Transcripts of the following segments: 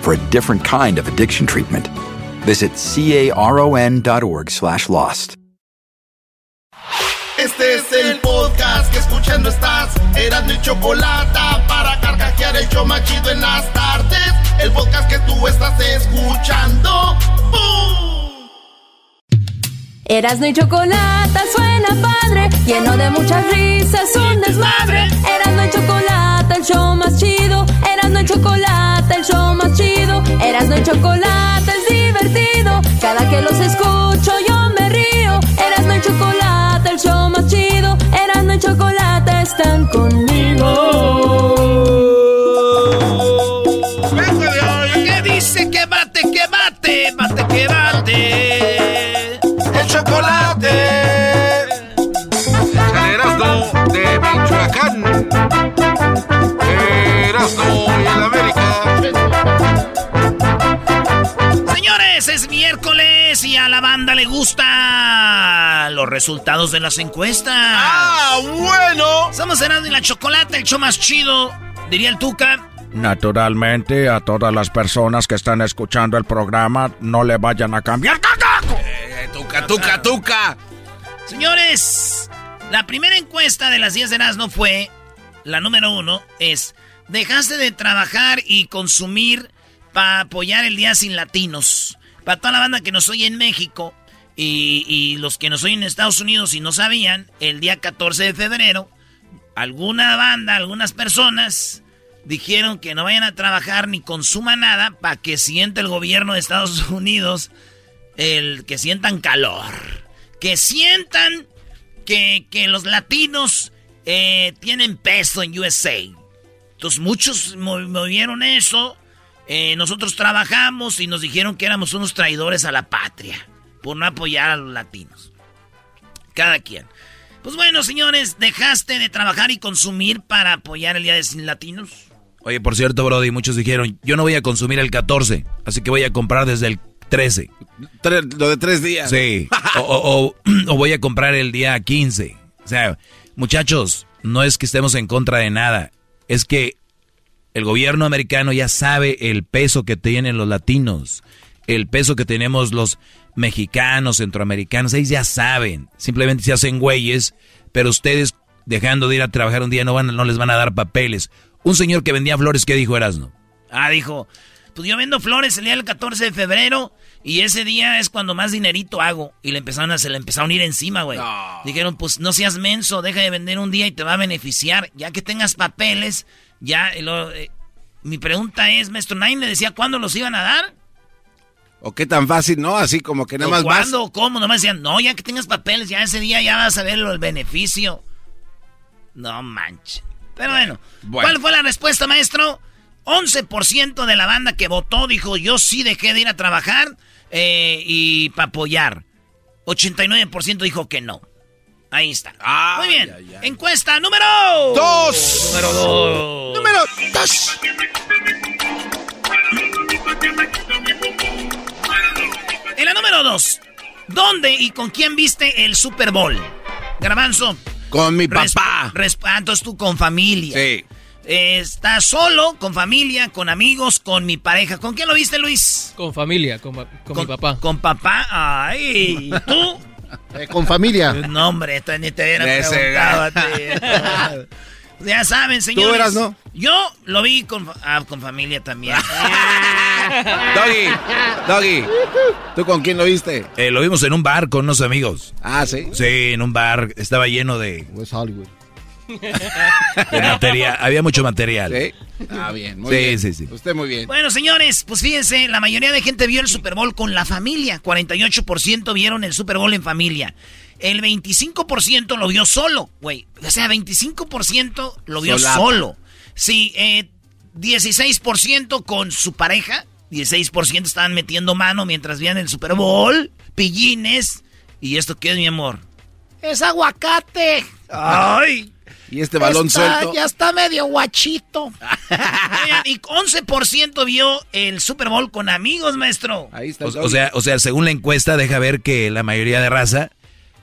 for a different kind of addiction treatment. Visit caron.org slash lost. Este es el podcast que escuchando estás. Eran mi chocolate para carcajear el show machido en las tardes. El podcast que tú estás escuchando. ¡Bum! Erasno y chocolate suena padre, lleno de muchas risas, un desmadre. Erasno y chocolate, el show más chido. Erasno y chocolate, el show más chido. Erasno y chocolate es divertido. Cada que los escucho yo me río. Erasno y chocolate, el show más chido. Erasno y chocolate están conmigo. Señores, es miércoles y a la banda le gustan los resultados de las encuestas. ¡Ah, bueno! Somos Erasmo y la Chocolate, el show más chido, diría el Tuca. Naturalmente, a todas las personas que están escuchando el programa, no le vayan a cambiar. Eh, tuca, tuca, tuca. Señores, la primera encuesta de las 10 de Erasmo fue, la número uno, es, dejaste de trabajar y consumir para apoyar el Día Sin Latinos. Para toda la banda que nos oye en México y, los que nos oyen en Estados Unidos y no sabían, el día 14 de febrero, alguna banda, algunas personas dijeron que no vayan a trabajar ni consuman nada para que sienta el gobierno de Estados Unidos el que sientan calor. Que sientan que, que los latinos eh, tienen peso en USA. Entonces muchos mo- movieron eso. Eh, nosotros trabajamos y nos dijeron que éramos unos traidores a la patria por no apoyar a los latinos. Cada quien. Pues bueno, señores, dejaste de trabajar y consumir para apoyar el Día de Sin Latinos. Oye, por cierto, Brody, muchos dijeron, yo no voy a consumir el 14, así que voy a comprar desde el 13. lo de tres días. Sí. O, o- o- o voy a comprar el día 15. O sea, muchachos, no es que estemos en contra de nada. Es que el gobierno americano ya sabe el peso que tienen los latinos. El peso que tenemos los mexicanos, centroamericanos. Ellos ya saben. Simplemente se hacen güeyes. Pero ustedes, dejando de ir a trabajar un día, no, van, no les van a dar papeles. Un señor que vendía flores, ¿qué dijo Erasno? Ah, dijo, pues yo vendo flores el día del 14 de febrero y ese día es cuando más dinerito hago. Y le empezaron a, se le empezaron a ir encima, güey. Dijeron, pues no seas menso, deja de vender un día y te va a beneficiar. Ya que tengas papeles, ya... luego, eh, mi pregunta es, maestro, ¿nadie le decía cuándo los iban a dar? ¿O qué tan fácil, no? Así como que nada ¿O más vas. ¿Cuándo? o ¿Cómo? Nomás decían, no, ya que tengas papeles, ya ese día ya vas a ver lo- el beneficio. No manches. Pero bueno, Bueno. ¿cuál fue la respuesta, maestro? 11% de la banda que votó dijo, yo sí dejé de ir a trabajar eh, y para apoyar. 89% dijo que no. Ahí está. Muy bien. Encuesta número... Dos. Número dos. Número dos. En la número 2, ¿dónde y con quién viste el Super Bowl? Garbanzo. Con mi papá. ah, entonces tú con familia. Sí. Eh, ¿Estás solo, con familia, con amigos, con mi pareja? ¿Con quién lo viste, Luis? Con familia, con, pa- con mi papá. ¿Con papá? Ay, ¿y ¿tú? Eh, con familia. No, hombre, esto ni te hubiera preguntado a ti. Ya saben, señores. eras, no? Yo lo vi con, ah, con familia también. Doggy, Doggy, ¿tú con quién lo viste? Eh, lo vimos en un bar con unos amigos. Ah, sí. Sí, en un bar. Estaba lleno de, West Hollywood. Material. Había mucho material. Sí. Ah, bien, muy Sí, bien. sí, sí. Usted muy bien. Bueno, señores, pues fíjense, la mayoría de gente vio el Super Bowl con la familia. 48% vieron el Super Bowl en familia. El 25% lo vio solo, güey. O sea, 25% lo vio Solapa. solo. Sí, eh, 16% con su pareja. 16% estaban metiendo mano mientras veían el Super Bowl. Pillines. ¿Y esto qué es, mi amor? Es aguacate. Ay. Y este balón Está- suelto. Ya está medio guachito. Oigan, y 11% vio el Super Bowl con amigos, maestro. Ahí está. O, sea, o sea, según la encuesta, deja ver que la mayoría de raza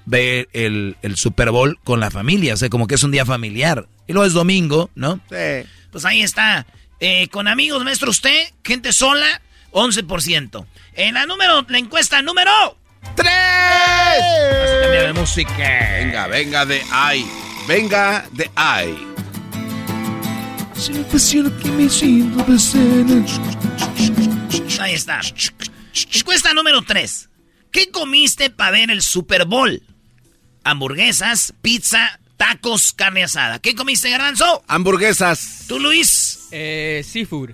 ve el, el Super Bowl con la familia. O sea, como que es un día familiar. Y luego es domingo, ¿no? Sí. Pues ahí está. Eh, con amigos, maestro, usted, gente sola, 11%. En la número, la encuesta número. ¡Tres! Cambia de música. Venga, venga de ahí. Venga de ahí. Ahí está. Encuesta número 3. ¿Qué comiste para ver el Super Bowl? Hamburguesas, pizza, tacos, carne asada. ¿Qué comiste, Garbanzo? Hamburguesas. ¿Tú, Luis? Eh, seafood.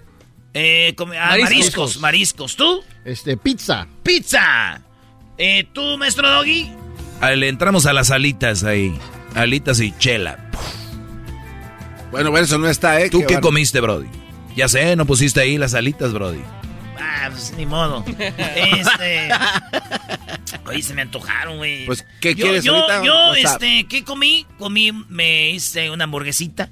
Eh, ah, mariscos. Mariscos. mariscos, ¿Tú? Este, pizza. Pizza. Eh, ¿Tú, maestro Doggy? Ah, Le entramos a las alitas ahí. Alitas y chela. Bueno, bueno, eso no está, ¿eh? ¿Tú qué comiste, Brody? Ya sé, no pusiste ahí las alitas, Brody. Ah, pues ni modo. Este. Oye, se me antojaron, güey. Pues, ¿qué yo, quieres yo, ahorita? Yo, este, ¿qué comí? Comí, me hice una hamburguesita.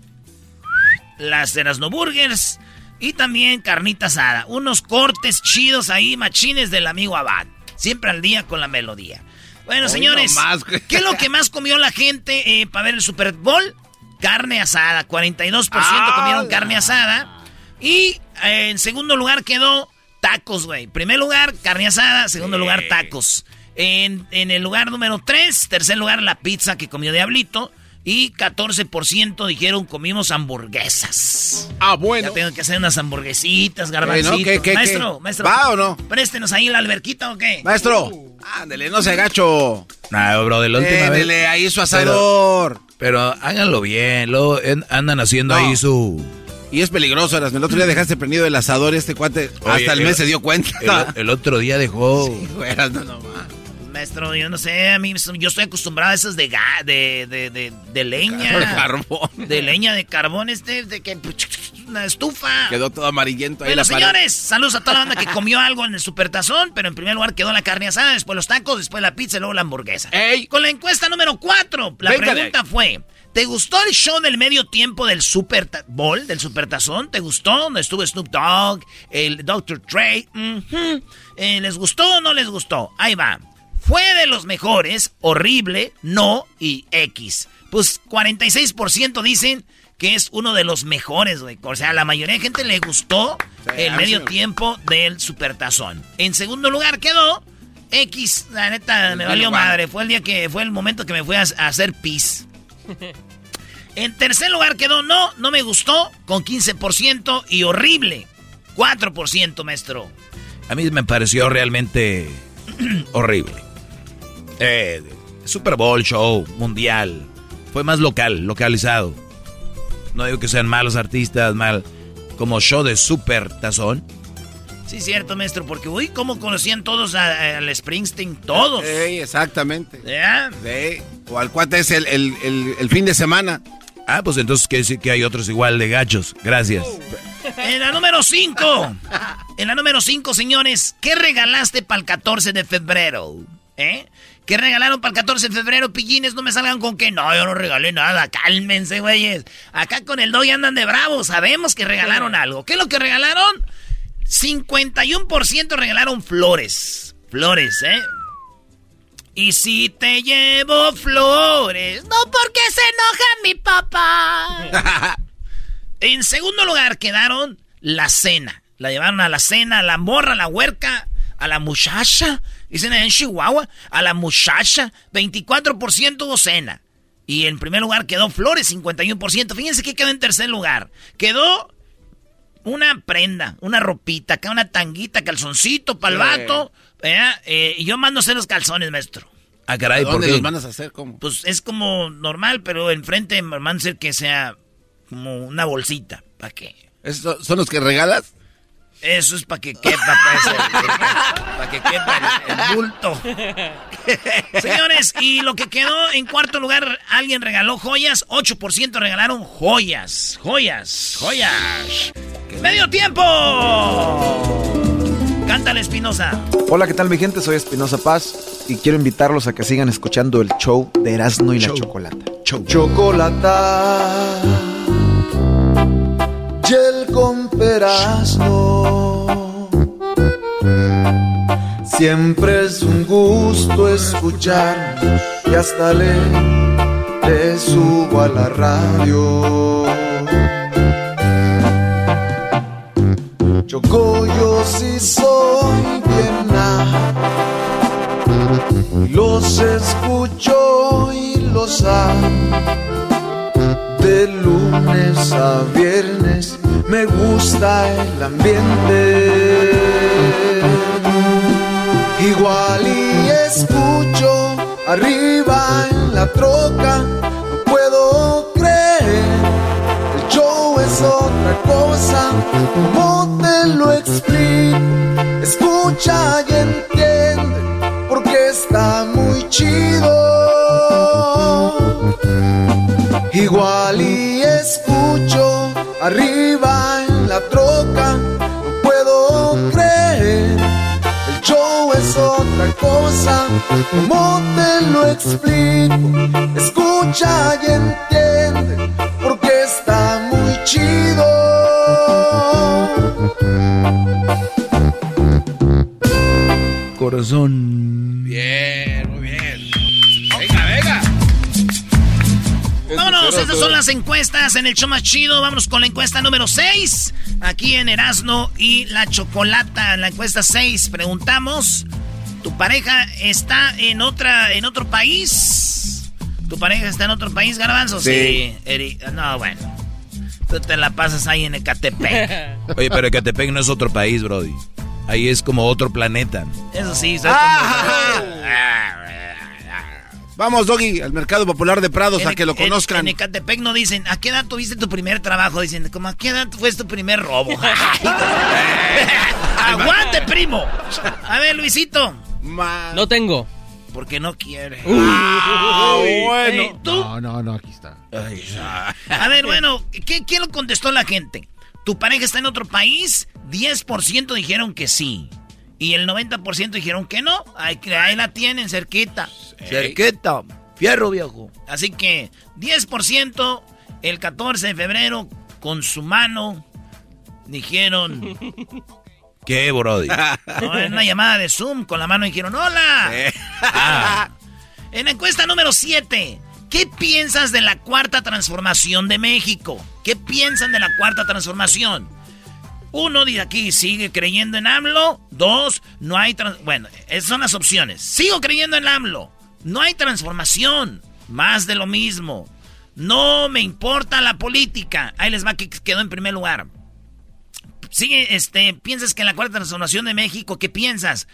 Las Erasno Burgers. Y también carnita asada. Unos cortes chidos ahí, machines del amigo Abad. Siempre al día con la melodía. Bueno, Hoy señores, nomás. ¿qué es lo que más comió la gente eh, para ver el Super Bowl? Carne asada. 42% Ah, comieron carne asada. Y eh, en segundo lugar quedó tacos, güey. Primer lugar, carne asada. Segundo lugar, tacos. En, en el lugar número 3, tercer lugar, la pizza que comió Diablito. Y 14% dijeron comimos hamburguesas. Ah, Ya bueno. tengo que hacer unas hamburguesitas, garbancitos. ¿no? ¿Qué, qué, maestro, qué? maestro. ¿Va o no? Préstenos ahí la alberquita o qué. Maestro, ándele, no se agacho. No, Brody, la última vez. Dénele ahí su asador. Pero háganlo bien. Luego en- andan haciendo No. ahí su. Y es peligroso, Erasmo. El otro día dejaste prendido el asador y este cuate Oye, hasta el mes se dio cuenta. El, el otro día dejó. Güey, Erasmo, no. Maestro, yo no sé, a mí yo estoy acostumbrado a esas de de, de, de, de leña. Carbón. De leña, de carbón, este, de que una estufa. Quedó todo amarillento ahí Bueno, la señores, saludos a toda la banda que comió algo en el supertazón, pero en primer lugar quedó la carne asada, después los tacos, después la pizza y luego la hamburguesa. ¡Ey! Con la encuesta número 4, la Venga pregunta fue, ¿te gustó el show del medio tiempo del Super Bowl, del Supertazón? ¿Te gustó? Donde estuvo Snoop Dogg, el Dr. Ujú. Eh, ¿Les gustó o no les gustó? Ahí va. Fue de los mejores, horrible, no y X. Pues 46% dicen que es uno de los mejores, güey. O sea, a la mayoría de gente le gustó Sí, el medio sí tiempo del Supertazón. En segundo lugar quedó X. La neta, me valió lugar. madre. Fue el día que fue el momento que me fui a, a hacer pis. En tercer lugar quedó no, no me gustó, con 15% y horrible, 4%, maestro. A mí me pareció realmente horrible. Eh, Super Bowl show mundial. Fue más local, localizado. No digo que sean malos artistas, mal. Como show de super tazón. Sí, cierto, maestro, porque uy, ¿cómo conocían todos a- al Springsteen? Todos. Ey, exactamente. ¿Ya? Sí. O al cuate es el, el, el, el fin de semana. Ah, pues entonces quiere decir que hay otros igual de gachos. Gracias. En la número 5. En la número 5, señores, ¿qué regalaste para el 14 de febrero? ¿Eh? ¿Qué regalaron para el 14 de febrero, pillines? No me salgan con que no, yo no regalé nada. Cálmense, güeyes. Acá con el doy andan de bravos. Sabemos que regalaron algo. ¿Qué es lo que regalaron? 51% regalaron flores. Flores, ¿eh? Y si te llevo flores, no porque se enoja mi papá. En segundo lugar quedaron la cena. La llevaron a la cena, a la morra, a la huerca, a la muchacha. Dicen en Chihuahua, a la muchacha. 24% hubo cena. Y en primer lugar quedó Flores, 51%. Fíjense que quedó en tercer lugar. Quedó una prenda, una ropita, acá una tanguita, calzoncito para el vato. Eh, y yo mando a hacer los calzones, maestro. Ah, caray, ¿por qué? los mandas a hacer? ¿Cómo? Pues es como normal, pero enfrente me mando a hacer que sea como una bolsita. ¿Para qué? ¿Son los que regalas? Eso es para que quepa, para que quepa el, bulto. Señores, y lo que quedó en cuarto lugar, alguien regaló joyas, 8% regalaron joyas, joyas, joyas. ¡Medio tiempo! Cántale, Espinosa. Hola, ¿qué tal mi gente? Soy Espinosa Paz y quiero invitarlos a que sigan escuchando el show de Erasmo y la Chocolata. Chocolata con Siempre es un gusto escuchar y hasta le, le subo a la radio. Choco, yo sí soy bien los escucho y los amo de lunes a viernes me gusta el ambiente. Igual y escucho arriba en la troca, no puedo creer. El show es otra cosa, ¿cómo te lo explico? Escucha y entiende, porque está muy chido. Igual y escucho arriba en la troca, no puedo creer. El show es otra cosa, ¿cómo te lo explico? Escucha y entiende, porque está muy chido. Corazón. Bien, estas son las encuestas en el show más chido. Vámonos con la encuesta número 6. Aquí en Erasno y la Chocolata. En la encuesta 6 preguntamos: ¿Tu pareja está en otra en otro país? ¿Tu pareja está en otro país, Garbanzo? Sí. no, bueno. Tú te la pasas ahí en Ecatepec. Oye, pero Ecatepec no es otro país, Brody. Ahí es como otro planeta. Eso sí, ¿sabes ah, Vamos, Doggy, al Mercado Popular de Prados a que lo conozcan. En, Ecatepec no dicen, ¿a qué edad tuviste tu primer trabajo? Dicen, ¿cómo a qué edad fue tu primer robo? ¡Aguante, primo! A ver, Luisito. No tengo. Porque no quiere. ah, bueno. ¿Tú? No, no, no, aquí está. a ver, bueno, ¿qué, ¿qué lo contestó la gente? ¿Tu pareja está en otro país? 10% dijeron que sí. Y el 90% dijeron que no. Ahí, ahí la tienen, cerquita. Cerquita. Fierro viejo. Así que 10% el 14 de febrero con su mano dijeron... ¿Qué, Brody? No, en una llamada de Zoom con la mano dijeron ¡Hola! Ah. En la encuesta número 7, ¿qué piensas de la cuarta transformación de México? ¿Qué piensan de la cuarta transformación? Uno dice aquí, sigue creyendo en AMLO. Dos, no hay... Bueno, esas son las opciones. Sigo creyendo en AMLO. No hay transformación. Más de lo mismo. No me importa la política. Ahí les va que quedó en primer lugar. Sigue, este, piensas que en la cuarta transformación de México, ¿qué piensas?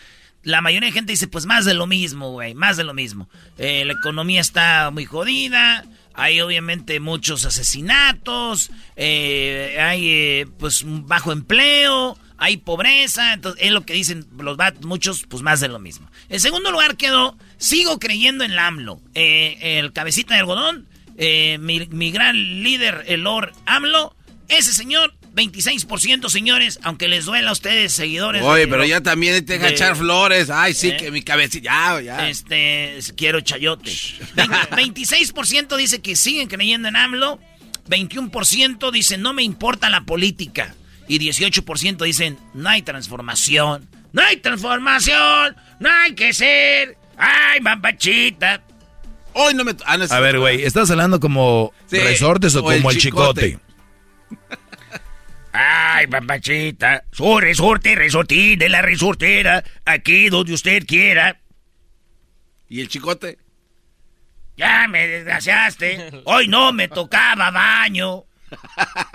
La mayoría de gente dice, pues más de lo mismo, güey, más de lo mismo. Eh, la economía está muy jodida, hay obviamente muchos asesinatos, eh, hay eh, pues bajo empleo, hay pobreza, entonces es lo que dicen los muchos, pues más de lo mismo. En segundo lugar quedó, sigo creyendo en la AMLO, eh, el cabecita de algodón, mi, mi, gran líder, el Lord AMLO, ese señor 26%, señores, aunque les duela a ustedes, seguidores. Oye, pero ya también te echar flores. Ay, sí, ¿Eh? que mi cabecilla, ya, ya. Este, quiero chayote. 26% dice que siguen creyendo en AMLO. 21% dicen no me importa la política. Y 18% dicen no hay transformación. No hay transformación. No hay que ser. Ay, mambachita. Hoy no me... Ah, a ver, güey, ¿estás hablando como resortes o, como el chicote? Ay, papachita, su resorte, resortín de la resortera, aquí donde usted quiera. ¿Y el chicote? Ya me desgraciaste. Hoy no me tocaba baño.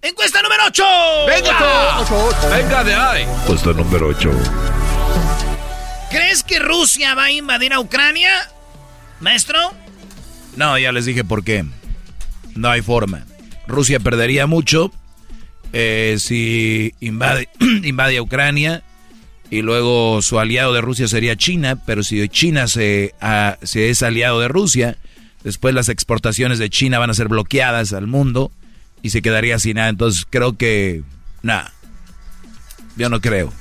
Encuesta número 8. ¡Venga! ¡Venga de ahí! Encuesta número 8. ¿Crees que Rusia va a invadir a Ucrania? Maestro. No, ya les dije por qué. No hay forma. Rusia perdería mucho eh, si invade, invade Ucrania y luego su aliado de Rusia sería China, pero si China se, se es aliado de Rusia, después las exportaciones de China van a ser bloqueadas al mundo y se quedaría sin nada. Entonces creo que... Nada. Yo no creo.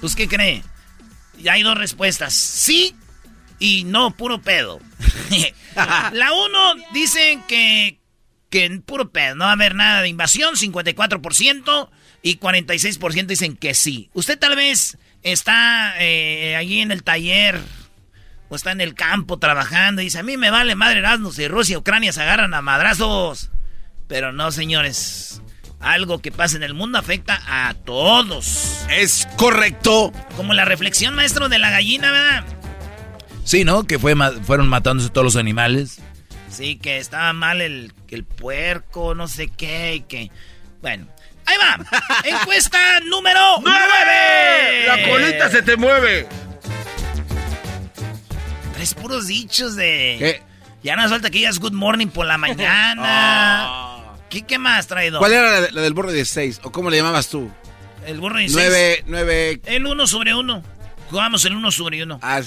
¿Pues qué cree? Hay dos respuestas. Sí y no, puro pedo. la uno dicen que, que puro pedo, no va a haber nada de invasión, 54%, y 46% dicen que sí. Usted tal vez está eh, allí en el taller o está en el campo trabajando y dice, a mí me vale madre Erasmus si Rusia y Ucrania se agarran a madrazos. Pero no, señores. Algo que pasa en el mundo afecta a todos. Es correcto. Como la reflexión, maestro, de la gallina, ¿verdad? Sí, ¿no? Que fue, fueron matándose todos los animales. Sí, que estaba mal el, el puerco, no sé qué, y que... Bueno, ahí va. Encuesta número 9. La colita se te mueve. Tres puros dichos de... ¿Qué? Ya no falta que digas good morning por la mañana. ¿Qué, más, traído? ¿Cuál era la, del burro de 6? ¿O cómo le llamabas tú? El burro de 6. 9, 9. El 1 sobre 1. Jugamos el 1 sobre 1. Ah,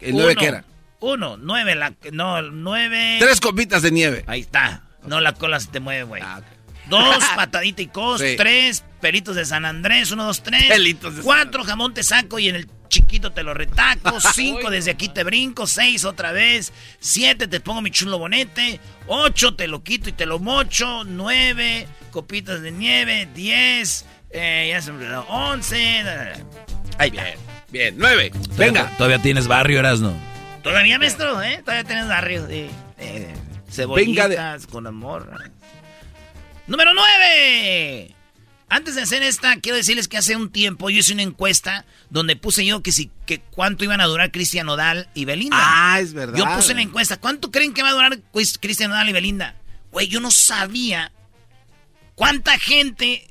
¿el 9 qué era? 1, 9, la, no, 9. Tres copitas de nieve. Ahí está. No, la cola se te mueve, güey. Ah, Dos, patadita y cos. Tres, peritos de San Andrés. Uno, dos, tres. Pelitos de Cuatro, jamón te saco y en el chiquito te lo retaco. Cinco, desde aquí te brinco. Seis, otra vez. Siete, te pongo mi chulo bonete. Ocho, te lo quito y te lo mocho. Nueve, copitas de nieve. Diez, eh, ya se me olvidó. Once. Ahí bien. Bien, nueve. Venga. Todavía tienes barrio, Erasno. Todavía, maestro, ¿eh? Todavía tienes barrio. Eh, cebollitas con amor. Número 9. Antes de hacer esta, quiero decirles que hace un tiempo yo hice una encuesta donde puse yo que si que cuánto iban a durar Cristian Nodal y Belinda. Ah, es verdad. Yo puse la encuesta, ¿cuánto creen que va a durar Cristian Nodal y Belinda? Güey, yo no sabía cuánta gente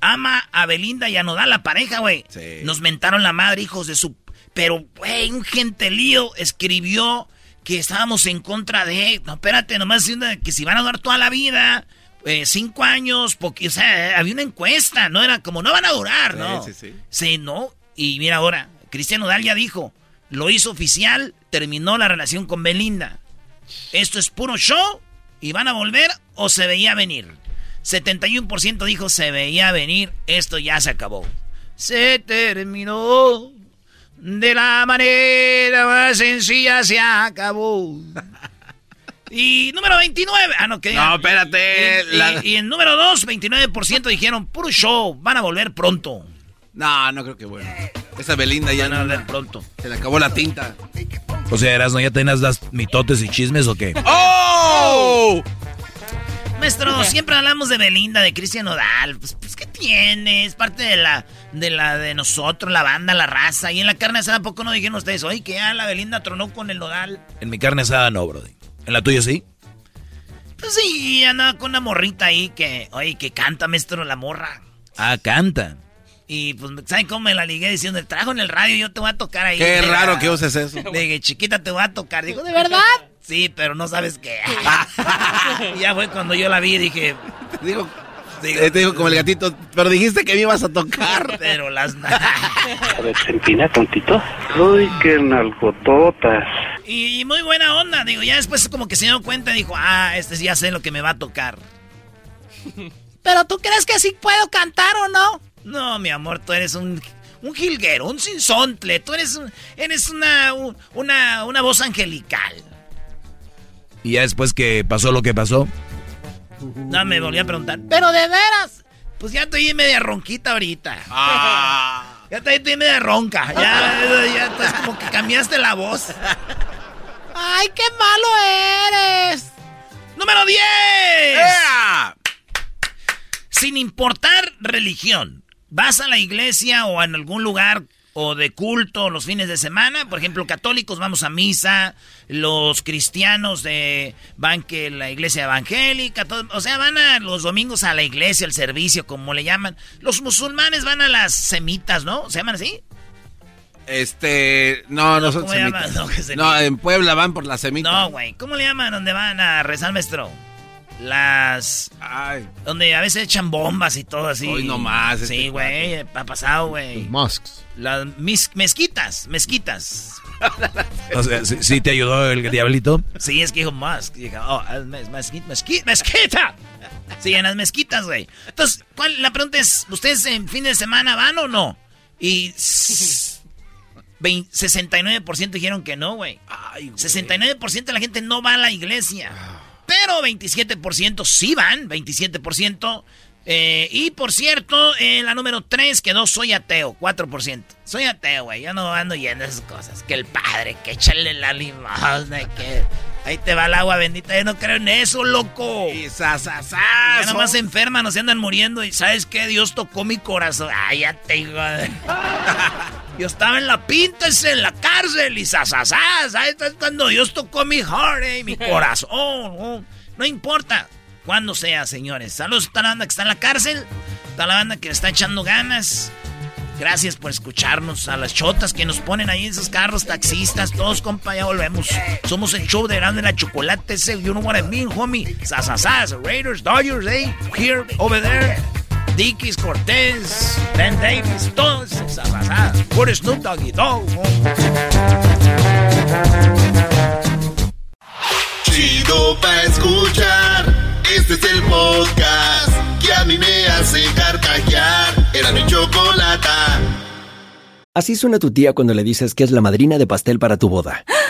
ama a Belinda y a Nodal, la pareja, güey. Sí. Nos mentaron la madre, hijos de su... Pero, güey, un gentelío escribió que estábamos en contra de... No, espérate, nomás que si van a durar toda la vida eh, cinco años, porque, o sea, había una encuesta, no era como, no van a durar, ¿no? Sí, sí, sí. no. Y mira ahora, Cristiano Dal ya dijo, lo hizo oficial, terminó la relación con Belinda. Esto es puro show y van a volver o se veía venir. 71% dijo se veía venir, esto ya se acabó. Se terminó de la manera más sencilla, se acabó. Y número 29. Ah, no, que. No, espérate. Y, en número 2, 29% dijeron puro show. Van a volver pronto. No, no creo que bueno. Esa Belinda ya van a volver pronto. Se le acabó la tinta. O sea, Erasmo, ¿ya tenías las mitotes y chismes o qué? ¡Oh! Maestro, siempre hablamos de Belinda, de Cristian Nodal. Pues, pues, ¿qué tiene? Es parte de la, de la de nosotros, la banda, la raza. Y en la carne asada, ¿a poco no dijeron ustedes? Oye, que ya la Belinda tronó con el Nodal. En mi carne asada no, brody. ¿En la tuya sí? Pues sí, andaba con una morrita ahí que, oye, que canta, maestro, la morra. Ah, canta. Y pues, ¿saben cómo me la ligué diciendo? Trajo en el radio y yo te voy a tocar ahí. Qué raro que uses eso. Dije, chiquita, te voy a tocar. Digo, ¿de verdad? Sí, pero no sabes qué. y ya fue cuando yo la vi y dije... Digo, te digo como el gatito, pero dijiste que me ibas a tocar. Pero las... a ver, se empina tontito. Uy, qué nalgototas. Y, muy buena onda, digo, ya después como que se dio cuenta y dijo, ah, este ya sé lo que me va a tocar. ¿Pero tú crees que sí puedo cantar o no? No, mi amor, tú eres un, un jilguero, un sinsontle, tú eres, eres una, una, una voz angelical. ¿Y ya después que pasó lo que pasó? No, me volví a preguntar. Pero de veras. Pues ya estoy media ronquita ahorita. Ah. Ya estoy media ronca. Ya, ya, ya como que cambiaste la voz. ¡Ay, qué malo eres! ¡Número 10! Sin importar religión, vas a la iglesia o en algún lugar o de culto los fines de semana. Por ejemplo, católicos vamos a misa, los cristianos de van que la iglesia evangélica, o sea, van a los domingos a la iglesia, al servicio, como le llaman. Los musulmanes van a las semitas, ¿no? ¿Se llaman así? Este, no, no, son semitas. No, en Puebla van por las semitas. No, güey, ¿cómo le llaman donde van a rezar maestro? Las. Ay. Donde a veces echan bombas y todo así. Hoy nomás. Sí, este güey. Ha pasado, güey. Mosques. Las mezquitas. Mezquitas. o sea, ¿sí, te ayudó el diablito? Sí, es que dijo Musk. Dijo, oh, mezquita, mezquita. Sí, en las mezquitas, güey. Entonces, ¿cuál, la pregunta es: ¿ustedes en fin de semana van o no? Y. 69% dijeron que no, güey. 69% de la gente no va a la iglesia. Ah. Pero 27% sí van, 27%. Eh, y por cierto, eh, la número 3 quedó soy ateo, 4%. Soy ateo, güey. Yo no ando yendo esas cosas. Que el padre, que échale la limosna, que ahí te va el agua bendita. Yo no creo en eso, loco. Y sa, sa, sa, ya nomás se enferman, no se andan muriendo. Y ¿sabes qué? Dios tocó mi corazón. Ay, ya te digo. Yo estaba en la pinta, en la cárcel y sasasas. Ahí está cuando Dios tocó mi heart, eh, mi corazón. Oh, no importa cuándo sea, señores. Saludos a la banda que está en la cárcel, toda la banda que está echando ganas. Gracias por escucharnos. A las chotas que nos ponen ahí en esos carros, taxistas, todos, compa, ya volvemos. Somos el show de Grande la Chocolate, ese, you know what I mean, homie. Sasasas, Raiders, Dodgers, eh, here, over there. Dickies, Cortés, Ben Davis, todos Sasasas. Por Snoop Doggy Dogg. Chido pa' escuchar. Este es el podcast que a mí me hace carcajear. Era mi chocolate. Así suena tu tía cuando le dices que es la madrina de pastel para tu boda.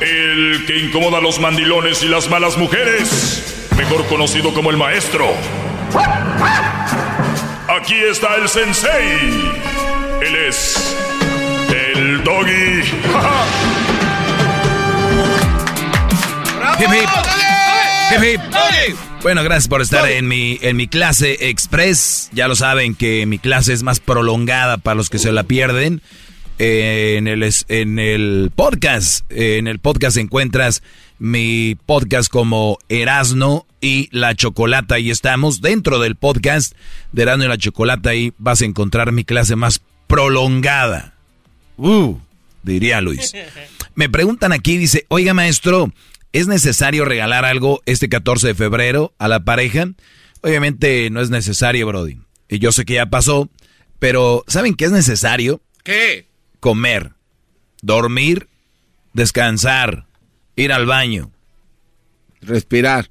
El que incomoda a los mandilones y las malas mujeres, mejor conocido como el maestro. Aquí está el sensei. Él es el doggy. Bueno, gracias por estar en mi, en mi clase express. Ya lo saben que mi clase es más prolongada para los que se la pierden en el, en el podcast. En el podcast encuentras mi podcast como Erasno y la Chocolata. Y estamos dentro del podcast de Erasno y la Chocolata. Y vas a encontrar mi clase más prolongada. Uh, diría Luis. Me preguntan aquí, dice, oiga maestro, ¿es necesario regalar algo este 14 de febrero a la pareja? Obviamente no es necesario, Brody. Y yo sé que ya pasó, pero ¿saben qué es necesario? ¿Qué? Comer, dormir, descansar, ir al baño. Respirar.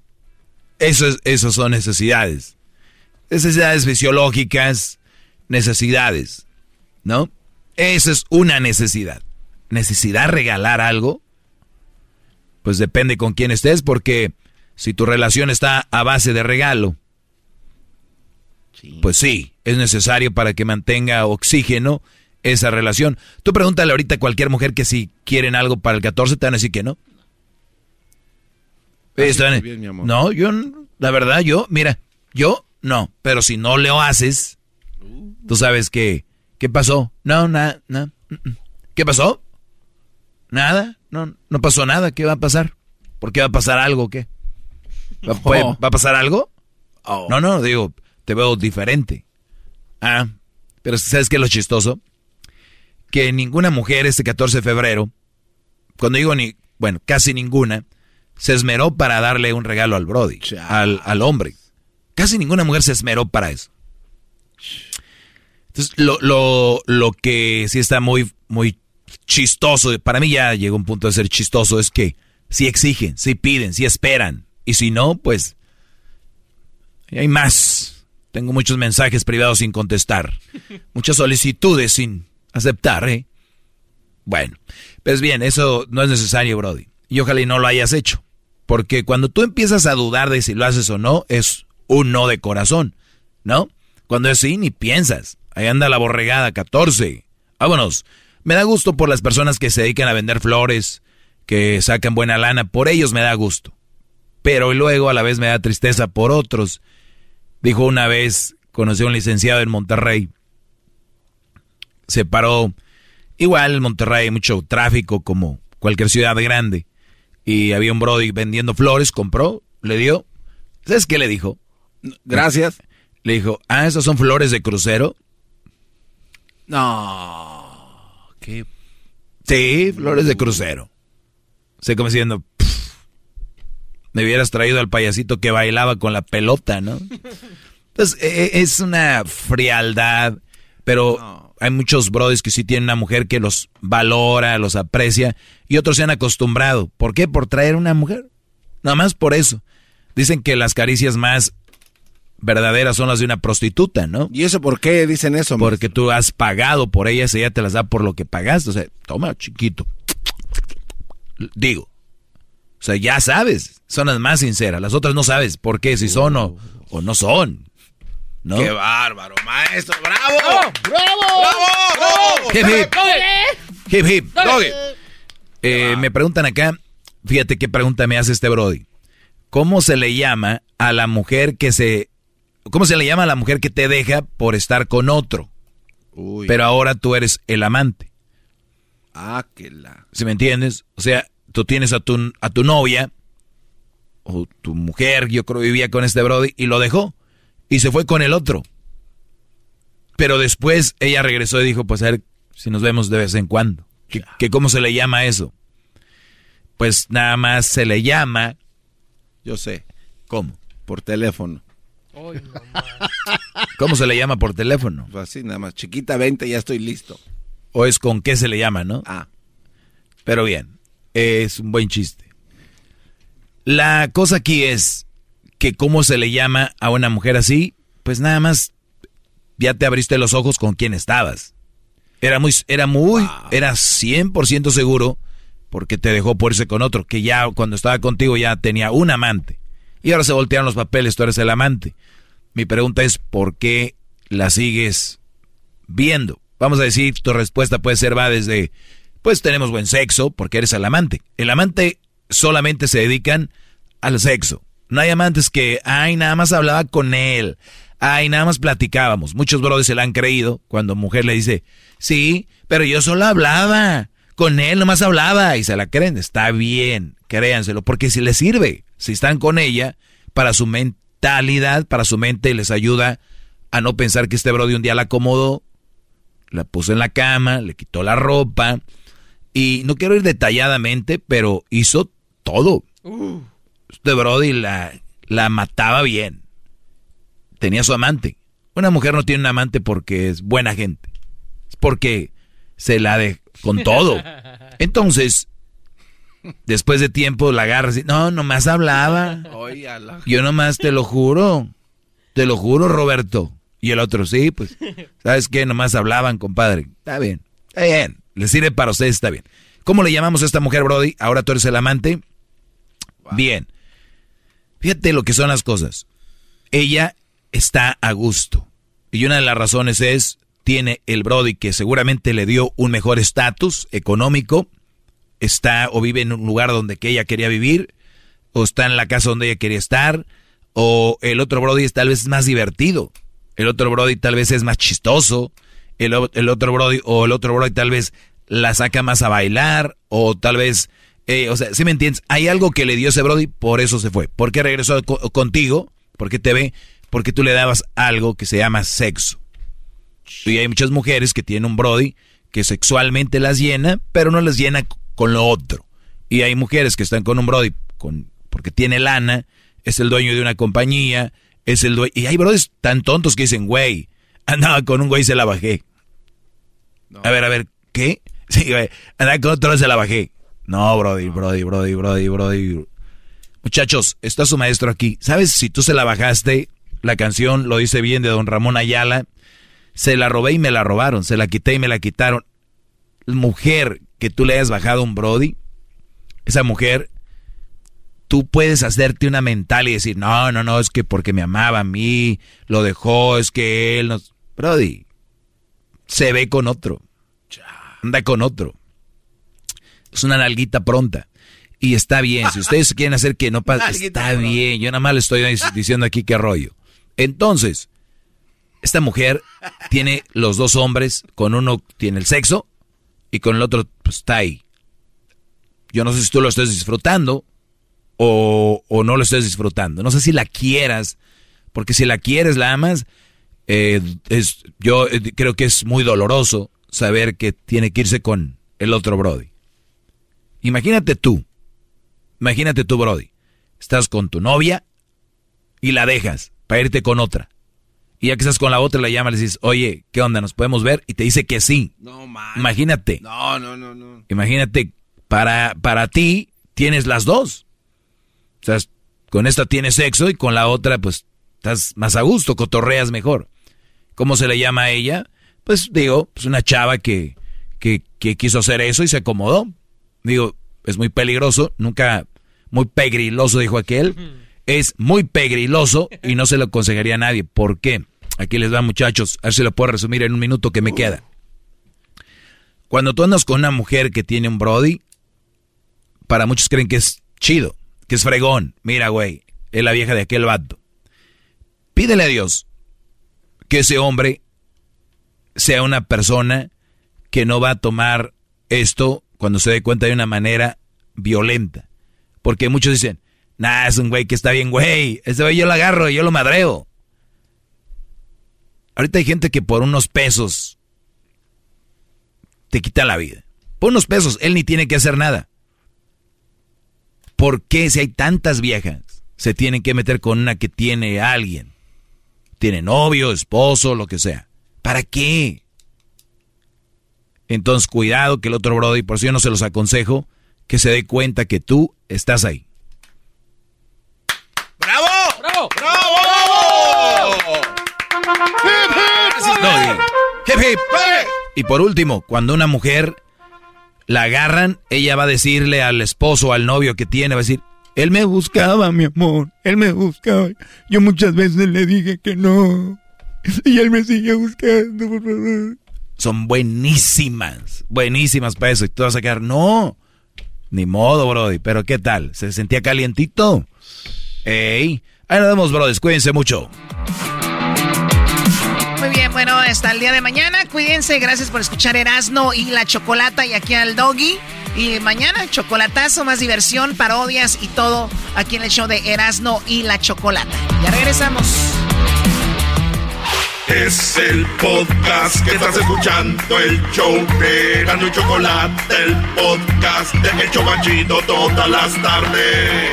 Eso es, eso son necesidades. Necesidades fisiológicas, necesidades, ¿no? Esa es una necesidad. ¿Necesidad regalar algo? Pues depende con quién estés, porque si tu relación está a base de regalo, pues sí, es necesario para que mantenga oxígeno esa relación. Tú pregúntale ahorita a cualquier mujer que si quieren algo para el 14 te van a decir que no. No, yo, la verdad, yo, mira, yo no, pero si no lo haces, tú sabes que, ¿qué pasó? No, nada, no, mm, mm. ¿qué pasó? Nada, no, no pasó nada, ¿qué va a pasar? ¿Por qué va a pasar algo? ¿Qué? ¿Va, oh. a pasar algo? Oh. No, no, digo, te veo diferente. Ah, pero ¿sabes qué es lo chistoso? Que ninguna mujer este 14 de febrero, cuando digo ni, bueno, casi ninguna, se esmeró para darle un regalo al Brody, al, hombre. Casi ninguna mujer se esmeró para eso. Entonces, lo, lo, lo que sí está muy, muy chistoso, para mí ya llegó un punto de ser chistoso, es que si exigen, si piden, si esperan. Y si no, pues hay más. Tengo muchos mensajes privados sin contestar. Muchas solicitudes sin aceptar, ¿eh? Bueno, pues bien, eso no es necesario, Brody. Y ojalá y no lo hayas hecho. Porque cuando tú empiezas a dudar de si lo haces o no, es un no de corazón, ¿no? Cuando es sí, ni piensas. Ahí anda la borregada, 14. Vámonos. Me da gusto por las personas que se dedican a vender flores, que sacan buena lana. Por ellos me da gusto. Pero luego a la vez me da tristeza por otros. Dijo una vez, conocí a un licenciado en Monterrey. Se paró. Igual en Monterrey hay mucho tráfico como cualquier ciudad grande y había un Brody vendiendo flores, compró, le dio. ¿Sabes qué le dijo? Gracias. Le dijo, ah, esas son flores de crucero. No. ¿Qué? Sí, flores de crucero. Se como diciendo, me hubieras traído al payasito que bailaba con la pelota, ¿no? Entonces, e, e, es una frialdad, pero hay muchos brothers que sí tienen una mujer que los valora, los aprecia, y otros se han acostumbrado. ¿Por qué? Por traer una mujer. Nada más por eso. Dicen que las caricias más verdaderas son las de una prostituta, ¿no? ¿Y eso por qué dicen eso? Porque tú has pagado por ellas y ella te las da por lo que pagaste. O sea, toma, chiquito. Digo. O sea, ya sabes. Son las más sinceras. Las otras no sabes por qué, si son o, o no son. ¿No? ¡Qué bárbaro, maestro! ¡Bravo! ¡Bravo! ¡Bravo! Hip hip. Hip hip. Eh, me preguntan acá, fíjate qué pregunta me hace este Brody. ¿Cómo se le llama a la mujer que se... ¿Cómo se le llama a la mujer que te deja por estar con otro? Uy. Pero ahora tú eres el amante. Ah, que la... ¿Sí me entiendes? O sea, tú tienes a tu, a tu novia, o tu mujer, yo creo vivía con este Brody, y lo dejó y se fue con el otro. Pero después ella regresó y dijo, pues a ver si nos vemos de vez en cuando. ¿Qué, cómo se le llama eso? Pues nada más se le llama... Yo sé. ¿Cómo? Por teléfono. ¿Cómo se le llama por teléfono? Pues así, nada más. Chiquita 20, ya estoy listo. O es con qué se le llama, ¿no? Ah. Pero bien, es un buen chiste. La cosa aquí es, que cómo se le llama a una mujer así, pues nada más ya te abriste los ojos con quién estabas. Era muy, era muy, era 100% seguro porque te dejó por irse con otro, que ya cuando estaba contigo ya tenía un amante. Y ahora se voltearon los papeles, tú eres el amante. Mi pregunta es, ¿por qué la sigues viendo? Vamos a decir, tu respuesta puede ser, va desde, pues tenemos buen sexo porque eres el amante. El amante solamente se dedican al sexo. No hay amantes que, ay, nada más hablaba con él. Ay, nada más platicábamos. Muchos brothers se la han creído cuando mujer le dice, sí, pero yo solo hablaba. Con él nomás hablaba y se la creen. Está bien, créanselo, porque si les sirve, si están con ella, para su mentalidad, para su mente, les ayuda a no pensar que este brody un día la acomodó, la puso en la cama, le quitó la ropa. Y no quiero ir detalladamente, pero hizo todo. Uh este Brody la, la mataba bien. Tenía su amante. Una mujer no tiene un amante porque es buena gente. Es porque se la de con todo. Entonces, después de tiempo la agarra y no, nomás hablaba. Yo nomás te lo juro. Te lo juro, Roberto. Y el otro, sí, pues, ¿sabes qué? Nomás hablaban, compadre. Está bien, está bien. Le sirve para ustedes, está bien. ¿Cómo le llamamos a esta mujer, Brody? Ahora tú eres el amante. Bien. Fíjate lo que son las cosas. Ella está a gusto. Y una de las razones es tiene el Brody que seguramente le dio un mejor estatus económico, está o vive en un lugar donde que ella quería vivir, o está en la casa donde ella quería estar, o el otro Brody es tal vez más divertido, el otro Brody tal vez es más chistoso, el, el otro Brody o el otro Brody tal vez la saca más a bailar, o tal vez, eh, o sea, si me entiendes, hay algo que le dio ese Brody, por eso se fue. ¿Por qué regresó contigo? Porque te ve, porque tú le dabas algo que se llama sexo. Y hay muchas mujeres que tienen un Brody que sexualmente las llena, pero no las llena con lo otro. Y hay mujeres que están con un Brody con, porque tiene lana, es el dueño de una compañía, es el dueño. Y hay Brodys tan tontos que dicen, güey, andaba con un güey y se la bajé. A ver, a ver, ¿qué? Sí, güey, andaba con otro y se la bajé. No, Brody, Brody, Brody, Brody, Brody. Muchachos, está su maestro aquí. ¿Sabes si tú se la bajaste? La canción lo dice bien de don Ramón Ayala. Se la robé y me la robaron. Se la quité y me la quitaron. Mujer que tú le hayas bajado un Brody, esa mujer, tú puedes hacerte una mental y decir, no, no, no, es que porque me amaba a mí, lo dejó, es que él nos... Brody, se ve con otro. Anda con otro. Es una nalguita pronta. Y está bien, si ustedes quieren hacer que no pase, está bien. Yo nada más le estoy diciendo aquí qué rollo. Entonces, esta mujer tiene los dos hombres, con uno tiene el sexo y con el otro pues, está ahí. Yo no sé si tú lo estás disfrutando o, no lo estás disfrutando. No sé si la quieras, porque si la quieres, la amas, eh, es, yo eh, creo que es muy doloroso saber que tiene que irse con el otro Brody. Imagínate tú, imagínate tú, Brody, estás con tu novia y la dejas para irte con otra. Y ya que estás con la otra, la llamas y le dices, oye, ¿qué onda? ¿Nos podemos ver? Y te dice que sí. No, man. Imagínate. No, no, no, no. Imagínate, para, para ti tienes las dos. O sea, con esta tienes sexo y con la otra, pues, estás más a gusto, cotorreas mejor. ¿Cómo se le llama a ella? Pues digo, pues una chava que, que, que quiso hacer eso y se acomodó. Digo, es muy peligroso, nunca, muy pegriloso, dijo aquel. Es muy pegriloso y no se lo aconsejaría a nadie. ¿Por qué? Aquí les va, muchachos. A ver si lo puedo resumir en un minuto que me queda. Cuando tú andas con una mujer que tiene un Brody, para muchos creen que es chido, que es fregón. Mira, güey, es la vieja de aquel vato. Pídele a Dios que ese hombre sea una persona que no va a tomar esto cuando se dé cuenta de una manera violenta. Porque muchos dicen, nah, es un güey que está bien, güey. Ese güey yo lo agarro, yo lo madreo. Ahorita hay gente que por unos pesos te quita la vida. Por unos pesos, él ni tiene que hacer nada. ¿Por qué si hay tantas viejas se tienen que meter con una que tiene alguien? Tiene novio, esposo, lo que sea. ¿Para qué? Entonces cuidado que el otro brody, por si yo no se los aconsejo, que se dé cuenta que tú estás ahí. ¡Bravo! ¡Bravo! ¡Bravo! y, por último, cuando una mujer la agarran, ella va a decirle al esposo o al novio que tiene, va a decir, él me buscaba, mi amor, él me buscaba. Yo muchas veces le dije que no. Y él me sigue buscando, por favor. Son buenísimas, buenísimas para eso. Y tú vas a quedar, no, ni modo, Brody. Pero ¿qué tal? ¿Se sentía calientito? Ey, ahí nos vemos, Brody. Cuídense mucho. Muy bien, bueno, hasta el día de mañana. Cuídense, gracias por escuchar Erasno y la Chocolata y aquí al Doggy. Y mañana, chocolatazo, más diversión, parodias y todo aquí en el show de Erasno y la Chocolata. Ya regresamos. Es el podcast que estás escuchando, el show de Erasno y Chocolata, el podcast de El Chobachito todas las tardes.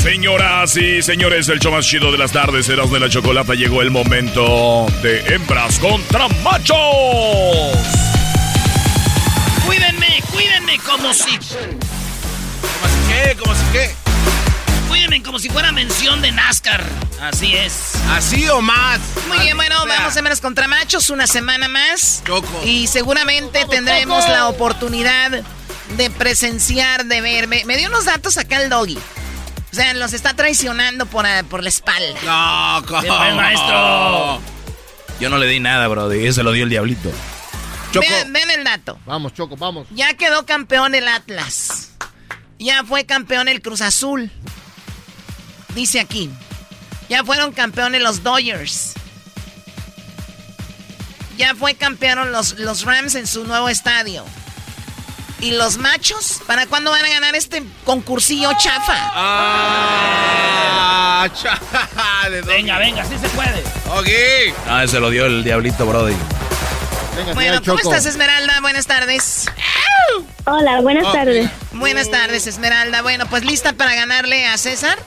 Señoras y señores, el show más chido de las tardes, Eras de la Chocolata, llegó el momento de hembras contra machos. Cuídenme, cuídenme como si... ¿Como si qué? ¿Como si qué? Como si fuera mención de NASCAR. Así es. ¿Así o más? Muy bien, bueno, vamos a hembras contra machos una semana más. Choco. Y seguramente tendremos la oportunidad de presenciar, de ver. Me, me dio unos datos acá el doggy. sea, los está traicionando por, eh, por la espalda. No, ¿cómo? maestro. Yo no le di nada, brody. Ese lo dio el diablito. Choco. Ven, el dato. Vamos, Choco, vamos. Ya quedó campeón el Atlas. Ya fue campeón el Cruz Azul. Dice aquí. Ya fueron campeones los Dodgers. Ya fue campeón los, los Rams en su nuevo estadio. ¿Y los machos? ¿Para cuándo van a ganar este concursillo chafa? Ah, chafa. venga, venga, sí se puede. Ok. Ah, ese lo dio el diablito, Brody. bueno, ¿cómo estás, Esmeralda? Buenas tardes. Hola, buenas tardes. Buenas tardes, Esmeralda. Bueno, pues lista para ganarle a César.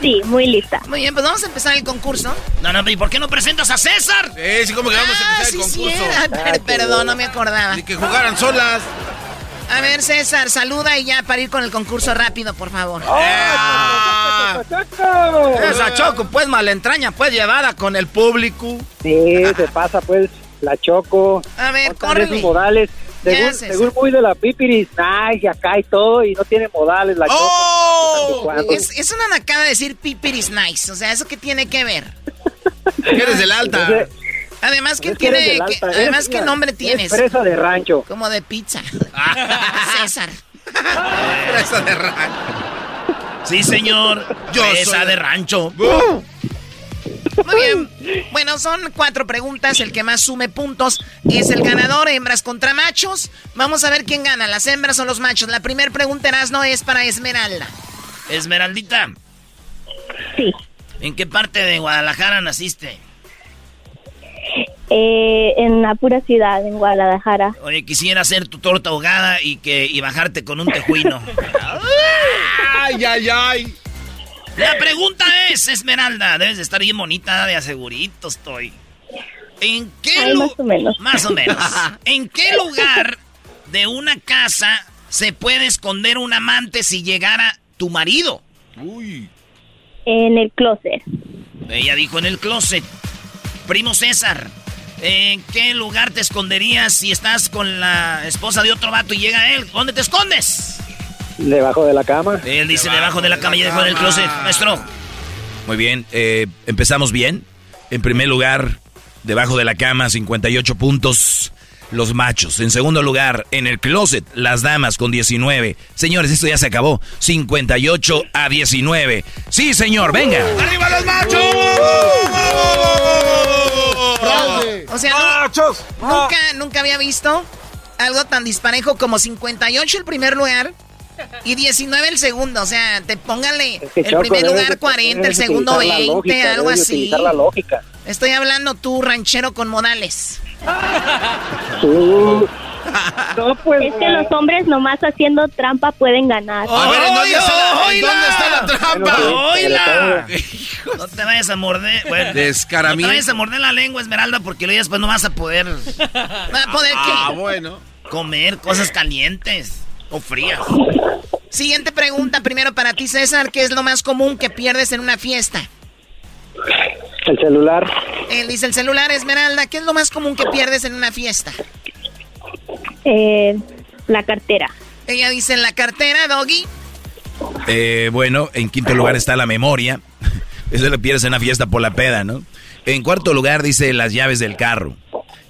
Sí, muy lista. Muy bien, pues vamos a empezar el concurso. No, no, ¿y por qué no presentas a César? Sí, sí, como que vamos a empezar el ah, concurso. Sí, perdón, no me acordaba. Y que jugaran solas. A ver, César, saluda y ya para ir con el concurso rápido, por favor. ¡Oh, Choco! Esa Choco, pues malentraña, pues llevada con el público. Sí, se pasa, pues, la Choco. A ver, corre. modales. Según, según, muy de la pipiris, nice, y acá y todo, y no tiene modales la ¡Oh! Es, es una nacada decir pipiris nice, o sea, ¿eso qué tiene que ver? Eres del alta. Además, ¿qué tiene? además, ¿qué nombre tienes? Fresa de rancho. Como de pizza. César. Fresa de rancho. Sí, señor. Yo Fresa de rancho. Muy bien. Bueno, son cuatro preguntas. El que más sume puntos es el ganador. Hembras contra machos. Vamos a ver quién gana, las hembras o los machos. La primera pregunta, no es para Esmeralda. Esmeraldita. Sí. ¿En qué parte de Guadalajara naciste? Eh, en la pura ciudad, en Guadalajara. Oye, quisiera hacer tu torta ahogada y que y bajarte con un tejuino. ay, ay, ay. La pregunta es, Esmeralda, debes de estar bien bonita, de asegurito estoy. ¿En qué lugar? Más o menos. Más o menos. ¿En qué lugar de una casa se puede esconder un amante si llegara tu marido? Uy. En el closet. Ella dijo en el closet. Primo César, ¿en qué lugar te esconderías si estás con la esposa de otro vato y llega él? ¿Dónde te escondes? Debajo de la cama. Él dice debajo, de la cama y debajo del closet, maestro. Muy bien, eh, empezamos bien. En primer lugar, debajo de la cama, 58 puntos. Los machos. En segundo lugar, en el closet, las damas con 19. Señores, esto ya se acabó. 58 a 19. Sí, señor, venga. ¡Arriba los machos! O sea, machos. nunca, nunca había visto algo tan disparejo como 58 el primer lugar y 19 el segundo, o sea, te póngale el primer lugar 40, el segundo 20, algo así. La lógica. Estoy hablando tú, ranchero con modales. No, pues, es que los hombres nomás haciendo trampa pueden ganar. A ver, ¿dónde, está, la trampa? ¡Oila! No te vayas a morder. Bueno, no te vayas a morder la lengua, Esmeralda, porque luego después no vas a poder. ¿Va a poder qué? Ah, bueno. Comer cosas calientes. O frías. Siguiente pregunta, primero para ti, César. ¿Qué es lo más común que pierdes en una fiesta? El celular. Él dice el celular, Esmeralda. ¿Qué es lo más común que pierdes en una fiesta? Eh, la cartera. Ella dice la cartera, Doggy. Eh, bueno, en quinto lugar está la memoria. Eso lo pierdes en una fiesta por la peda, ¿no? En cuarto lugar dice las llaves del carro.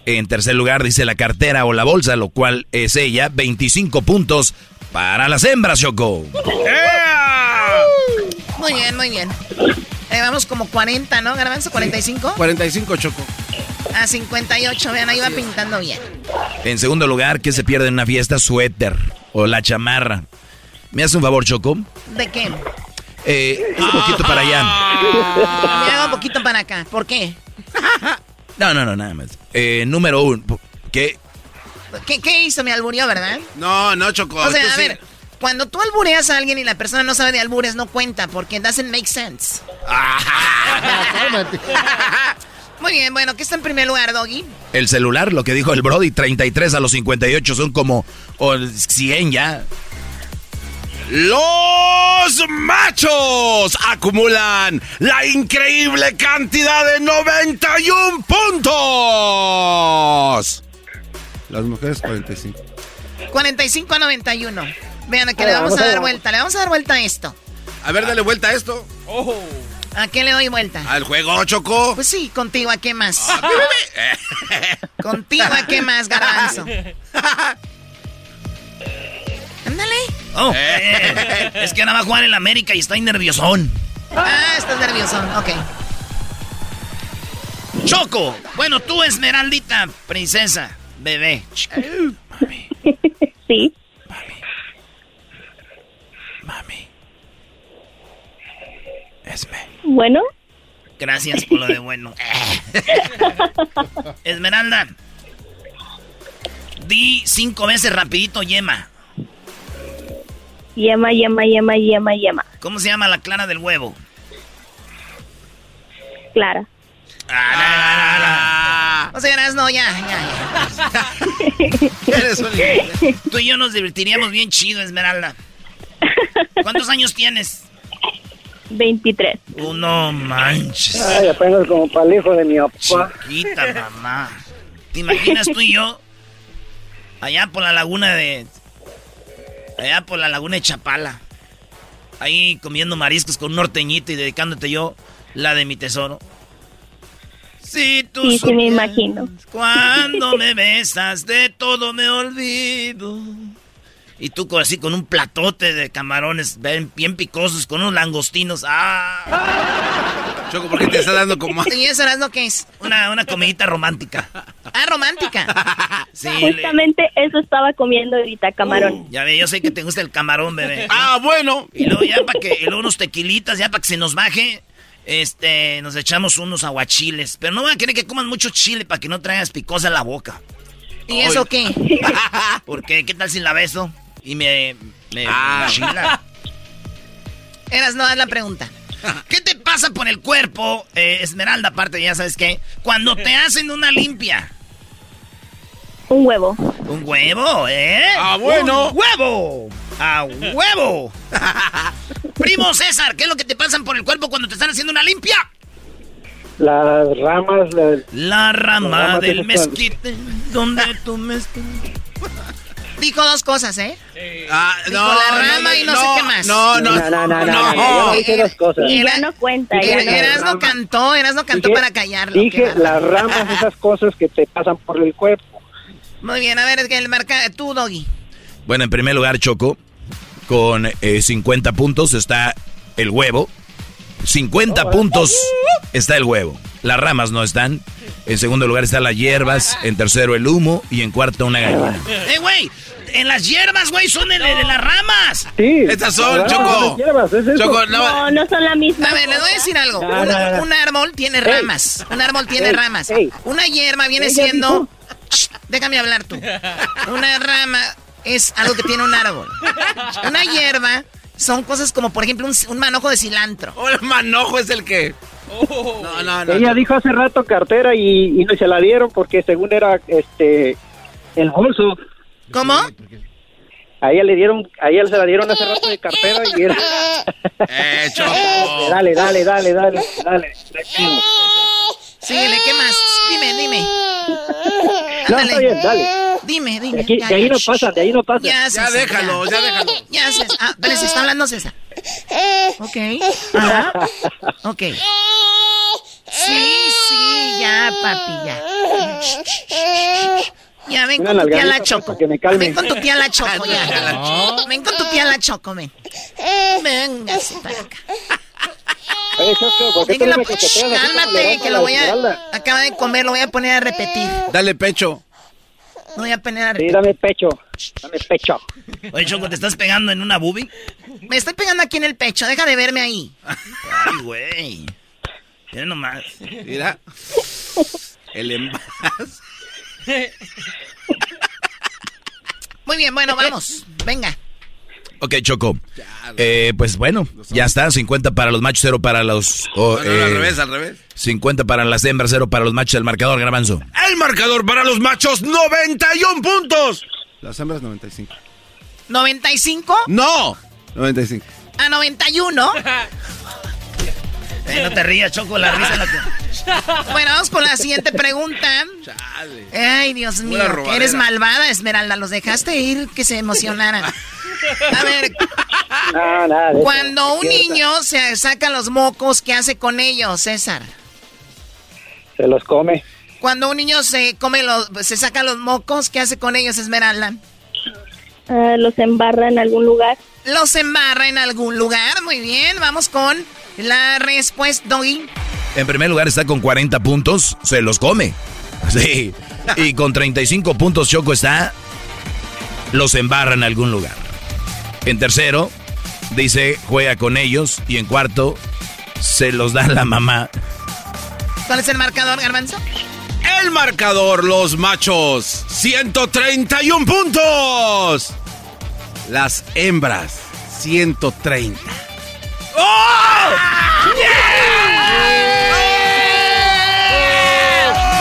En tercer lugar dice la cartera o la bolsa, lo cual es ella. 25 puntos para las hembras, Choco. Muy bien, muy bien. Eh, vamos como 40, ¿no? Garbanzo, 45. 45, Choco. A 58, vean, ahí va pintando bien. En segundo lugar, ¿qué se pierde en una fiesta? Suéter o la chamarra. ¿Me hace un favor, Choco? ¿De qué? Eh, un poquito para allá. Me hago un poquito para acá. ¿Por qué? No, no, no, nada más. Eh, número uno, ¿qué? ¿Qué, hizo? Me alburió, ¿verdad? No, no, Choco. O sea, a ver, cuando tú albureas a alguien y la persona no sabe de albures, no cuenta, porque doesn't make sense. Muy bien, bueno, ¿qué está en primer lugar, Doggy? El celular, lo que dijo el Brody, 33 a los 58 son como 100 ya. Los machos acumulan la increíble cantidad de 91 puntos. Las mujeres 45. 45 a 91. Vean, que le vamos, a dar vuelta. Le vamos a dar vuelta a esto. A ver, dale vuelta a esto. ¿A qué le doy vuelta? Al juego, Choco. Pues sí, contigo, ¿a qué más? Ah, contigo, ¿a qué más, garbanzo? Ándale. Oh, eh, es que ahora va a jugar en la América y está nerviosón. Ah, estás nerviosón, ok. Choco, bueno, tú, Esmeraldita, princesa, bebé. Mami. Sí. Mami. Mami. Esme. Bueno. Gracias por lo de bueno. Esmeralda. Di cinco veces rapidito, yema. Yema, yema, yema, yema, yema. ¿Cómo se llama la clara del huevo? Clara. Ah, o sea, no, ya, ya, Tú y yo nos divertiríamos bien chido, Esmeralda. ¿Cuántos años tienes? 23. Uh, no manches. Ay, apenas como para el hijo de mi papá. Chiquita, mamá. ¿Te imaginas tú y yo? Allá por la laguna de... Allá por la laguna de Chapala. Ahí comiendo mariscos con un norteñito y dedicándote yo la de mi tesoro. Sí, tú sí, me imagino. Cuando me besas, de todo me olvido. Y tú así con un platote de camarones bien, picosos, con unos langostinos. ¡Ah! Choco, ¿por qué te está dando como...? ¿Y eso lo que es? Una, una comidita romántica. Ah, romántica. sí, Justamente eso estaba comiendo ahorita, camarón. Uh, ya ve, yo sé que te gusta el camarón, bebé. Ah, bueno. Y luego ya para que, y luego unos tequilitas, ya para que se nos baje este, nos echamos unos aguachiles. Pero no van a querer que coman mucho chile para que no traigas picosa en la boca. ¿Y eso qué? ¿Por qué? ¿Qué tal si la beso? Y me... me, ah. Eras, no, haz la pregunta. ¿Qué te pasa por el cuerpo, eh, Esmeralda, aparte, ya sabes qué? Cuando te hacen una limpia. Un huevo. ¿Un huevo, eh? ¡Ah, bueno! ¡Un huevo! ¡A huevo! Primo César, ¿qué es lo que te pasan por el cuerpo cuando te están haciendo una limpia? Las ramas. La, rama del mezquite, donde tú mezquite. Dijo dos cosas, ¿eh? Ah, no, la rama y no, sé qué más. No, no, no, no, no. no, dije dos cosas. Y ya no cuenta. Erasno cantó, Erasno cantó para callarlo. Dije las ramas, esas cosas que te pasan por el cuerpo. Muy bien, a ver, el marca, tú, Doggy. Bueno, en primer lugar, Choco, con 50 eh, puntos está el huevo. 50 puntos está el huevo. Las ramas no están. En segundo lugar están las hierbas. En tercero el humo. Y en cuarto una gallina. ¡Eh, güey! En las hierbas, güey, son de, las ramas. Sí. Estas son, Choco. Choco, no. no, son la misma. A ver, le voy a decir algo. un, árbol tiene ramas. Un árbol tiene ramas. Una hierba viene siendo déjame hablar tú. Una rama es algo que tiene un árbol. Una hierba son cosas como, por ejemplo, un, manojo de cilantro. ¿O el manojo es el que? No, no, no. Ella dijo hace rato cartera y, no se la dieron porque según era este el bolso. ¿Cómo? A ella le dieron, a ella se la dieron hace rato de cartera y era. eh, Dale, dale, dale, dale, dale. Síguele, ¿qué más? Dime, dime. No, está bien, dale. Dime, dime. De, ahí no pasa, de ahí no pasa. Ya, ya déjalo, ya, déjalo. Ya, César. Ah, dale, se está hablando César. Ok. Ajá. Ok. Sí, sí, ya, papi, ya. Ya, ven con tu tía la Choco. Ven con tu tía la Choco, ya. Ven con tu tía la Choco, ven. Venga, para acá. Cálmate, que lo voy a... Acaba de comer, lo voy a poner a repetir. Dale pecho. No voy a repetir. Sí, dame pecho. Dame pecho. Oye, Choco, ¿te estás pegando en una boobie? Me estoy pegando aquí en el pecho. Deja de verme ahí. Ay, güey. Mira nomás. Mira. El envase. Muy bien, bueno, vamos. Venga. Ok, Choco. Eh, pues bueno, ya está. 50 para los machos, 0 para los... no, al eh, revés, al revés. 50 para las hembras, 0 para los machos. El marcador, Garbanzo. El marcador para los machos, 91 puntos. Las hembras, 95. ¿95? No, 95. ¿A 91? Eh, no te rías, Choco, la risa la que... Bueno, vamos con la siguiente pregunta. Chale. Ay, Dios mío, eres malvada, Esmeralda. Los dejaste ir que se emocionaran. A ver, No, nada Cuando un niño se saca los mocos, ¿qué hace con ellos, César? Se los come. Cuando un niño se come los, se saca los mocos, ¿qué hace con ellos, Esmeralda? Ah, los embarra en algún lugar. Los embarra en algún lugar. Muy bien, vamos con la respuesta, Doggy. En primer lugar está con 40 puntos, se los come. Sí. Y con 35 puntos Choco está, los embarra en algún lugar. En tercero, dice, juega con ellos. Y en cuarto, se los da la mamá. ¿Cuál es el marcador, Garbanzo? El marcador, los machos, 131 puntos. Las hembras, 130. ¡Oh!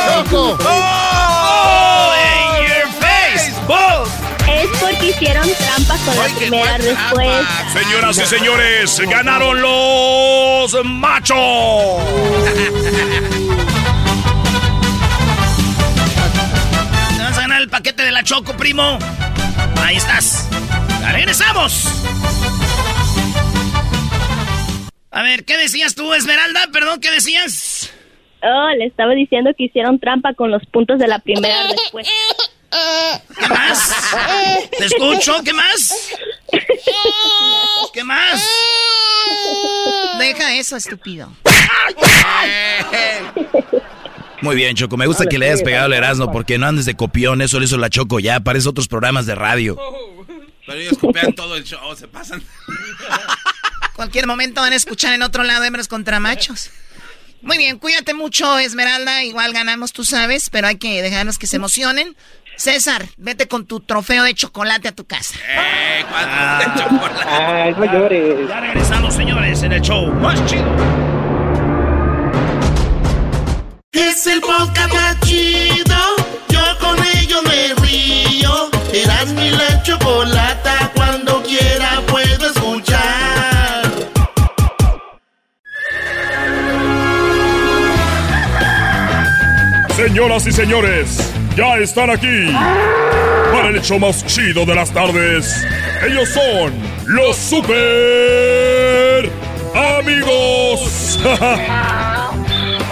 ¡Choco! ¡Oh! ¡In your face! Es porque hicieron trampa con la primera respuesta. Señoras y señores, ganaron los machos. Te vas a ganar el paquete de la Choco, primo. Ahí estás. Regresamos. A ver, ¿qué decías tú, Esmeralda? Perdón, ¿qué decías? Oh, le estaba diciendo que hicieron trampa con los puntos de la primera respuesta. ¿Qué más? ¿Te escucho? ¿Qué más? ¿Qué más? Deja eso, estúpido. Muy bien, Choco. Me gusta que le hayas pegado el Erasmo porque no andes de copión. Eso lo hizo la Choco ya. Parece otros programas de radio. Pero ellos copian todo el show, se pasan. Cualquier momento van a escuchar en otro lado hembras contra machos. Muy bien, cuídate mucho, Esmeralda. Igual ganamos, tú sabes, pero hay que dejarnos que se emocionen. César, vete con tu trofeo de chocolate a tu casa. Eh, ¿cuánto de chocolate? Ay, no llores. Ya regresamos, señores, en el show más chido. Es el podcast más chido. Yo con ello me río. Eras mi la chocolata. Cuando quiera puedo escuchar. Señoras y señores, ya están aquí para el hecho más chido de las tardes. Ellos son los super amigos.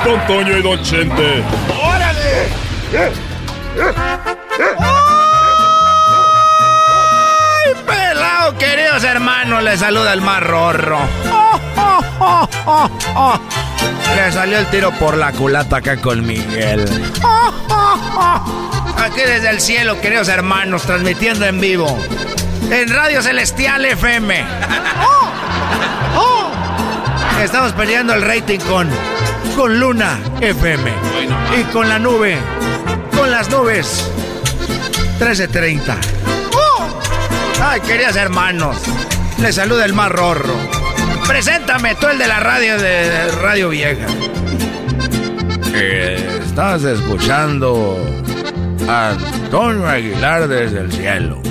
Don Toño y Don Chente. ¡Órale! Queridos hermanos! Les saluda el más rorro. Le salió el tiro por la culata acá con Miguel. Aquí desde el cielo, queridos hermanos, transmitiendo en vivo. En Radio Celestial FM. Estamos peleando el rating con, con Luna FM. Y con la nube. Con las nubes. 1330. Ay, queridos hermanos. Les saluda el más rorro. Preséntame, tú el de la radio de, Radio Vieja. Eh, estás escuchando a Antonio Aguilar desde el cielo.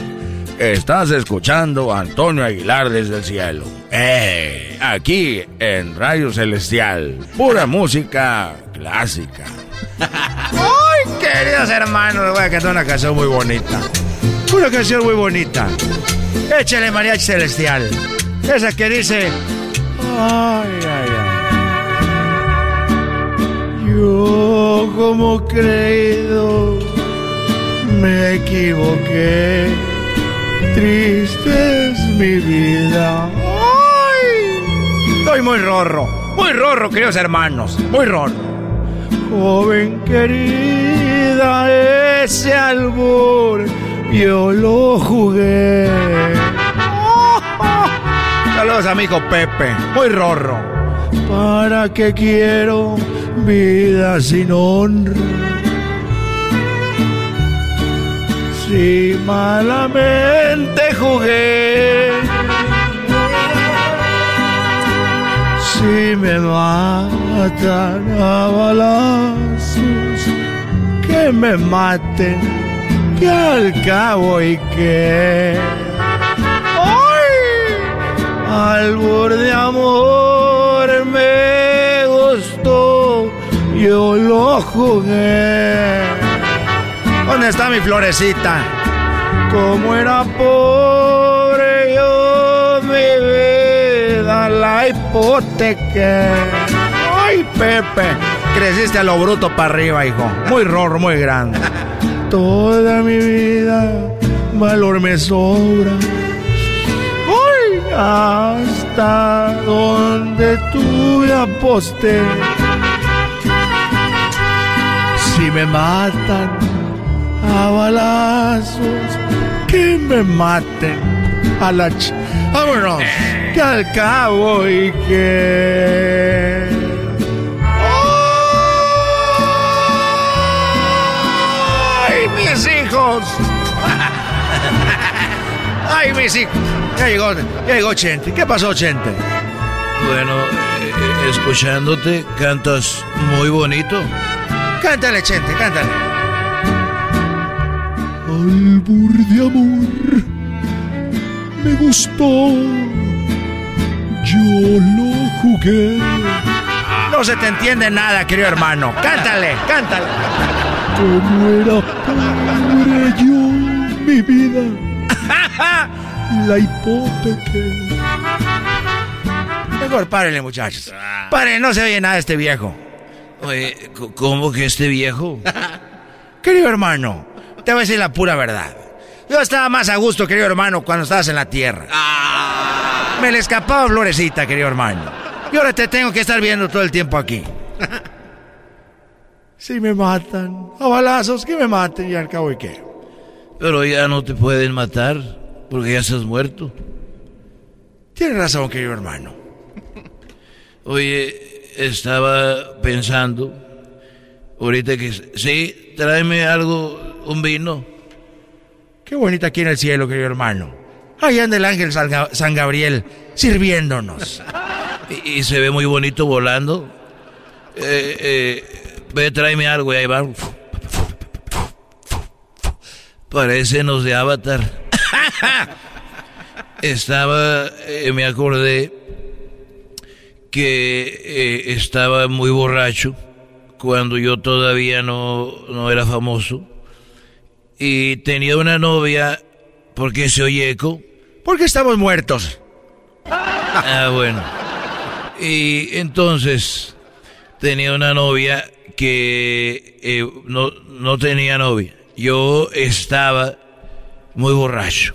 Estás escuchando a Antonio Aguilar desde el cielo. Eh, aquí en Radio Celestial. Pura música clásica. ¡Ay, queridos hermanos! Voy a cantar una canción muy bonita. Una canción muy bonita. Échale mariachi celestial. Esa que dice... Ay, ay, ay. Yo como creído me equivoqué. Triste es mi vida. ¡Ay! Estoy muy rorro. Muy rorro, queridos hermanos. Muy rorro. Joven querida, ese albur yo lo jugué. Saludos a mi hijo Pepe, muy rorro. ¿Para qué quiero vida sin honra? Si malamente jugué, si me matan a balazos, que me maten, que al cabo y que. ¡Ay! Albur de amor me gustó, yo lo jugué. ¿Dónde está mi florecita? Como era pobre yo mi la hipoteca. Ay, Pepe, creciste a lo bruto para arriba, hijo. Muy rorro, muy grande. Toda mi vida valor me sobra. Ay, hasta donde tuve aposté. Si me matan a balazos, que me maten a la ch... Vámonos, que al cabo y que... ¡Ay, mis hijos! Ya llegó, ya llegó Chente. ¿Qué pasó, Chente? Bueno, eh, escuchándote, cantas muy bonito. Cántale, Chente, cántale. Albur de amor, me gustó, yo lo jugué. No se te entiende nada, querido hermano. Cántale, cántale. Como era yo, mi vida, la hipoteca. Mejor párenle, muchachos. Párenle, no se oye nada de este viejo. Oye, ¿cómo que este viejo? querido hermano, te voy a decir la pura verdad. Yo estaba más a gusto, querido hermano, cuando estabas en la tierra. Me le escapaba florecita, querido hermano. Y ahora te tengo que estar viendo todo el tiempo aquí. si me matan, a balazos, que me maten y al cabo y qué. Pero ya no te pueden matar, porque ya estás muerto. Tienes razón, querido hermano. Oye, estaba pensando, ahorita que... Sí, tráeme algo, un vino. Qué bonita aquí en el cielo, querido hermano. Ahí anda el ángel San Gabriel sirviéndonos. y, y, se ve muy bonito volando. Eh, eh, ve, tráeme algo y ahí va. Parecen de Avatar. Estaba, eh, me acordé que eh, estaba muy borracho cuando yo todavía no, no era famoso y tenía una novia porque se oye eco. Porque estamos muertos. Ah, bueno. Y entonces tenía una novia que eh, no, no tenía novia. Yo estaba muy borracho.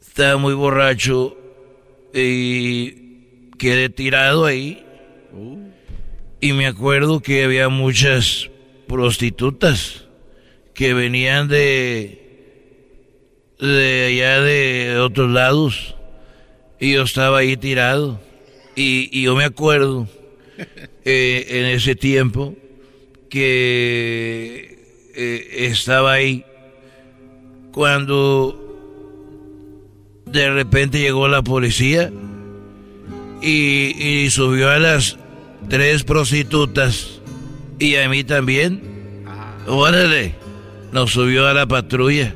Estaba muy borracho y quedé tirado ahí. Y me acuerdo que había muchas prostitutas que venían de de allá de otros lados y yo estaba ahí tirado y, yo me acuerdo eh, en ese tiempo que eh, estaba ahí cuando de repente llegó la policía y, y subió a las tres prostitutas y a mí también. Órale nos subió a la patrulla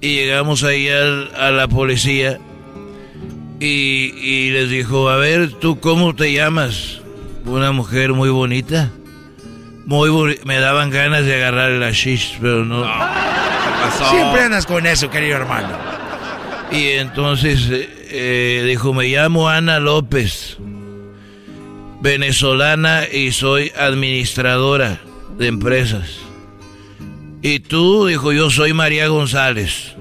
y llegamos ahí a la policía y, les dijo, a ver, ¿tú cómo te llamas? Una mujer muy bonita. Muy Me daban ganas de agarrar la shish, pero no. Siempre andas con eso, querido hermano. Y entonces eh, eh, dijo, me llamo Ana López, venezolana y soy administradora de empresas. Y tú, dijo, yo soy María González.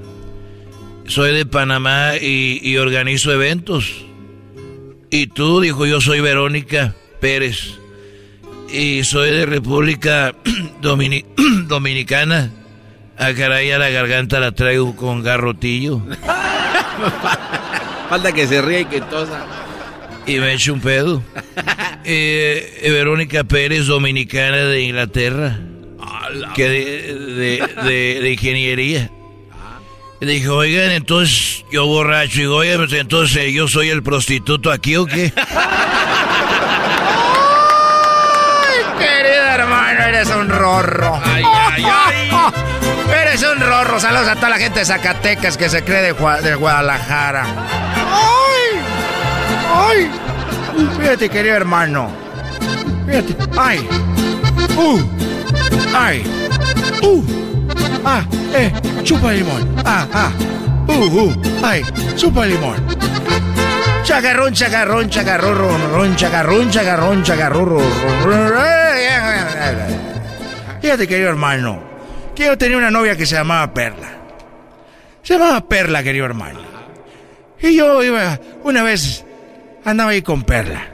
Soy de Panamá y, organizo eventos. Y tú, dijo, yo soy Verónica Pérez. Y soy de República Dominicana. A ah, caray, a la garganta la traigo con garrotillo. Falta que se ríe y que tosa. Y me echo un pedo. Eh, Verónica Pérez, dominicana de Inglaterra que de, de, ingeniería. Y dije, oigan, entonces yo borracho. Y digo, oigan, pues, entonces yo soy el prostituto aquí o qué? Ay, querido hermano, eres un rorro. Ay, ay, ay. Eres un rorro. Saludos a toda la gente de Zacatecas que se cree de, de Guadalajara. ¡Ay! ¡Ay! Fíjate, querido hermano. Fíjate. ¡Ay! ¡Uh! ¡Ay! ¡Uh! ¡Ah! ¡Eh! ¡Chupa limón! ¡Ah! ¡Ah! ¡Uh! ¡Uh! ¡Ay! ¡Chupa limón! Chagarrón, chagarrón, chagarrón, chagarrón, chagarrón, chagarrón. Fíjate, querido hermano, que yo tenía una novia que se llamaba Perla. Se llamaba Perla, querido hermano. Y yo iba, una vez, andaba ahí con Perla.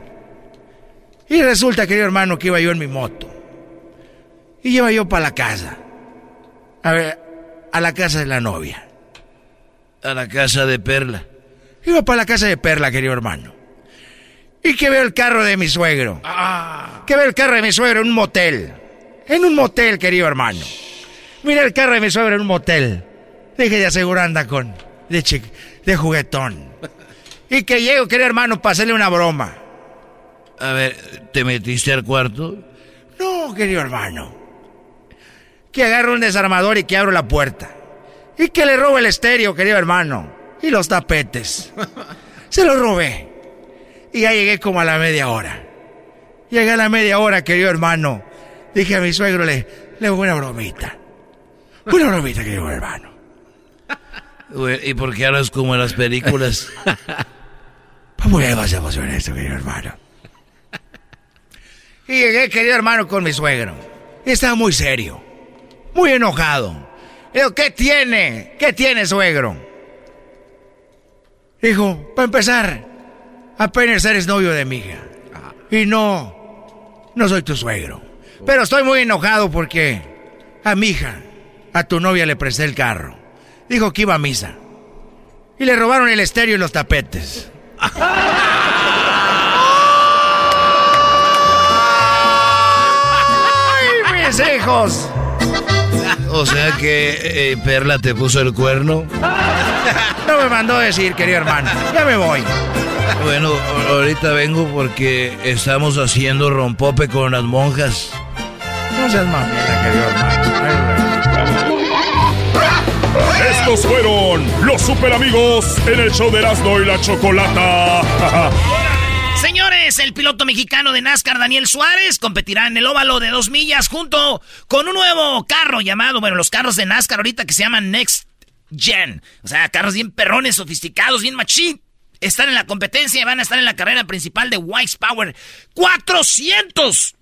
Y resulta, querido hermano, que iba yo en mi moto. Y iba yo para la casa. A ver, a la casa de la novia. A la casa de Perla. Iba para la casa de Perla, querido hermano. Y que veo el carro de mi suegro. Ah. Que veo el carro de mi suegro en un motel. En un motel, querido hermano. Mira el carro de mi suegro en un motel. Deje de aseguranda con... De, de juguetón. Y que llego, querido hermano, para hacerle una broma. A ver, ¿te metiste al cuarto? No, querido hermano. Que agarro un desarmador y que abro la puerta. Y que le robo el estéreo, querido hermano. Y los tapetes. Se los robé. Y ya llegué como a la media hora. Llegué a la media hora, querido hermano. Dije a mi suegro, le, le hago una bromita. Una bromita, querido hermano. ¿Y por qué hablas como en las películas? ¿Cómo le vas a emocionar esto, querido hermano? Y llegué, querido hermano, con mi suegro. Y estaba muy serio. Muy enojado. Digo, ¿qué tiene? ¿Qué tiene, suegro? Dijo, para empezar, apenas eres novio de mi hija. Y no, no soy tu suegro. Pero estoy muy enojado porque a mi hija, a tu novia le presté el carro. Dijo que iba a misa. Y le robaron el estéreo y los tapetes. ¡Ay, mis hijos! O sea que eh, Perla te puso el cuerno. No me mandó decir, querido hermano. Ya me voy. Bueno, ahorita vengo porque estamos haciendo rompope con las monjas. No seas mamita, querido hermano. Estos fueron los super amigos en el show de Erasmo y la Chocolata. Señores, el piloto mexicano de NASCAR, Daniel Suárez, competirá en el óvalo de dos millas junto con un nuevo carro llamado, bueno, los carros de NASCAR ahorita que se llaman Next Gen. O sea, carros bien perrones, sofisticados, bien machín. Están en la competencia y van a estar en la carrera principal de Wise Power 400.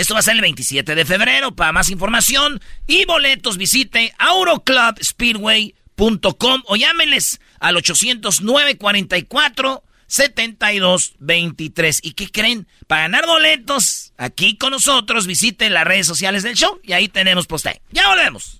Esto va a ser el 27 de febrero. Para más información y boletos, visite auroclubspeedway.com o llámenles al 809 44 7223. ¿Y qué creen? Para ganar boletos, aquí con nosotros, visiten las redes sociales del show y ahí tenemos poste. Ya volvemos.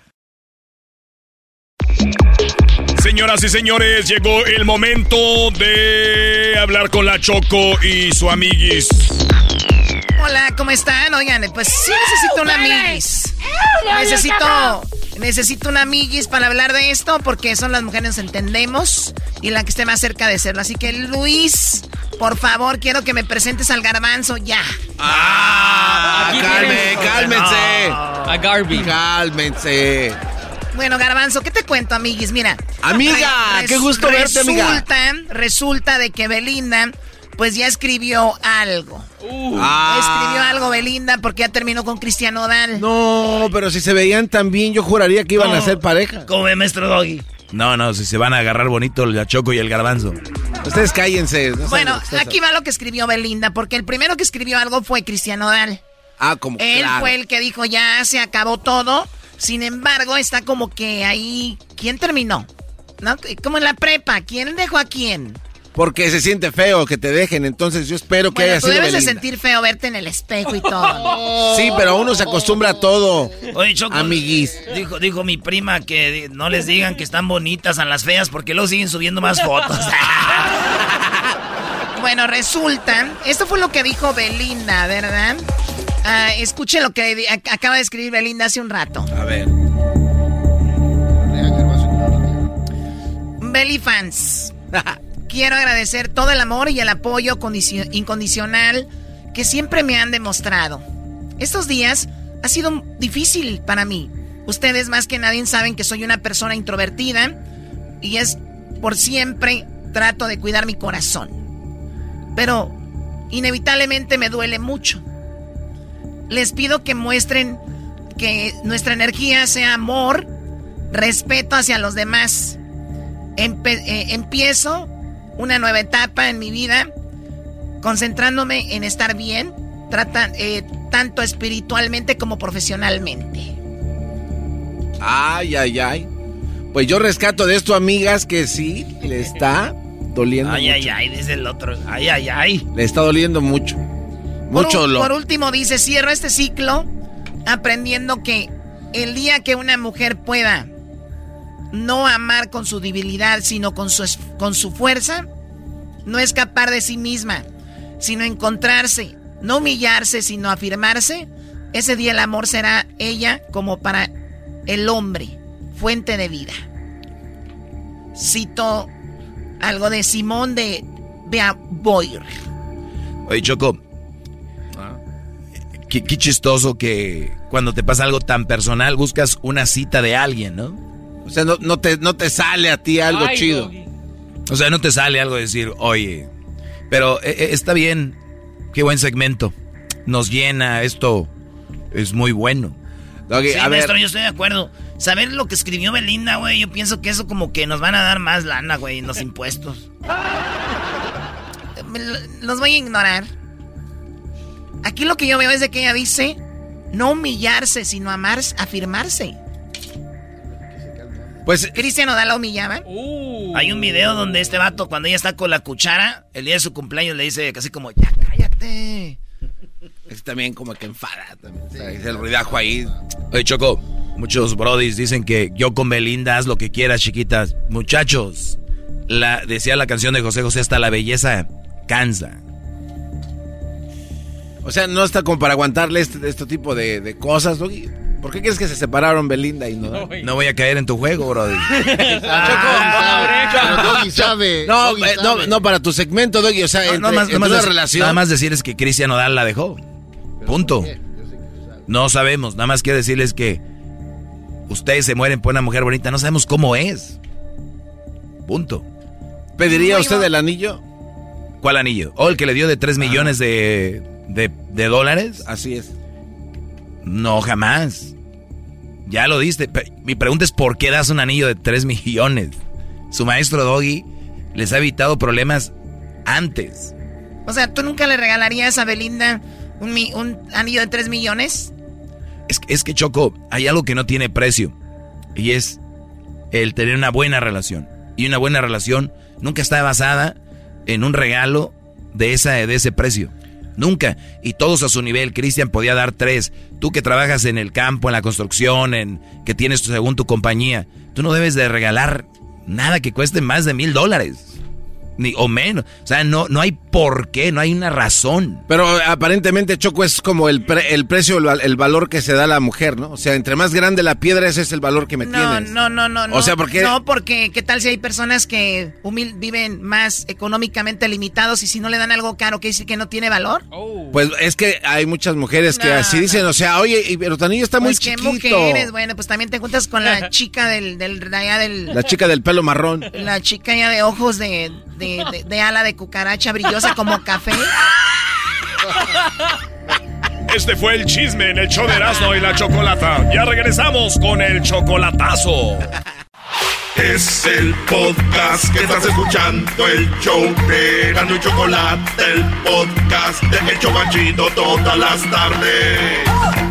Señoras y señores, llegó el momento de hablar con la Choco y su amiguis. Hola, ¿cómo están? Oigan, pues sí necesito una amiguis. Necesito, necesito una amiguis para hablar de esto porque son las mujeres nos entendemos y la que esté más cerca de serlo. Así que Luis, por favor, quiero que me presentes al garbanzo ya. Ah, calme, cálmense. A Garby. Cálmense. Bueno, Garbanzo, ¿qué te cuento, amiguis? Mira. Amiga, qué gusto verte, amiga. Resulta, resulta de que Belinda, pues ya escribió algo. Ah. Escribió algo Belinda porque ya terminó con Cristian Odal. No, pero si se veían tan bien, yo juraría que iban a ser pareja. ¿Cómo ve, maestro Doggy? No, no, si se van a agarrar bonito la Choco y el garbanzo. Ustedes cállense. no Bueno, aquí va lo que escribió Belinda, porque el primero que escribió algo fue Cristian Odal. Ah, como Él claro. fue el que dijo ya se acabó todo. Sin embargo, está como que ahí. ¿Quién terminó? ¿No? Como en la prepa. ¿Quién dejó a quién? Porque se siente feo que te dejen, entonces yo espero que Bueno, haya tú sido debes de sentir feo verte en el espejo y todo. Sí, pero uno se acostumbra a todo. Oye, Choco. Amiguis. Dijo, dijo mi prima que no les digan que están bonitas a las feas porque luego siguen subiendo más fotos. Bueno, resulta, esto fue lo que dijo Belinda, ¿verdad? Ah, escuchen lo que acaba de escribir Belinda hace un rato. A ver. Belly fans, quiero agradecer todo el amor y el apoyo condicio- incondicional que siempre me han demostrado. Estos días ha sido difícil para mí. Ustedes más que nadie saben que soy una persona introvertida y es por siempre trato de cuidar mi corazón. Pero inevitablemente me duele mucho. Les pido que muestren que nuestra energía sea amor, respeto hacia los demás. Empe- eh, empiezo una nueva etapa en mi vida concentrándome en estar bien, trata- eh, tanto espiritualmente como profesionalmente. Ay, ay, ay. Pues yo rescato de esto, amigas, que sí, le está doliendo Ay, mucho. ay, ay, dice el otro. Ay, ay, ay. Le está doliendo mucho. Por, Mucho último dice, cierro este ciclo aprendiendo que el día que una mujer pueda no amar con su debilidad, sino con su, con su fuerza, no escapar de sí misma, sino encontrarse, no humillarse, sino afirmarse, ese día el amor será ella como para el hombre, fuente de vida. Cito algo de Simón de Beauvoir. Oye, Choco. Qué, qué chistoso que cuando te pasa algo tan personal buscas una cita de alguien, ¿no? O sea, no, no te, no te sale a ti algo Ay, chido. Doggy. O sea, no te sale algo de decir, oye, pero eh, eh, está bien, qué buen segmento. Nos llena, esto es muy bueno. Doggy, Sí, a ver, maestro, yo estoy de acuerdo. Saber lo que escribió Belinda, güey, yo pienso que eso como que nos van a dar más lana, güey, en los impuestos. Los voy a ignorar. Aquí lo que yo veo es de que ella dice no humillarse, sino amar, afirmarse. pues Cristian Odal la humillaba. Uh. Hay un video donde este vato, cuando ella está con la cuchara, el día de su cumpleaños le dice casi como, ya cállate. es también como que enfada. También. Es el ruidajo ahí. Oye, Choco, muchos brodis dicen que yo con Belinda haz lo que quieras, chiquitas. Muchachos, la, decía la canción de José José, hasta la belleza cansa. O sea, no está como para aguantarle este, este tipo de, de cosas, Doggy. ¿Por qué crees que se separaron Belinda y no? No voy a caer en tu juego, brody. Pero Doggy sabe. No, Doggy eh, no, sabe. no, para tu segmento, Doggy. O sea, entre, nada más, entre nada más relación. nada más decirles que Cristian Odal la dejó. Punto. No sabemos, nada más quiero decirles que ustedes se mueren por una mujer bonita, no sabemos cómo es. Punto. ¿Pediría No, usted iba- el anillo? ¿Cuál anillo? ¿O el que le dio de 3 millones de, de, de dólares? Así es. No, jamás. Ya lo diste. Mi pregunta es ¿por qué das un anillo de 3 millones? Su maestro Doggy les ha evitado problemas antes. O sea, tú nunca le regalarías a Belinda ¿Un, un anillo de 3 millones? Es, es que Choco, hay algo que no tiene precio. Y es el tener una buena relación. Y una buena relación nunca está basada en un regalo de, esa, de ese precio. Nunca. Y todos a su nivel. Cristian podía dar tres. Tú que trabajas en el campo, en la construcción, en que tienes según tu compañía, tú no debes de regalar nada que cueste más de mil dólares ni o menos. O sea, no, no hay por qué, no hay una razón. Pero aparentemente, Choco, es como el, el precio, el, valor que se da a la mujer, ¿no? O sea, entre más grande la piedra, ese es el valor que me no, tienes. No, no, no, no. O sea, porque... No, porque ¿qué tal si hay personas que viven más económicamente limitados y si no le dan algo caro, ¿qué dice que no tiene valor? Pues es que hay muchas mujeres que así dicen, o sea, oye, pero tu niño está muy pues, chiquito. ¿qué mujeres? Bueno, pues también te juntas con la chica del, del, La chica del pelo marrón. La chica ya de ojos de, de, de ala de cucaracha brillosa como café. Este fue el chisme en el show de Erasmo y la Chocolata. Ya regresamos con el chocolatazo. Es el podcast que estás escuchando, el show de Erasmo y Chocolate, el podcast de Hecho Banchito todas las tardes.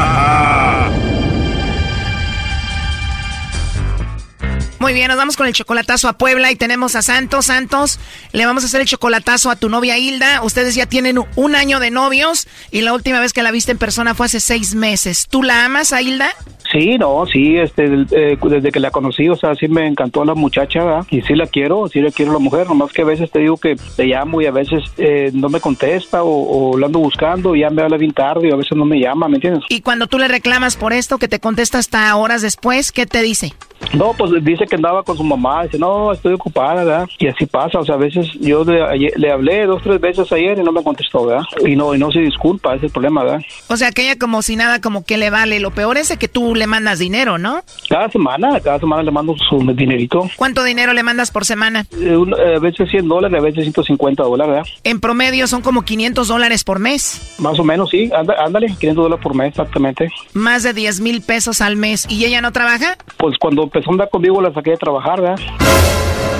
Muy bien, nos vamos con el chocolatazo a Puebla y tenemos a Santos. Santos, le vamos a hacer el chocolatazo a tu novia Hilda. Ustedes ya tienen un año de novios y la última vez que la viste en persona fue hace seis meses. ¿Tú la amas a Hilda? Sí, no, sí, este, eh, desde que la conocí, o sea, sí me encantó la muchacha, ¿verdad? y sí la quiero, sí la quiero a la mujer, nomás que a veces te digo que te llamo y a veces eh, no me contesta o, la ando buscando y ya me habla bien tarde y a veces no me llama, ¿me entiendes? Y cuando tú le reclamas por esto, que te contesta hasta horas después, ¿qué te dice? No, pues dice que andaba con su mamá, dice, no, estoy ocupada, ¿verdad? Y así pasa, o sea, a veces yo le, hablé dos, tres veces ayer y no me contestó, ¿verdad? Y no, y no se disculpa, ese es el problema, ¿verdad? O sea, que ella como si nada, como que le vale. Lo peor es que tú le mandas dinero, ¿no? Cada semana, cada semana le mando su dinerito. ¿Cuánto dinero le mandas por semana? Eh, a veces 100 dólares, a veces 150 dólares, ¿verdad? En promedio son como 500 dólares por mes. Más o menos, sí, ándale, 500 dólares por mes, exactamente. Más de 10 mil pesos al mes. ¿Y ella no trabaja? Pues cuando empezó a andar conmigo la saqué de trabajar, ¿verdad?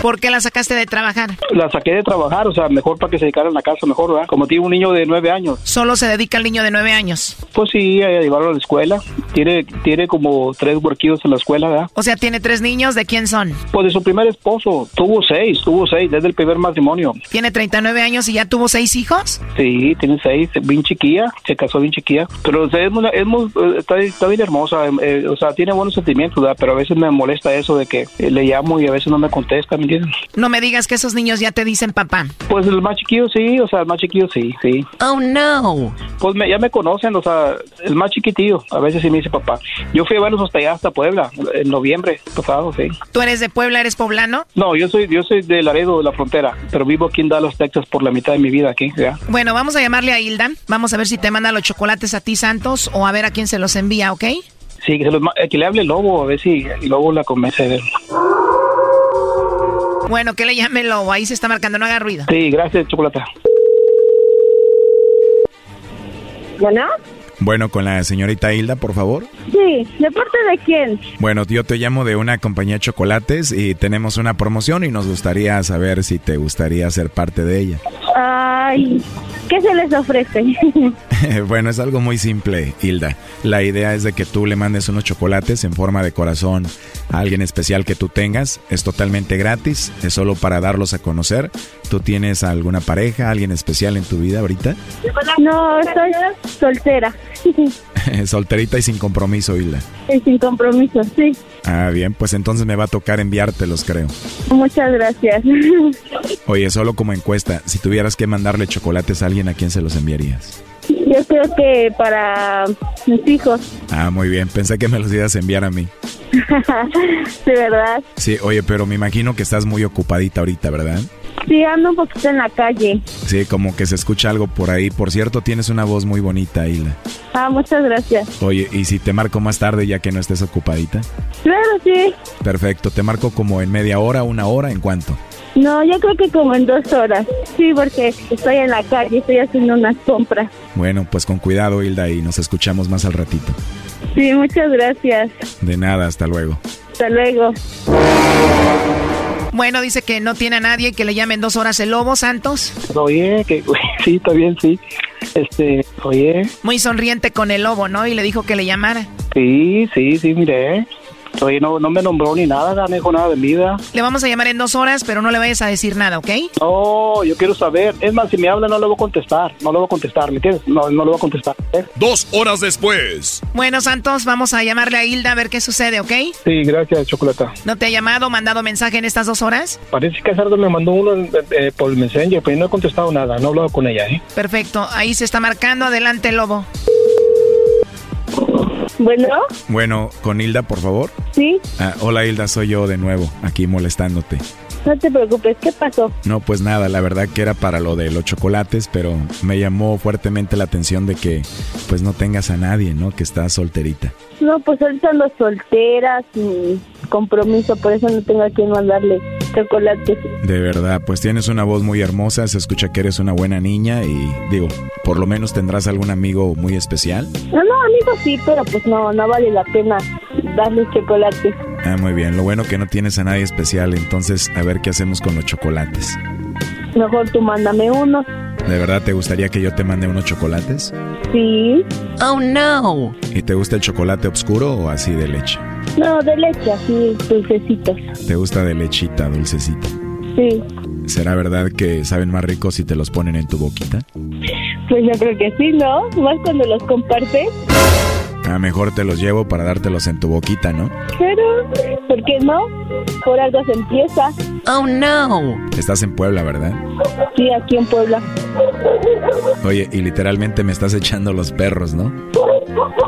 ¿Por qué la sacaste de trabajar? La saqué de trabajar, o sea, mejor para que se dedicara en la casa, mejor, ¿verdad? Como tiene un niño de nueve años. ¿Solo se dedica al niño de nueve años? Pues sí, a llevarlo a la escuela. Tiene, tiene como tres huerquillos en la escuela, ¿verdad? O sea, tiene tres niños, ¿de quién son? Pues de su primer esposo. Tuvo seis, tuvo seis, desde el primer matrimonio. ¿Tiene 39 años y ya tuvo seis hijos? Sí, tiene seis, bien chiquilla, se casó bien chiquilla. Pero es, está, bien hermosa, eh, o sea, tiene buenos sentimientos, ¿verdad? Pero a veces me molesta eso de que le llamo y a veces no me contesta, ¿me? No me digas que esos niños ya te dicen papá. Pues el más chiquillo sí, o sea, el más chiquillo sí, sí. Oh, no. Pues ya me conocen, o sea, el más chiquitillo, a veces sí me dice papá. Yo fui a verlos hasta allá, hasta Puebla, en noviembre pasado, sí. ¿Tú eres de Puebla, eres poblano? No, yo soy, yo soy de Laredo, de la frontera, pero vivo aquí en Dallas, Texas, por la mitad de mi vida aquí, ¿ya? Bueno, vamos a llamarle a Hilda, vamos a ver si te manda los chocolates a ti, Santos, o a ver a quién se los envía, ¿ok? Sí, que, se los, que le hable el Lobo, a ver si el Lobo la convence de bueno, que le llame Lobo. Ahí se está marcando, no haga ruido. Sí, gracias, Chocolata. Bueno. Bueno, con la señorita Hilda, por favor. Sí, ¿de parte de quién? Bueno, yo te llamo de una compañía de chocolates y tenemos una promoción y nos gustaría saber si te gustaría ser parte de ella. Ay, ¿qué se les ofrece? bueno, es algo muy simple, Hilda. La idea es de que tú le mandes unos chocolates en forma de corazón a alguien especial que tú tengas. Es totalmente gratis, es solo para darlos a conocer. ¿Tú tienes alguna pareja, alguien especial en tu vida ahorita? No, soy soltera. Solterita y sin compromiso, Hilda. Y sin compromiso, sí. Ah, bien, pues entonces me va a tocar enviártelos, creo. Muchas gracias. Oye, solo como encuesta, si tuvieras que mandarle chocolates a alguien, ¿a quién se los enviarías? Yo creo que para mis hijos. Ah, muy bien. Pensé que me los ibas a enviar a mí. de verdad. Sí, oye, pero me imagino que estás muy ocupadita ahorita, ¿verdad? Sí, ando un poquito en la calle. Sí, como que se escucha algo por ahí. Por cierto, tienes una voz muy bonita, Hilda. Ah, muchas gracias. Oye, ¿y si te marco más tarde ya que no estés ocupadita? Claro, sí. Perfecto, te marco como en media hora, una hora, ¿en cuánto? No, yo creo que como en dos horas. Sí, porque estoy en la calle, estoy haciendo unas compras. Bueno, pues con cuidado, Hilda, y nos escuchamos más al ratito. Sí, muchas gracias. De nada, hasta luego. Hasta luego. Bueno, dice que no tiene a nadie que le llame en dos horas el lobo, Santos. Oye, que sí, está bien, sí. Este, oye. Muy sonriente con el lobo, ¿no? Y le dijo que le llamara. Sí, sí, sí, mire. Oye, no, no me nombró ni nada, no dijo nada de vida. Le vamos a llamar en dos horas, pero no le vayas a decir nada, ¿ok? No, yo quiero saber. Es más, si me habla no le voy a contestar. No le voy a contestar, ¿me entiendes? No, no le voy a contestar. ¿eh? Dos horas después. Bueno, Santos, vamos a llamarle a Hilda a ver qué sucede, ¿ok? Sí, gracias, Chocolata. ¿No te ha llamado, mandado mensaje en estas dos horas? Parece que Sardo me mandó uno eh, por el Messenger, pero no he contestado nada. No he hablado con ella, ¿eh? Perfecto. Ahí se está marcando. Adelante, Lobo. Bueno. Bueno, con Hilda, por favor. Sí. Ah, hola Hilda, soy yo de nuevo, aquí molestándote. No te preocupes, ¿qué pasó? No, pues nada, la verdad que era para lo de los chocolates, pero me llamó fuertemente la atención de que pues no tengas a nadie, ¿no? Que estás solterita. No, pues ahorita ando soltera, sin compromiso, por eso no tengo a quien mandarle chocolates. De verdad, pues tienes una voz muy hermosa, se escucha que eres una buena niña y digo, por lo menos tendrás algún amigo muy especial. No, no, amigo sí, pero pues no, no vale la pena darle chocolates. Ah, muy bien, lo bueno que no tienes a nadie especial, entonces a ver qué hacemos con los chocolates. Mejor tú mándame uno. ¿De verdad te gustaría que yo te mande unos chocolates? Sí. Oh, no. ¿Y te gusta el chocolate oscuro o así de leche? No, de leche, así, dulcecitos. ¿Te gusta de lechita, dulcecita? Sí. ¿Será verdad que saben más ricos si te los ponen en tu boquita? Pues yo creo que sí, ¿no? Más cuando los compartes. A mejor te los llevo para dártelos en tu boquita, ¿no? Pero, ¿por qué no? Por algo se empieza. Oh, no. Estás en Puebla, ¿verdad? Sí, aquí en Puebla. Oye, y literalmente me estás echando los perros, ¿no?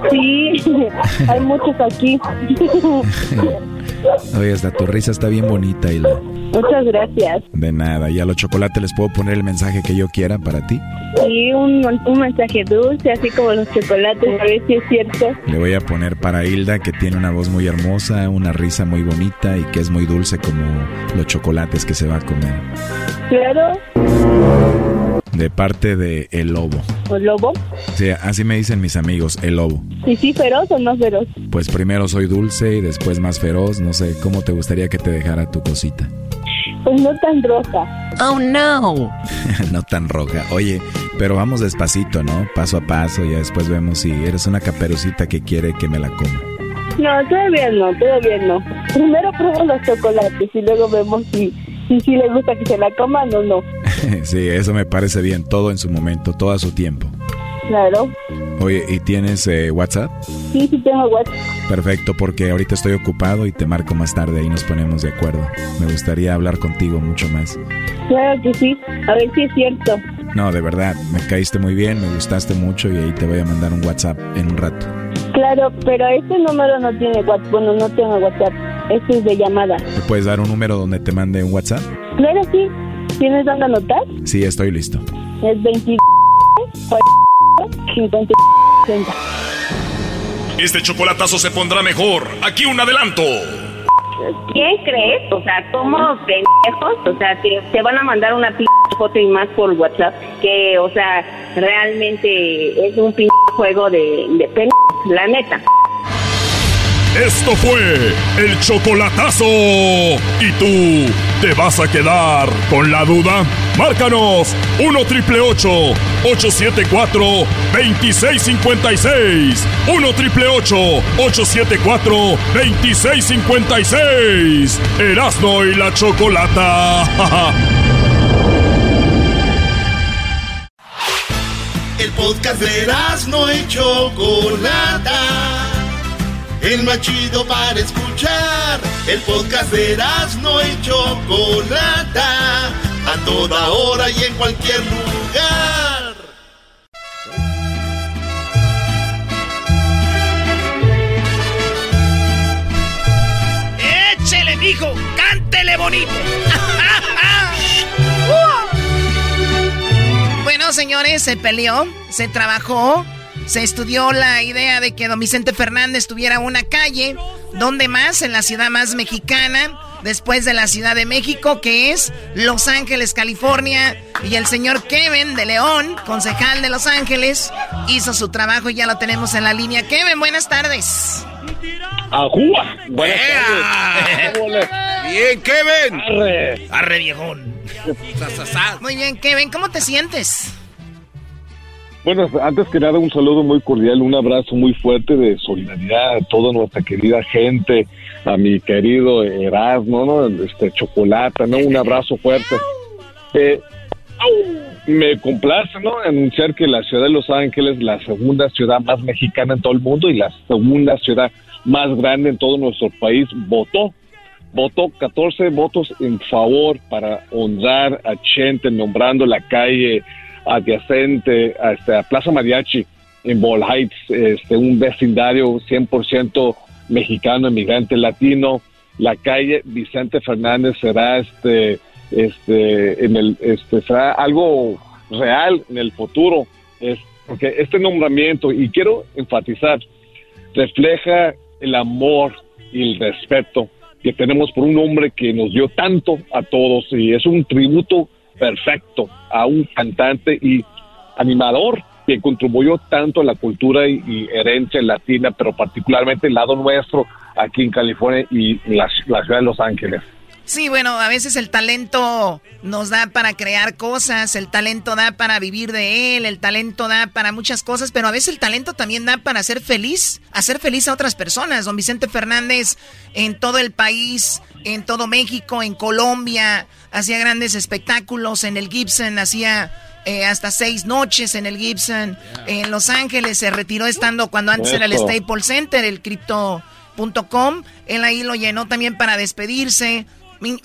Sí, hay muchos aquí. Oye, hasta tu risa está bien bonita, Hilda. Muchas gracias. De nada, ¿y a los chocolates les puedo poner el mensaje que yo quiera para ti? Sí, un, un mensaje dulce, así como los chocolates, a ver si es cierto. Le voy a poner para Hilda, que tiene una voz muy hermosa, una risa muy bonita y que es muy dulce como los chocolates que se va a comer. Claro. De parte de El Lobo. ¿El lobo? Sí, así me dicen mis amigos, El Lobo. ¿Y sí feroz o no feroz? Pues primero soy dulce y después más feroz. No sé, ¿cómo te gustaría que te dejara tu cosita? Pues no tan roja. Oh, no. no tan roja. Oye, pero vamos despacito, ¿no? Paso a paso, ya después vemos si eres una caperucita que quiere que me la coma. No, todavía no, todavía no. Primero pruebo los chocolates y luego vemos si, si, si le gusta que se la coman o no. sí, eso me parece bien, todo en su momento, todo a su tiempo. Claro. Oye, ¿y tienes eh, WhatsApp? Sí, sí tengo WhatsApp. Perfecto, porque ahorita estoy ocupado y te marco más tarde y nos ponemos de acuerdo. Me gustaría hablar contigo mucho más. Claro que sí, a ver si es cierto. No, de verdad, me caíste muy bien, me gustaste mucho y ahí te voy a mandar un WhatsApp en un rato. Claro, pero este número no tiene WhatsApp. Bueno, no tengo WhatsApp. Este es de llamada. ¿Me puedes dar un número donde te mande un WhatsApp? Claro, sí. ¿Tienes dónde anotar? Sí, estoy listo. Es 22 50 60. Este chocolatazo se pondrá mejor. Aquí un adelanto. ¿Quién crees? O sea, somos pendejos. O sea, te, te van a mandar una p foto y más por WhatsApp. Que, o sea, realmente es un p juego de, de la neta. Esto fue el chocolatazo. ¿Y tú te vas a quedar con la duda? Márcanos 1 triple 874 2656. 1 triple 874 2656. Erasno y la chocolata. El podcast de Erasno y Chocolata. El más chido para escuchar. El podcast de Erasno y Chocolata. A toda hora y en cualquier lugar. ¡Échele, mijo! ¡Cántele bonito! señores, se peleó, se trabajó, se estudió la idea de que don Vicente Fernández tuviera una calle, donde más, en la ciudad más mexicana, después de la Ciudad de México, que es Los Ángeles, California. Y el señor Kevin de León, concejal de Los Ángeles, hizo su trabajo y ya lo tenemos en la línea. Kevin, buenas tardes. ¡Ajúa! Buenas tardes. Bien, Kevin. Arre. Arre, viejón. Muy bien, Kevin, ¿cómo te sientes? Bueno, antes que nada, un saludo muy cordial, un abrazo muy fuerte de solidaridad a toda nuestra querida gente, a mi querido Erasmo, ¿no? Este, Chocolata, ¿no? Un abrazo fuerte. Eh, me complace, ¿no? Anunciar que la ciudad de Los Ángeles, la segunda ciudad más mexicana en todo el mundo y la segunda ciudad más grande en todo nuestro país, votó. Votó 14 votos en favor para honrar a Chente, nombrando la calle adyacente a, este, Plaza Mariachi en Ball Heights, este, un vecindario 100% mexicano, emigrante latino. La calle Vicente Fernández será este, este, en el, este, será algo real en el futuro. Es, porque este nombramiento, y quiero enfatizar, refleja el amor y el respeto que tenemos por un hombre que nos dio tanto a todos y es un tributo perfecto a un cantante y animador que contribuyó tanto a la cultura y, herencia latina, pero particularmente el lado nuestro aquí en California y la, la ciudad de Los Ángeles. Sí, bueno, a veces el talento nos da para crear cosas, el talento da para vivir de él, el talento da para muchas cosas, pero a veces el talento también da para ser feliz, hacer feliz a otras personas. Don Vicente Fernández en todo el país, en todo México, en Colombia, hacía grandes espectáculos, en el Gibson hacía eh, hasta seis noches en el Gibson, en Los Ángeles se retiró estando cuando antes era el Staples Center, el Crypto.com, él ahí lo llenó también para despedirse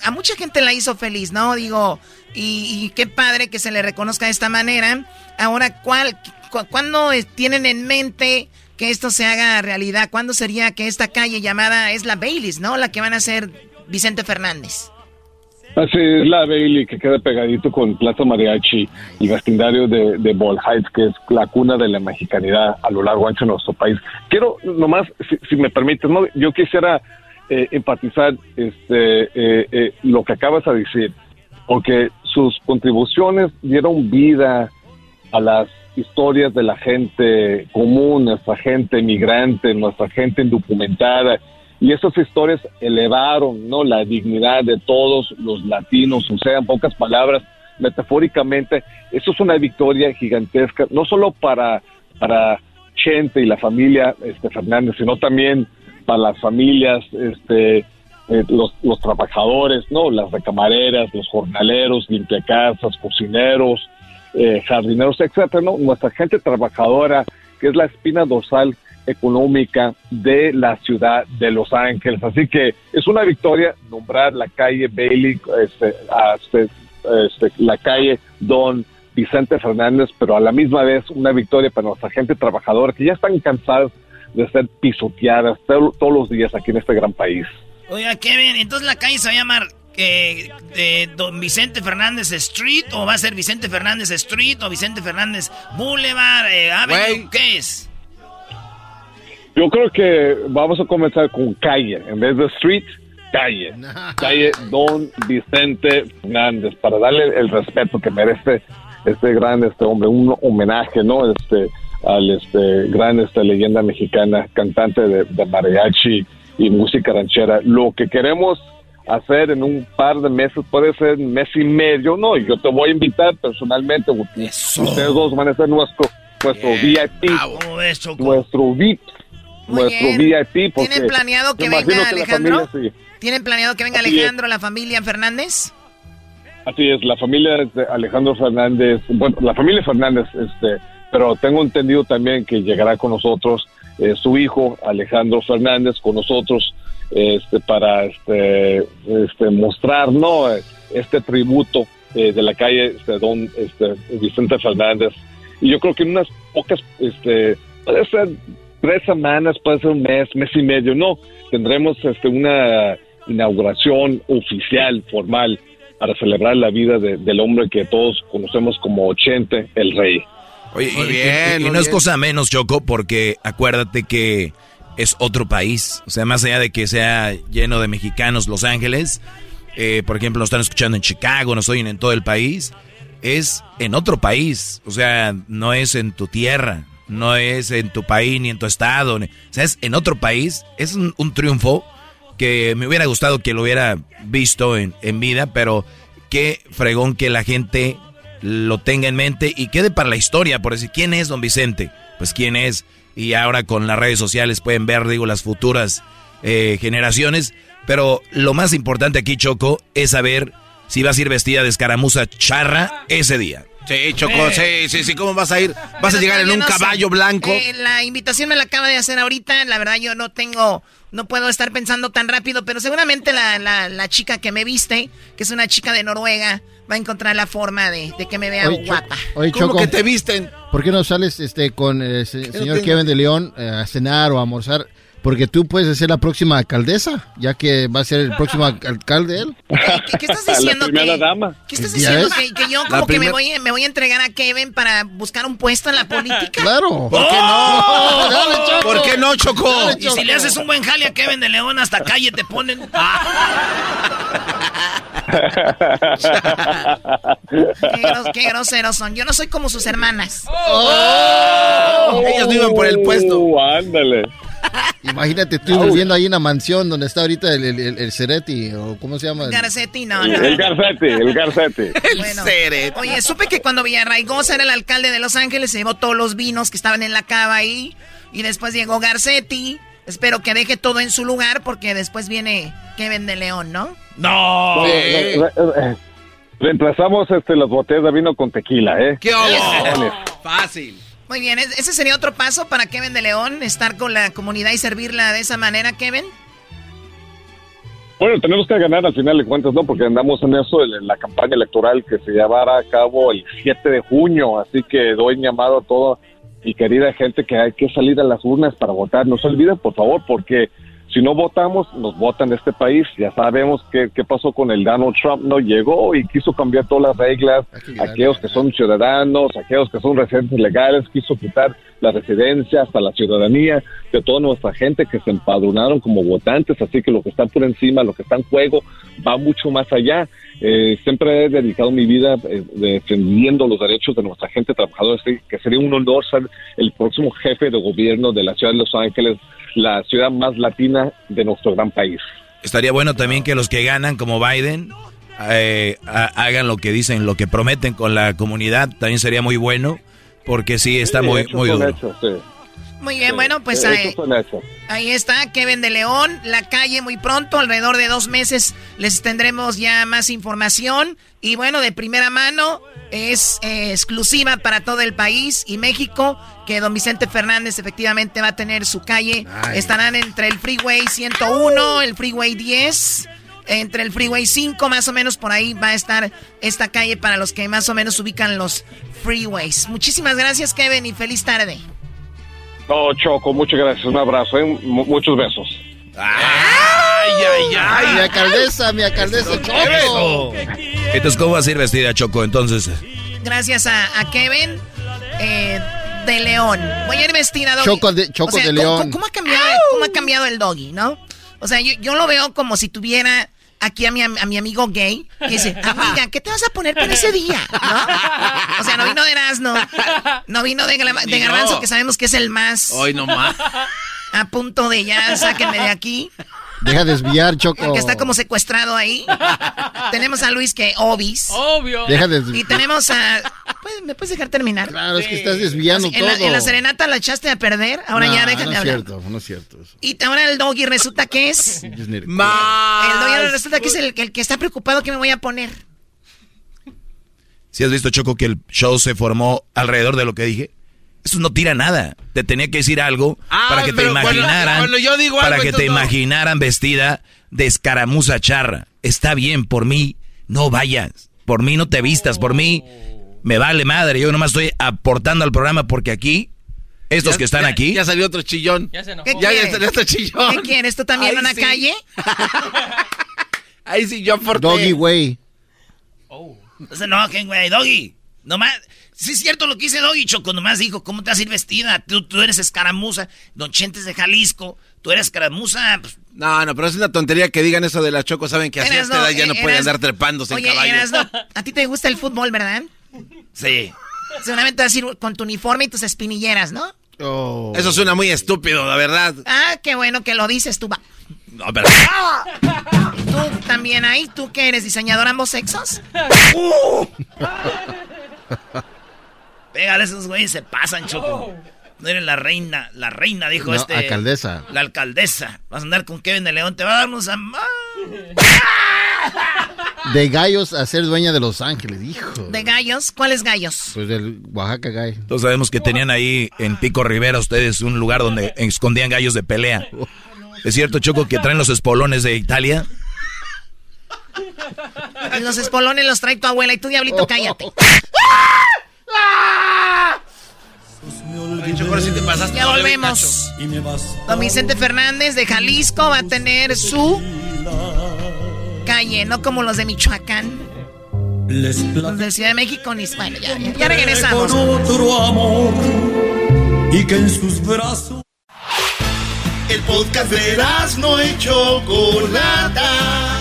a mucha gente la hizo feliz, ¿no? Digo, y, qué padre que se le reconozca de esta manera. Ahora, ¿cuál, ¿cuándo tienen en mente que esto se haga realidad? ¿Cuándo sería que esta calle llamada es la Baileys, ¿no? La que van a ser Vicente Fernández. Así es la Bailey que queda pegadito con Plaza Mariachi y vecindario de, de Ball Heights, que es la cuna de la mexicanidad a lo largo ancho de nuestro país. Quiero nomás, si, si me permites, ¿no? yo quisiera eh, empatizar este, eh, eh, lo que acabas de decir, porque sus contribuciones dieron vida a las historias de la gente común, nuestra gente migrante, nuestra gente indocumentada, y esas historias elevaron ¿no? la dignidad de todos los latinos, o sea, en pocas palabras, metafóricamente, eso es una victoria gigantesca, no solo para, para Chente y la familia este, Fernández, sino también para las familias, este, eh, los, los, trabajadores, ¿no? Las recamareras, los jornaleros, limpiacasas, cocineros, eh, jardineros, etcétera, ¿no? Nuestra gente trabajadora, que es la espina dorsal económica de la ciudad de Los Ángeles. Así que es una victoria nombrar la calle Bailey, este, este, este, la calle Don Vicente Fernández, pero a la misma vez una victoria para nuestra gente trabajadora que ya están cansados de ser pisoteadas todos los días aquí en este gran país. Oiga, Kevin, entonces la calle se va a llamar eh, Don Vicente Fernández Street o va a ser Vicente Fernández Street o Vicente Fernández Boulevard, eh, Avenue, ¿qué es? Yo creo que vamos a comenzar con calle, en vez de street, calle. Calle Don Vicente Fernández, para darle el respeto que merece este gran este hombre, un homenaje, ¿no? Este, al este gran esta leyenda mexicana, cantante de, mariachi y música ranchera. Lo que queremos hacer en un par de meses, puede ser un mes y medio, no, yo te voy a invitar personalmente, ustedes dos van a ser nuestro, nuestro VIP, nuestro VIP, nuestro VIP. ¿Tienen planeado que venga Alejandro? ¿Tienen planeado que venga Alejandro, la familia Fernández? Así es, la familia de Alejandro Fernández, bueno, la familia Fernández, este, pero tengo entendido también que llegará con nosotros eh, su hijo Alejandro Fernández con nosotros este para este, este mostrar no este tributo eh, de la calle este, don este, Vicente Fernández. Y yo creo que en unas pocas este puede ser tres semanas puede ser un mes mes y medio no tendremos este una inauguración oficial formal para celebrar la vida de- del hombre que todos conocemos como Chente, el rey. Oye, Muy y- y- bien, y, no es cosa menos, Choco, porque acuérdate que es otro país. O sea, más allá de que sea lleno de mexicanos Los Ángeles, eh, por ejemplo, nos están escuchando en Chicago, nos oyen en todo el país, es en otro país. O sea, no es en tu tierra, no es en tu país ni en tu estado. ni- o sea, es en otro país. Es un, un triunfo que me hubiera gustado que lo hubiera visto en, en vida, pero qué fregón que la gente lo tenga en mente y quede para la historia, por decir, ¿quién es don Vicente? Pues quién es. Y ahora con las redes sociales pueden ver, digo, las futuras eh, generaciones. Pero lo más importante aquí, Choco, es saber si vas a ir vestida de escaramuza charra ese día. Sí, Choco, sí, sí, sí, ¿cómo vas a ir? ¿Vas a llegar en un no sé. caballo blanco? Eh, la invitación me la acaba de hacer ahorita. La verdad, yo no tengo, no puedo estar pensando tan rápido, pero seguramente la, la, la chica que me viste, que es una chica de Noruega, va a encontrar la forma de, de que me vea Oye, Cho- guapa. oye, Choco, visten? ¿Por qué no sales este con el se- no señor? Kevin de León eh, a cenar o a almorzar? Porque tú puedes ser la próxima alcaldesa, ya que va a ser el próximo al- alcalde él. ¿Qué, qué estás diciendo? La primera que, dama. ¿Qué estás ¿Ya diciendo? Que, que yo La como que me voy, me voy a entregar a Kevin para buscar un puesto en la política. Claro. ¿Por qué no? Dale, Choco. ¿Por qué no, Choco? Y si le haces un buen jale a Kevin de León, hasta calle te ponen. Qué, gros- qué groseros son. Yo no soy como sus hermanas. Ellos no iban por el puesto. Uh, ándale. Imagínate tú viviendo ahí en la mansión donde está ahorita el, el, el- el Ceretti, o ¿cómo se llama? Garcetti, no, no. El Garcetti, el Garcetti. Bueno, oye, supe que cuando Villarraigosa era el alcalde de Los Ángeles, se llevó todos los vinos que estaban en la cava ahí. Y después llegó Garcetti. Espero que deje todo en su lugar porque después viene Kevin de León, ¿no? No. Re- re- re- Reemplazamos este, las botellas de vino con tequila, ¿eh? ¡Qué Cojones. Fácil. Muy bien, ¿es- ese sería otro paso para Kevin de León, estar con la comunidad y servirla de esa manera, Kevin. Bueno, tenemos que ganar al final de cuentas, ¿no? Porque andamos en eso, en la campaña electoral que se llevará a cabo el 7 de junio. Así que doy un llamado a toda mi querida gente que hay que salir a las urnas para votar. No se olviden, por favor, porque si no votamos, nos votan este país. Ya sabemos qué, qué pasó con el Donald Trump. No llegó y quiso cambiar todas las reglas. Aquellos que son ciudadanos, aquellos que son residentes legales, quiso quitar la residencia hasta la ciudadanía de toda nuestra gente que se empadronaron como votantes. Así que lo que está por encima, lo que está en juego, va mucho más allá. Eh, siempre he dedicado mi vida eh, defendiendo los derechos de nuestra gente trabajadora, que sería un honor ser el próximo jefe de gobierno de la ciudad de Los Ángeles, la ciudad más latina de nuestro gran país. Estaría bueno también que los que ganan, como Biden, eh, ha- hagan lo que dicen, lo que prometen con la comunidad. También sería muy bueno, porque sí, está Sí, muy, muy duro. sí. Muy bien, bueno, pues ahí está Kevin de León, la calle muy pronto, alrededor de dos meses les tendremos ya más información y bueno, de primera mano es eh, exclusiva para todo el país y México que don Vicente Fernández efectivamente va a tener su calle, estarán entre el Freeway 101, el Freeway 10. Entre el Freeway 5, más o menos por ahí va a estar esta calle para los que más o menos ubican los freeways. Muchísimas gracias, Kevin, y feliz tarde. No, Choco, muchas gracias. Un abrazo, ¿eh? Mu- muchos besos. ¡Ay, ay, ay! Mi alcaldesa, mi alcaldesa Choco. Entonces, ¿cómo vas a ir vestida, Choco? Entonces, Gracias a, a Kevin eh, de León. Voy a ir vestida doggy. Choco de- Choco de ¿cómo- León. ¿cómo, ha cambiado, ¿Cómo ha cambiado el doggy, no? O sea, yo, yo lo veo como si tuviera aquí a mi, a mi amigo gay que dice, amiga, ¿qué te vas a poner para ese día? ¿No? O sea, no vino de Erasmo, no vino de, de Garbanzo, que sabemos que es el más Hoy nomás. a punto de ya, sáquenme de aquí. Deja desviar, El Choco. que está como secuestrado ahí. tenemos a Luis que obis. Obvio. Deja de- Y tenemos a. ¿Puedes- ¿Me puedes dejar terminar? Claro, es que estás desviando en, la, todo. en la serenata la echaste a perder. Ahora No, ya déjame no es hablar. cierto, no es cierto. eso. Y ahora el doggy resulta que es. El doggy resulta que es el, el que está preocupado que me voy a poner. si has visto, Choco, que el show se formó alrededor de lo que dije? Eso no tira nada. Te tenía que decir algo Ah, para que te imaginaran. cuando yo digo para que te no. imaginaran vestida de escaramuza charra. Está bien, por mí no vayas. Por mí no te vistas. Por mí me vale madre. Yo nomás estoy aportando al programa porque aquí, estos Ya- que están ya- aquí. Ya salió otro chillón. Ya se enojó. ¿Qué Ya, ya salió otro chillón. ¿Qué quieres? ¿Tú también en una sí. calle? Ahí sí yo aporté. Doggy way. Oh. No se enojen, güey. Doggy. Nomás, sí es cierto lo que dice Doggy, Choco. Nomás dijo, ¿cómo te vas a ir vestida? Tú, tú eres escaramuza. Don Chentes de Jalisco. Tú eres escaramuza. Pues. No, no, pero es una tontería que digan eso de la Choco. Saben que así a esta edad ya no puede andar trepándose en caballo. a ti te gusta el fútbol, ¿verdad? Sí. Seguramente vas a ir con tu uniforme y tus espinilleras, ¿no? Oh. Eso suena muy estúpido, la verdad. Ah, qué bueno que lo dices tú. Va. No, pero... ¿Tú también ahí? ¿Tú qué eres, diseñador ambos sexos? Pégale, esos güeyes se pasan, Choco. No eres la reina, la reina, dijo no, este. alcaldesa. La alcaldesa. Vas a andar con Kevin de León, te va a darnos a... De gallos a ser dueña de Los Ángeles, hijo. ¿De gallos? ¿Cuáles gallos? Pues del Oaxaca Gay. Todos sabemos que tenían ahí en Pico Rivera ustedes un lugar donde escondían gallos de pelea. ¿Es cierto, Choco, que traen los espolones de Italia? Los espolones los trae tu abuela y tú, diablito, cállate. ya volvemos. Don Vicente Fernández de Jalisco va a tener su calle, no como los de Michoacán. Los de Ciudad de México, ni bueno, ya, ya, regresamos. amor y que en sus brazos. El podcast de no hecho Chocolata.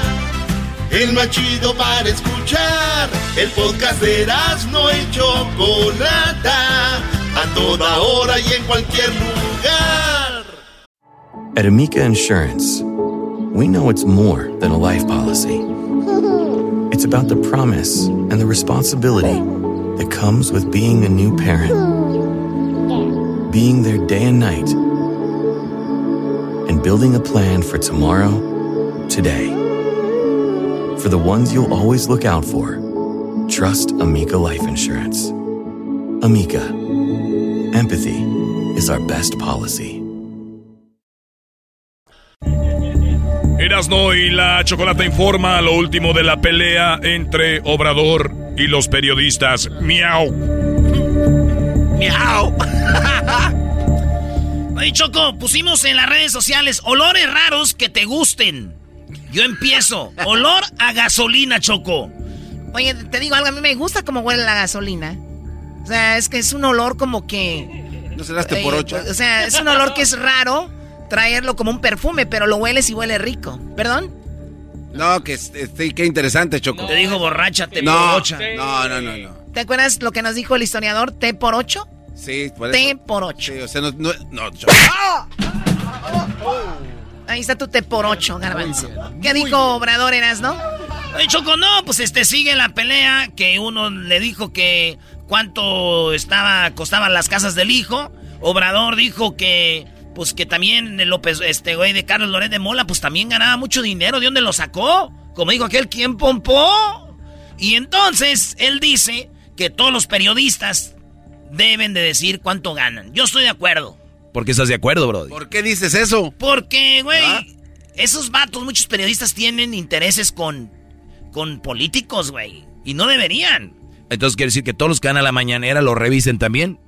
El más chido para escuchar. El podcast de no hecho Chocolata. A toda hora y en cualquier lugar. At Amica Insurance. we know it's more than a life policy. It's about the promise and the responsibility that comes with being a new parent, being there day and night, and building a plan for tomorrow, today. For the ones you'll always look out for, trust Amica Life Insurance. Amica, empathy is our best policy. Erasno y la Chocolata informa lo último de la pelea entre Obrador y los periodistas. Miau. Miau. Oye, Choco, pusimos en las redes sociales olores raros que te gusten. Yo empiezo. Olor a gasolina, Choco. Oye, te digo algo, a mí me gusta cómo huele la gasolina. O sea, es que es un olor como que... ¿No serás por ocho? O sea, es un olor que es raro traerlo como un perfume, pero lo hueles y huele rico. ¿Perdón? No, que este, qué interesante, Choco. Te dijo borracha, te no, por ocho. No, no, no, no. ¿Te acuerdas lo que nos dijo el historiador? ¿T por ocho? Sí, por T por ocho. Sí, o sea, no, no, no Ahí está tu T por ocho, garbanzo. ¿Qué dijo Obrador Eras, no? Oye, Choco, no, pues este sigue la pelea que uno le dijo que cuánto estaba costaban las casas del hijo. Obrador dijo que pues que también López, este güey de Carlos Loret de Mola, pues también ganaba mucho dinero. ¿De dónde lo sacó? Como dijo aquel, ¿quién pompó? Y entonces él dice que todos los periodistas deben de decir cuánto ganan. Yo estoy de acuerdo. ¿Por qué estás de acuerdo, bro? ¿Por qué dices eso? Porque, güey, ¿Ah? esos vatos, muchos periodistas tienen intereses con, con políticos, güey. Y no deberían. Entonces quiere decir que todos los que van a la mañanera lo revisen también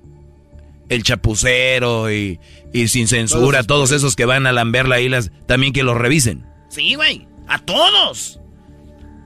el chapucero y, sin censura, todos, esos que van a lamber la islas, también que los revisen. Sí, güey, a todos.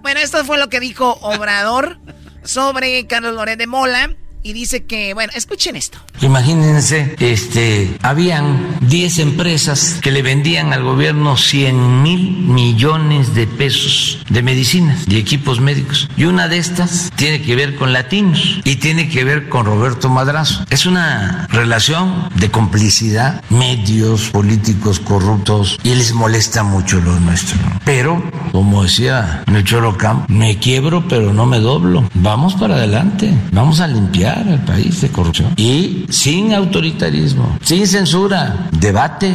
Bueno, esto fue lo que dijo Obrador sobre Carlos Loret de Mola y dice que, bueno, escuchen esto. Imagínense, este, habían 10 empresas que le vendían al gobierno 100 mil millones de pesos de medicinas y equipos médicos. Y una de estas tiene que ver con latinos y tiene que ver con Roberto Madrazo. Es una relación de complicidad, medios políticos corruptos y les molesta mucho lo nuestro. Pero, como decía Melchor Camp, me quiebro pero no me doblo. Vamos para adelante, vamos a limpiar el país de corrupción. Y sin autoritarismo, sin censura, debate,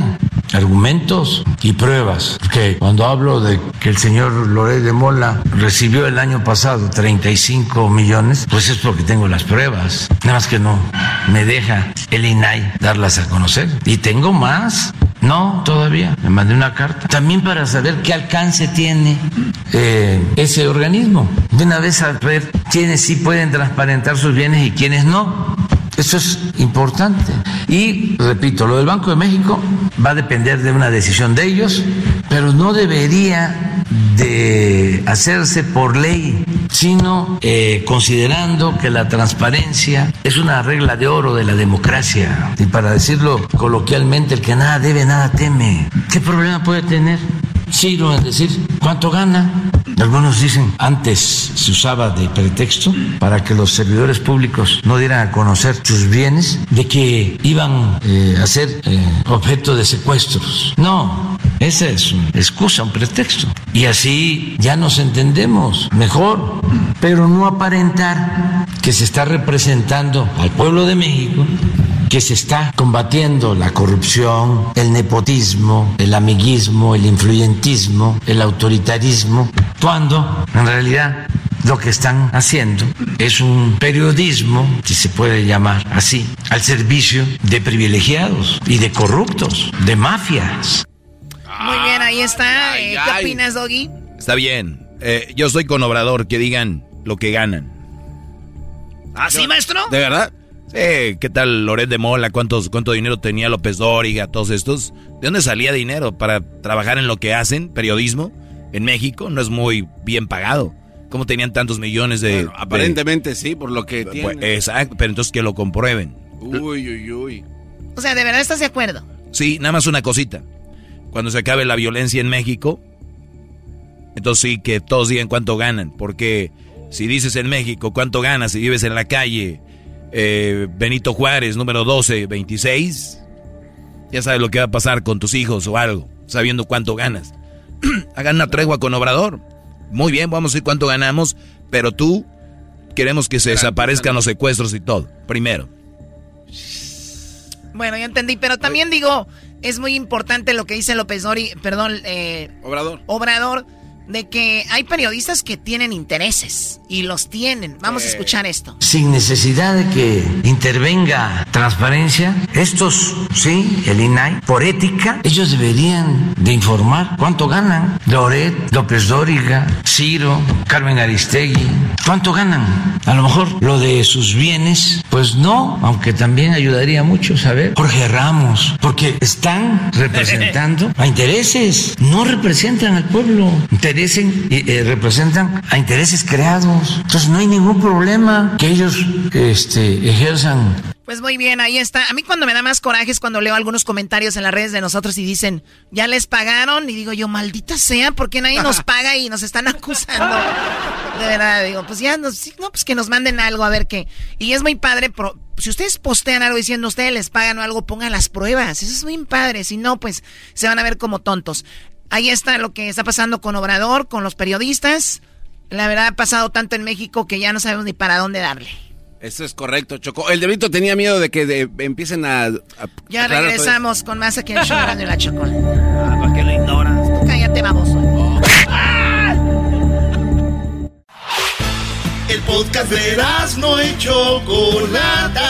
argumentos y pruebas. Porque cuando hablo de que el señor Loré de Mola recibió el año pasado 35 millones, pues es porque tengo las pruebas. Nada más que no me deja el INAI darlas a conocer. Y tengo más. No, todavía. Me mandé una carta. También para saber qué alcance tiene eh, ese organismo. De una vez a ver quiénes sí pueden transparentar sus bienes y quiénes no. Eso es importante. Y repito, lo del Banco de México va a depender de una decisión de ellos, pero no debería de hacerse por ley, sino eh, considerando que la transparencia es una regla de oro de la democracia. Y para decirlo coloquialmente, el que nada debe, nada teme. ¿Qué problema puede tener Ciro en decir cuánto gana? Algunos dicen, antes se usaba de pretexto para que los servidores públicos no dieran a conocer sus bienes, de que iban eh, a ser eh, objeto de secuestros. No, esa es una excusa, un pretexto. Y así ya nos entendemos mejor, pero no aparentar que se está representando al pueblo de México que se está combatiendo la corrupción, el nepotismo, el amiguismo, el influyentismo, el autoritarismo, cuando en realidad lo que están haciendo es un periodismo, si se puede llamar así, al servicio de privilegiados y de corruptos, de mafias. Muy bien, ahí está. Eh, ¿Qué opinas, Doggy? Está bien. Eh, yo estoy con Obrador, que digan lo que ganan. ¿Ah, sí, maestro? ¿De verdad? Sí, ¿qué tal Loret de Mola? ¿Cuántos, ¿Cuánto dinero tenía López Dóriga? Todos estos. ¿De dónde salía dinero para trabajar en lo que hacen, periodismo? En México no es muy bien pagado. ¿Cómo tenían tantos millones de...? aparentemente sí, por lo que pues, exacto, pero entonces que lo comprueben. Uy, uy, uy. O sea, ¿de verdad estás de acuerdo? Sí, nada más una cosita. Cuando se acabe la violencia en México, entonces sí que todos digan cuánto ganan. Porque si dices en México cuánto ganas y vives en la calle eh, Benito Juárez, número 12, 26, ya sabes lo que va a pasar con tus hijos o algo, sabiendo cuánto ganas. Hagan una tregua con Obrador. Muy bien, vamos a ver cuánto ganamos, pero tú queremos que se desaparezcan los secuestros y todo, primero. Bueno, ya entendí, pero también digo, es muy importante lo que dice López Dori, perdón, eh, Obrador. Obrador de que hay periodistas que tienen intereses y los tienen. Vamos a escuchar esto. Sin necesidad de que intervenga transparencia, estos, sí, el INAI, por ética, ellos deberían de informar cuánto ganan. Loret, López Dóriga, Ciro, Carmen Aristegui, ¿cuánto ganan? A lo mejor lo de sus bienes, pues no, aunque también ayudaría mucho saber. Jorge Ramos, porque están representando a intereses, no representan al pueblo. Intereses y eh, representan a intereses creados. Entonces no hay ningún problema que ellos este, ejerzan. Pues muy bien, ahí está. A mí cuando me da más coraje es cuando leo algunos comentarios en las redes de nosotros y dicen, ya les pagaron. Y digo yo, maldita sea, porque nadie nos paga y nos están acusando? De verdad, digo, pues ya, no, pues que nos manden algo a ver qué. Y es muy padre, si ustedes postean algo diciendo ustedes les pagan o algo, pongan las pruebas. Eso es muy padre. Si no, pues se van a ver como tontos. Ahí está lo que está pasando con Obrador, con los periodistas. La verdad ha pasado tanto en México que ya no sabemos ni para dónde darle. Eso es correcto, Choco. El Diablito tenía miedo de que empiecen a, Ya regresamos con más aquí en el de la chocolate. Ah, ¿para qué lo ignoras? Tú cállate, baboso. El podcast de no y Chocolata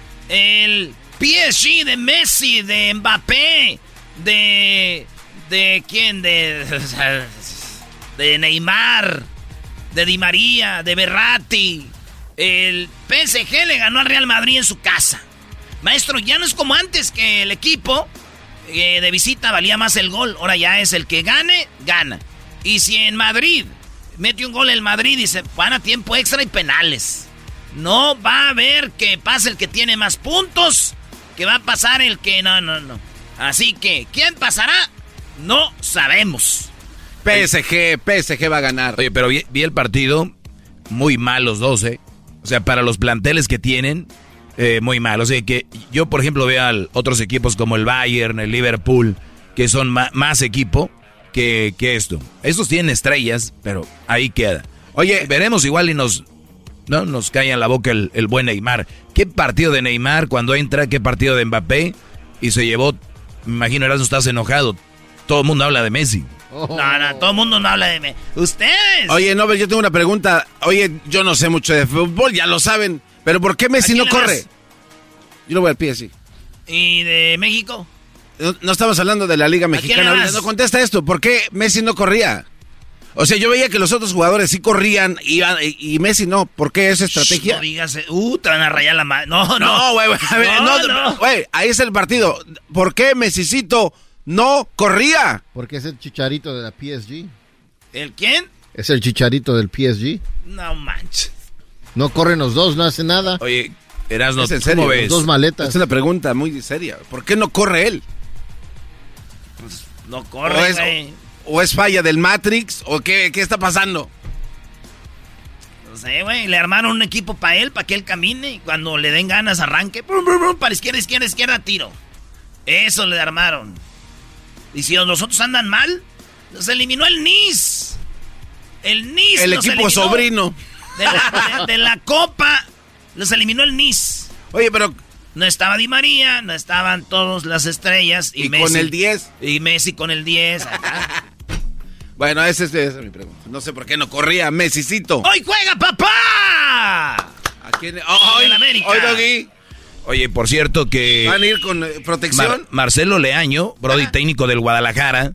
el PSG de Messi, de Mbappé, de... ¿De quién? De... De Neymar, de Di María, de Berratti. El PSG le ganó al Real Madrid en su casa. Maestro, ya no es como antes que el equipo eh, de visita valía más el gol. Ahora ya es el que gane, gana. Y si en Madrid mete un gol el Madrid y se van a tiempo extra y penales. No va a haber que pase el que tiene más puntos, que va a pasar el que no, no, no. Así que, ¿quién pasará? No sabemos. PSG, PSG va a ganar. Oye, pero vi, el partido, muy mal los dos, ¿eh? O sea, para los planteles que tienen, eh, muy mal. O sea, que yo, por ejemplo, veo a otros equipos como el Bayern, el Liverpool, que son más equipo que, que esto. Estos tienen estrellas, pero ahí queda. Oye, veremos igual y nos ¿no? Nos cae en la boca el, buen Neymar. ¿Qué partido de Neymar cuando entra? ¿Qué partido de Mbappé? Y se llevó, me imagino, Erasmo, estás enojado. Todo el mundo habla de Messi. No, no, todo el mundo no habla de mí. Ustedes. Oye, Nobel, yo tengo una pregunta. Oye, yo no sé mucho de fútbol, ya lo saben. Pero ¿por qué Messi no corre? Yo lo voy al pie, sí. ¿Y de México? No, estamos hablando de la Liga Mexicana. No contesta esto. ¿Por qué Messi no corría? O sea, yo veía que los otros jugadores sí corrían y, y Messi no. ¿Por qué esa estrategia? no digas, uh, te van a rayar la mano. No, no. No, güey, no, güey, ahí es el partido. ¿Por qué Messicito no corría? Porque es el chicharito de la PSG. ¿El quién? Es el chicharito del PSG. No manches. No corren los dos, no hace nada. Oye, Erasno, ¿Es en serio? ves? Dos maletas. Es una pregunta muy seria. ¿Por qué no corre él? Pues no corre, güey. ¿O es falla del Matrix? ¿O qué, qué está pasando? No sé, güey. Le armaron un equipo para él, para que él camine. Y cuando le den ganas, arranque. Para izquierda, izquierda, izquierda, tiro. Eso le armaron. Y si los otros andan mal, los eliminó el NIS. El NIS. El equipo sobrino. De la, de la Copa. Los eliminó el NIS. Oye, pero no estaba Di María, no estaban todas las estrellas. Y, con el 10. Y Messi con el 10. bueno, esa es, mi pregunta. No sé por qué no corría Messicito. ¡Hoy juega papá! ¿A quién? Oh, hoy, América. Hoy, Doggy. Oye, por cierto que... ¿Van a ir con eh, protección? Marcelo Leaño, Brody técnico del Guadalajara,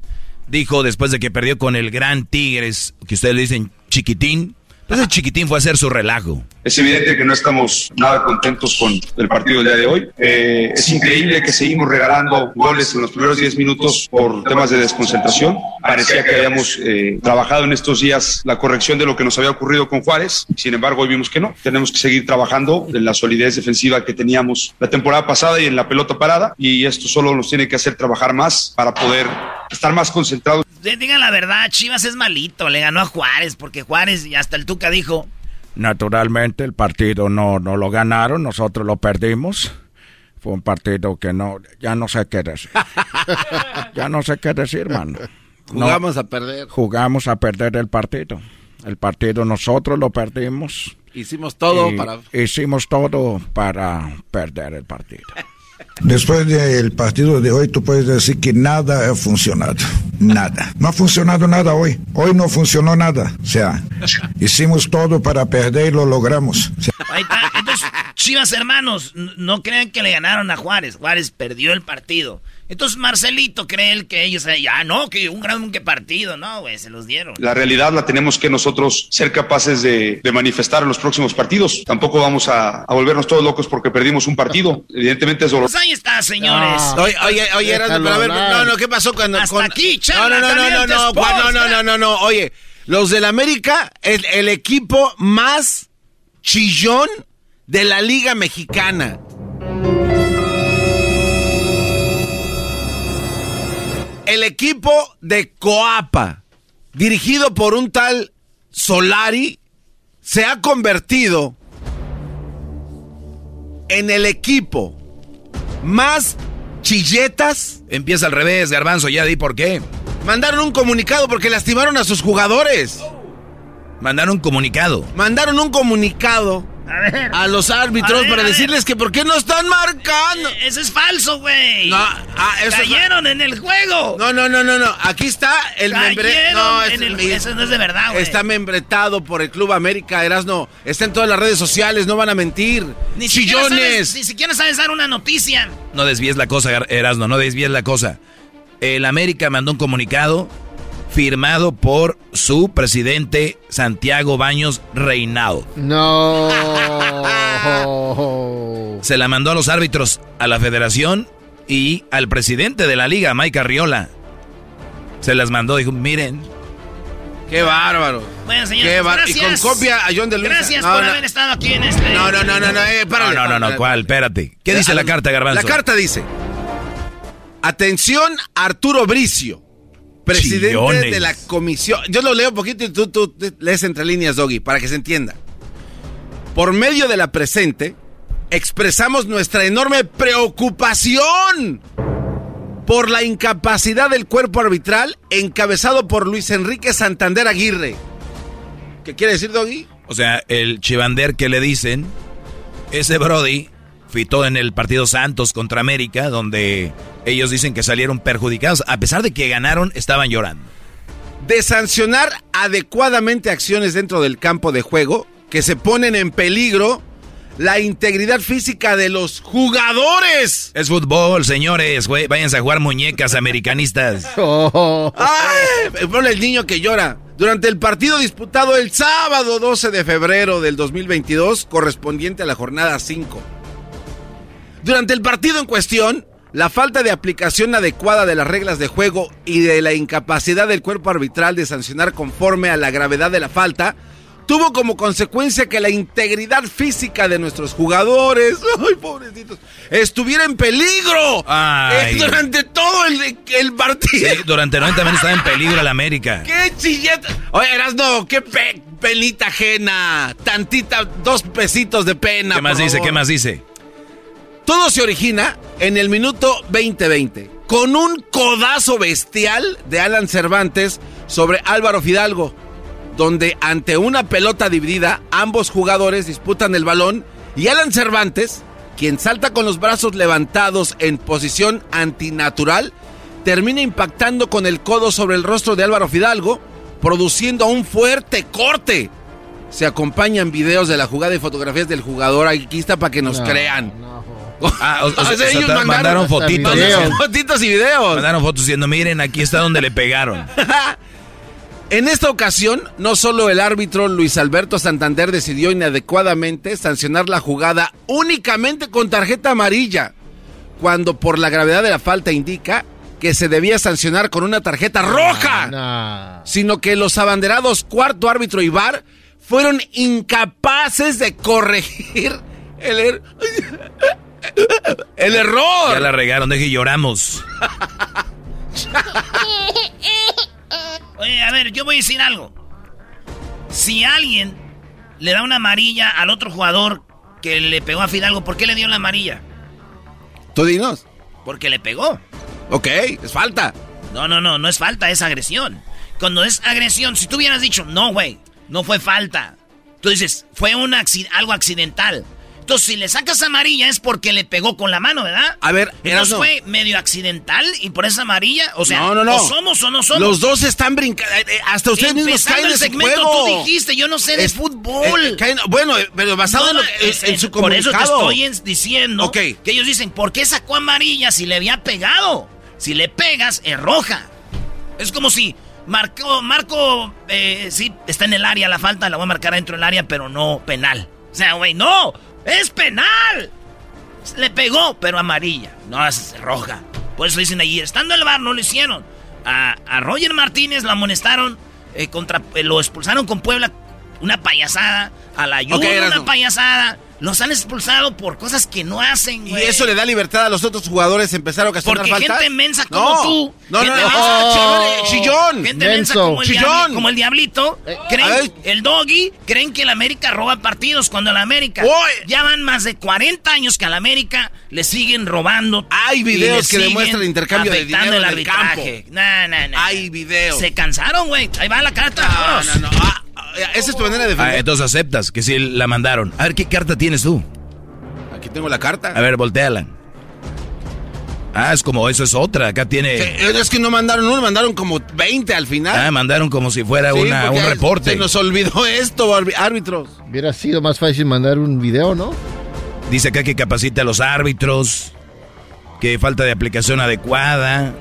dijo después de que perdió con el Gran Tigres, que ustedes le dicen chiquitín, entonces Chiquitín fue a hacer su relajo. Es evidente que no estamos nada contentos con el partido del día de hoy. Eh, es increíble que seguimos regalando goles en los primeros 10 minutos por temas de desconcentración. Parecía que habíamos eh, trabajado en estos días la corrección de lo que nos había ocurrido con Juárez. Sin embargo, hoy vimos que no. Tenemos que seguir trabajando en la solidez defensiva que teníamos la temporada pasada y en la pelota parada. Y esto solo nos tiene que hacer trabajar más para poder estar más concentrados. Digan la verdad, Chivas es malito, le ganó a Juárez, porque Juárez y hasta el Tuca dijo. Naturalmente el partido no, no lo ganaron, nosotros lo perdimos. Fue un partido que no, ya no sé qué decir. ya no sé qué decir, hermano. Jugamos a perder. Jugamos a perder el partido. El partido nosotros lo perdimos. Hicimos todo para... Hicimos todo para perder el partido. Después del partido de hoy, tú puedes decir que nada ha funcionado. Nada. No ha funcionado nada hoy. Hoy no funcionó nada. O sea, hicimos todo para perder y lo logramos. Chivas hermanos, no crean que le ganaron a Juárez. Juárez perdió el partido. Entonces Marcelito cree el que ellos, ah, no, que un gran que partido, no, güey, se los dieron. La realidad la tenemos que nosotros ser capaces de, manifestar en los próximos partidos. Tampoco vamos a, volvernos todos locos porque perdimos un partido. Evidentemente es doloroso. Pues ahí está, señores. No, oye, oye, oye pero a ver, no, no, ¿qué pasó cuando... Hasta con... aquí, charla, no, no, no, no, no, no, no, no, no, no, oye, los del América, el, el equipo más chillón de la Liga Mexicana. El equipo de Coapa, dirigido por un tal Solari, se ha convertido en el equipo más chilletas. Empieza al revés, Garbanzo, ya di por qué. Mandaron un comunicado porque lastimaron a sus jugadores. Mandaron un comunicado. Mandaron un comunicado a, los árbitros para decirles que por qué no están marcando. Eh, eso es falso, güey. No, ah, Cayeron en el juego. No, no, no, no, no. Aquí está el membretado. No, eso no es de verdad, güey. Está membretado por el Club América, Erasno. Está en todas las redes sociales, no van a mentir. Ni Chillones. ni siquiera sabes dar una noticia. No desvíes la cosa, Erasno, no desvíes la cosa. El América mandó un comunicado firmado por su presidente Santiago Baños Reinado. No. Se la mandó a los árbitros, a la federación y al presidente de la liga, Mike Arriola. Se las mandó, dijo, miren. Qué bárbaro. Bueno, señor, gracias. Y con copia a John de Luisa. Gracias por haber estado aquí en este... No, no, no, no, no, eh, no, no, no, no, ¿cuál? Espérate. ¿Qué dice la carta, Garbanzo? La carta dice, atención Arturo Bricio presidente de la comisión. Yo lo leo un poquito y tú, tú lees entre líneas, Doggy, para que se entienda. Por medio de la presente, expresamos nuestra enorme preocupación por la incapacidad del cuerpo arbitral encabezado por Luis Enrique Santander Aguirre. ¿Qué quiere decir, Doggy? O sea, el chivander que le dicen, ese Brody fitó en el partido Santos contra América, donde ellos dicen que salieron perjudicados. A pesar de que ganaron, estaban llorando. de sancionar adecuadamente acciones dentro del campo de juego que se ponen en peligro la integridad física de los jugadores. Es fútbol, señores, güey. Váyanse a jugar muñecas americanistas. Oh. ¡Ay! Ponle el niño que llora. Durante el partido disputado el sábado 12 de febrero del 2022, correspondiente a la jornada 5. Durante el partido en cuestión, la falta de aplicación adecuada de las reglas de juego y de la incapacidad del cuerpo arbitral de sancionar conforme a la gravedad de la falta tuvo como consecuencia que la integridad física de nuestros jugadores, ay pobrecitos, estuviera en peligro Ay. Eh, durante todo el, el partido. Sí, durante 90 minutos estaba en peligro el América. ¡Qué chilleta! Oye, Erasno, qué pe- penita ajena. Tantita, dos pesitos de pena. ¿Qué más por dice? favor. ¿Qué más dice? Todo se origina en el minuto 2020 con un codazo bestial de Alan Cervantes sobre Álvaro Fidalgo, donde ante una pelota dividida ambos jugadores disputan el balón y Alan Cervantes, quien salta con los brazos levantados en posición antinatural, termina impactando con el codo sobre el rostro de Álvaro Fidalgo, produciendo un fuerte corte. Se acompañan videos de la jugada y fotografías del jugador. Aquí está para que nos No, crean. Ah, o- o sea, O sea, ellos mandaron- mandaron fotitos. Videos. Fotitos y videos. Mandaron fotos diciendo, miren, aquí está donde le pegaron. En esta ocasión, no solo el árbitro Luis Alberto Santander decidió inadecuadamente sancionar la jugada únicamente con tarjeta amarilla, cuando por la gravedad de la falta indica que se debía sancionar con una tarjeta roja, sino que los abanderados cuarto árbitro y VAR fueron incapaces de corregir el, er- el error. Ya la regaron, deje y lloramos. Oye, a ver, yo voy a decir algo. Si alguien le da una amarilla al otro jugador que le pegó a Fidalgo, ¿por qué le dio la amarilla? Tú dinos. Porque le pegó. Ok, es falta. No, no, no, no es falta, es agresión. Cuando es agresión, si tú hubieras dicho, no, güey, no fue falta. Tú dices, fue un algo accidental. Entonces, si le sacas amarilla es porque le pegó con la mano, ¿verdad? A ver, Entonces Erasno. fue medio accidental y por esa amarilla, o sea, no, no, no. o somos o no somos. Los dos están brincando. eh, eh, Hasta ustedes mismos caen en el ese segmento, juego. tú dijiste, yo no sé de Es- fútbol. eh, caen- bueno, eh, pero basado No, en, lo es- en su Por eso te comunicado. estoy en- diciendo que ellos dicen, ¿por qué sacó amarilla si le había pegado? Si le pegas, es roja. Es como si Marco, Marco, eh, sí, está en el área la falta, la voy a marcar dentro del área, pero no penal. O sea, güey, no, es penal. Le pegó, pero amarilla, no es roja. Por eso dicen ahí, estando en el bar, no lo hicieron. A, a Roger Martínez lo amonestaron, eh, contra, eh, lo expulsaron con Puebla, una payasada. A la Juve, Ok, una payasada. Los han expulsado por cosas que no hacen, Y güey. eso le da libertad a los otros jugadores a empezar a ocasionar Porque faltas. gente mensa como No. tú. No, no, gente no. mensa, Oh, chillón. Gente mensa como el, Chillón. como el diablito. creen, a ver. el doggy, creen que el América roba partidos cuando el América. Uy. Ya van más de 40 años que al América le siguen robando. Hay y videos que demuestran intercambio de dinero el en el arbitraje. No, no, no. Hay videos. Se cansaron, güey. Ahí va la carta. no, no. Ah, ah, esa es tu manera de Ah, defender. entonces aceptas que sí la mandaron. A ver, ¿qué carta tienes tú? Aquí tengo la carta. A ver, volteala. Ah, es como, eso es otra. Acá tiene... Es que no mandaron uno, mandaron como 20 al final. Ah, mandaron como si fuera Sí, una, un reporte. Se nos olvidó esto, árbitros. Hubiera sido más fácil mandar un video, ¿no? Dice acá que capacita a los árbitros, que falta de aplicación adecuada.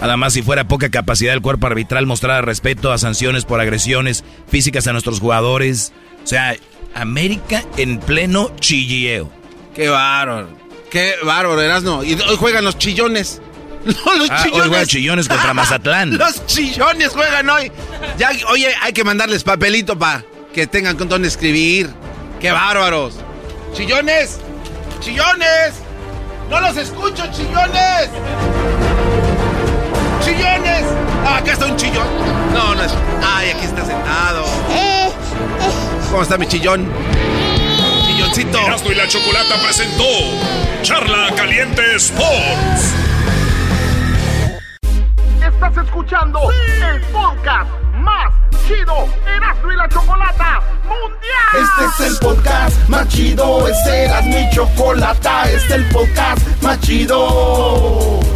Además, si fuera poca capacidad del cuerpo arbitral mostrar respeto a sanciones por agresiones físicas a nuestros jugadores. O sea, América en pleno chilleo. Qué bárbaro. Qué bárbaro, Erasno. Y hoy juegan los chillones. No, los Ah, hoy chillones. juega Chillones contra Mazatlán. los chillones juegan hoy. Ya, oye, hay que mandarles papelito para que tengan con dónde escribir. Qué bárbaros. Chillones. Chillones. No los escucho, chillones. Chillones. Ah, acá está un chillón. No, no es. Ay, aquí está sentado. ¿Cómo está mi chillón? Chilloncito. Erasmo y la Chocolata presentó Charla Caliente Sports. Estás escuchando el podcast más chido Erasmo y la Chocolata Mundial. Este es el podcast más chido, este era mi chocolata, este es el podcast más chido.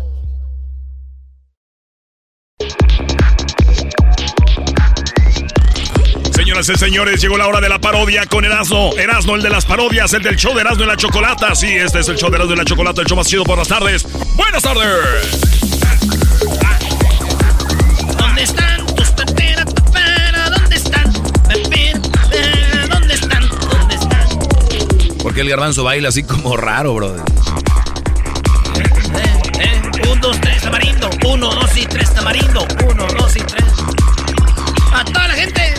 Señoras y señores, llegó la hora de la parodia con Erasmo. Erasmo, el de las parodias, el del show de Erasmo y la Chocolata. Sí, este es el show de Erasmo y la Chocolata, el show más chido por las tardes. ¡Buenas tardes! ¿Dónde están tus peperas, ¿Dónde están? ¿Dónde están? ¿Dónde están? Porque el garbanzo baila así como raro, brother. Uno, dos y tres, tamarindo. Uno, dos y tres. A toda la gente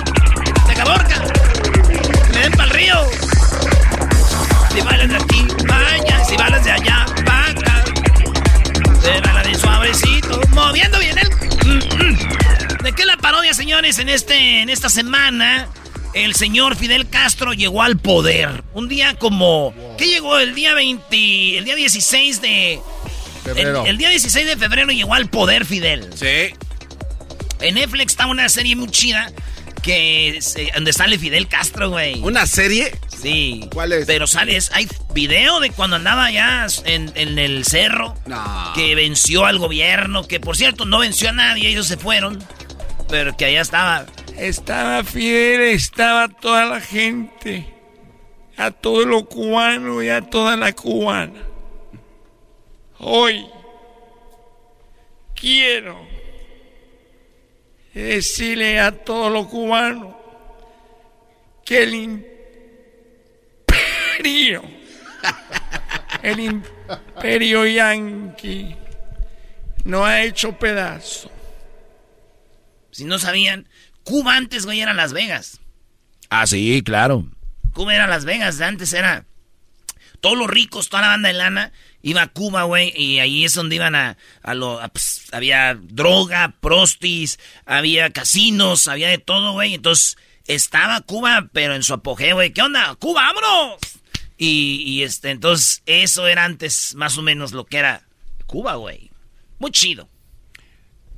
Caborca. Me den pa'l río. Si balas de aquí, vaya. Si balas de allá, vaca. Se bala de suavecito. Moviendo bien el. Mm, mm. ¿De qué la parodia, señores? En, este, en esta semana, el señor Fidel Castro llegó al poder. Un día como. ¿Qué llegó? El día 20. El día 16 de. Febrero. El, el día 16 de febrero llegó al poder Fidel. Sí. En Netflix está una serie muy chida que donde sale Fidel Castro, güey. ¿Una serie? Sí. ¿Cuál es? Pero sales, hay video de cuando andaba allá en, el cerro. No. Que venció al gobierno, que por cierto no venció a nadie, ellos se fueron. Pero que allá estaba. Estaba Fidel, estaba toda la gente. A todo lo cubano y a toda la cubana. Hoy quiero decirle a todos los cubanos que el imperio, el imperio yanqui, no ha hecho pedazo. Si no sabían, Cuba antes, güey, era Las Vegas. Ah, sí, claro. Cuba era Las Vegas, antes era todos los ricos, toda la banda de lana, iba a Cuba, güey, y ahí es donde iban a, a lo, pues, había droga, prostis, había casinos, había de todo, güey. Entonces, estaba Cuba, pero en su apogeo, güey. ¿Qué onda? ¡Cuba, vámonos! Y, y este, entonces, eso era antes más o menos lo que era Cuba, güey. Muy chido.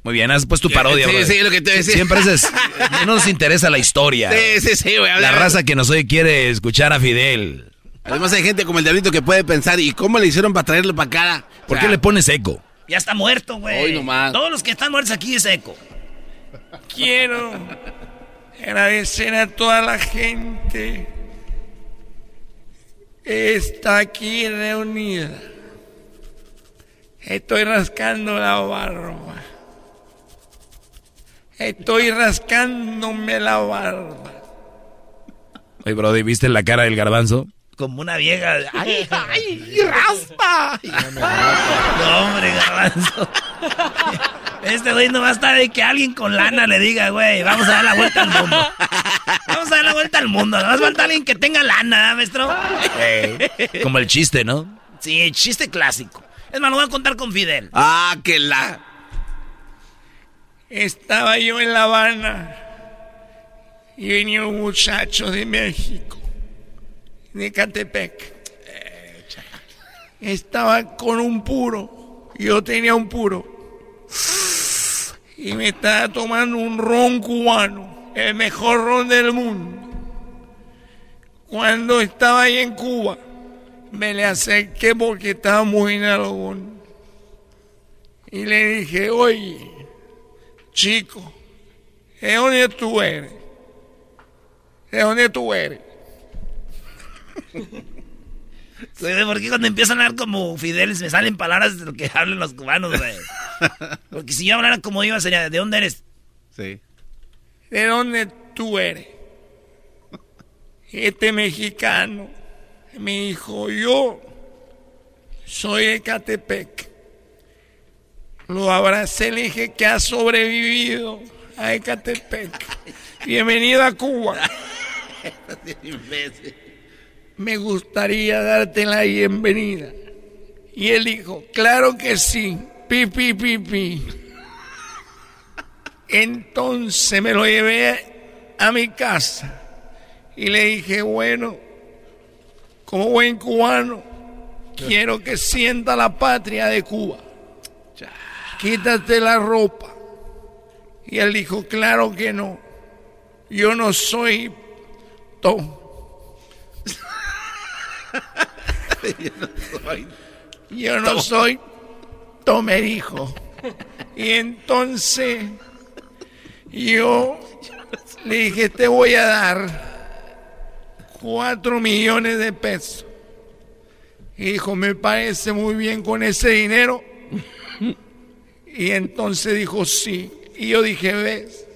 Muy bien, has puesto tu parodia, Sí, sí, lo que te decía. Siempre es, no nos interesa la historia. Sí, sí, sí, güey. La raza que nos oye quiere escuchar a Fidel. Además hay gente como el Diablito que puede pensar, ¿y cómo le hicieron para traerlo para acá? ¿Por qué le pones eco? Ya está muerto, güey. Hoy nomás. Todos los que están muertos aquí es eco. Quiero agradecer a toda la gente que está aquí reunida. Estoy rascando la barba. Estoy rascándome la barba. Oye, Brody, ¿viste la cara del garbanzo? Como una vieja. ¡Ay, ay, raspa! no, hombre, garbanzo. Este güey no va a estar de que alguien con lana le diga, güey, vamos a dar la vuelta al mundo. Vamos a dar la vuelta al mundo. No a falta alguien que tenga lana, ¿eh, maestro? como el chiste, ¿no? Sí, el chiste clásico. Es más, lo voy a contar con Fidel. Ah, que la. Estaba yo en La Habana y venía un muchacho de México de Catepec. Estaba con un puro. Yo tenía un puro. Y me estaba tomando un ron cubano. El mejor ron del mundo. Cuando estaba ahí en Cuba, me le acerqué porque estaba muy algodón. Y le dije, oye, chico, ¿de dónde tú eres? ¿De dónde tú eres? ¿Por qué cuando empiezan a hablar como Fideles me salen palabras de lo que hablan los cubanos, güey? Porque si yo hablara como iba sería, ¿de dónde eres? Sí. ¿De dónde tú eres? Este mexicano me dijo, yo soy de Catepec. Lo abracé, le dije que ha sobrevivido a Ecatepec. Bienvenido a Cuba me gustaría darte la bienvenida. Y él dijo, claro que sí, pi, pi, pi, pi. Entonces me lo llevé a mi casa y le dije, bueno, como buen cubano, quiero que sienta la patria de Cuba. Quítate la ropa. Y él dijo, claro que no. Yo no soy Tom. Yo no soy Tomerijo. Y entonces yo le dije, te voy a dar cuatro millones de pesos. Y dijo, me parece muy bien con ese dinero. Y entonces dijo, sí. Y yo dije, ves,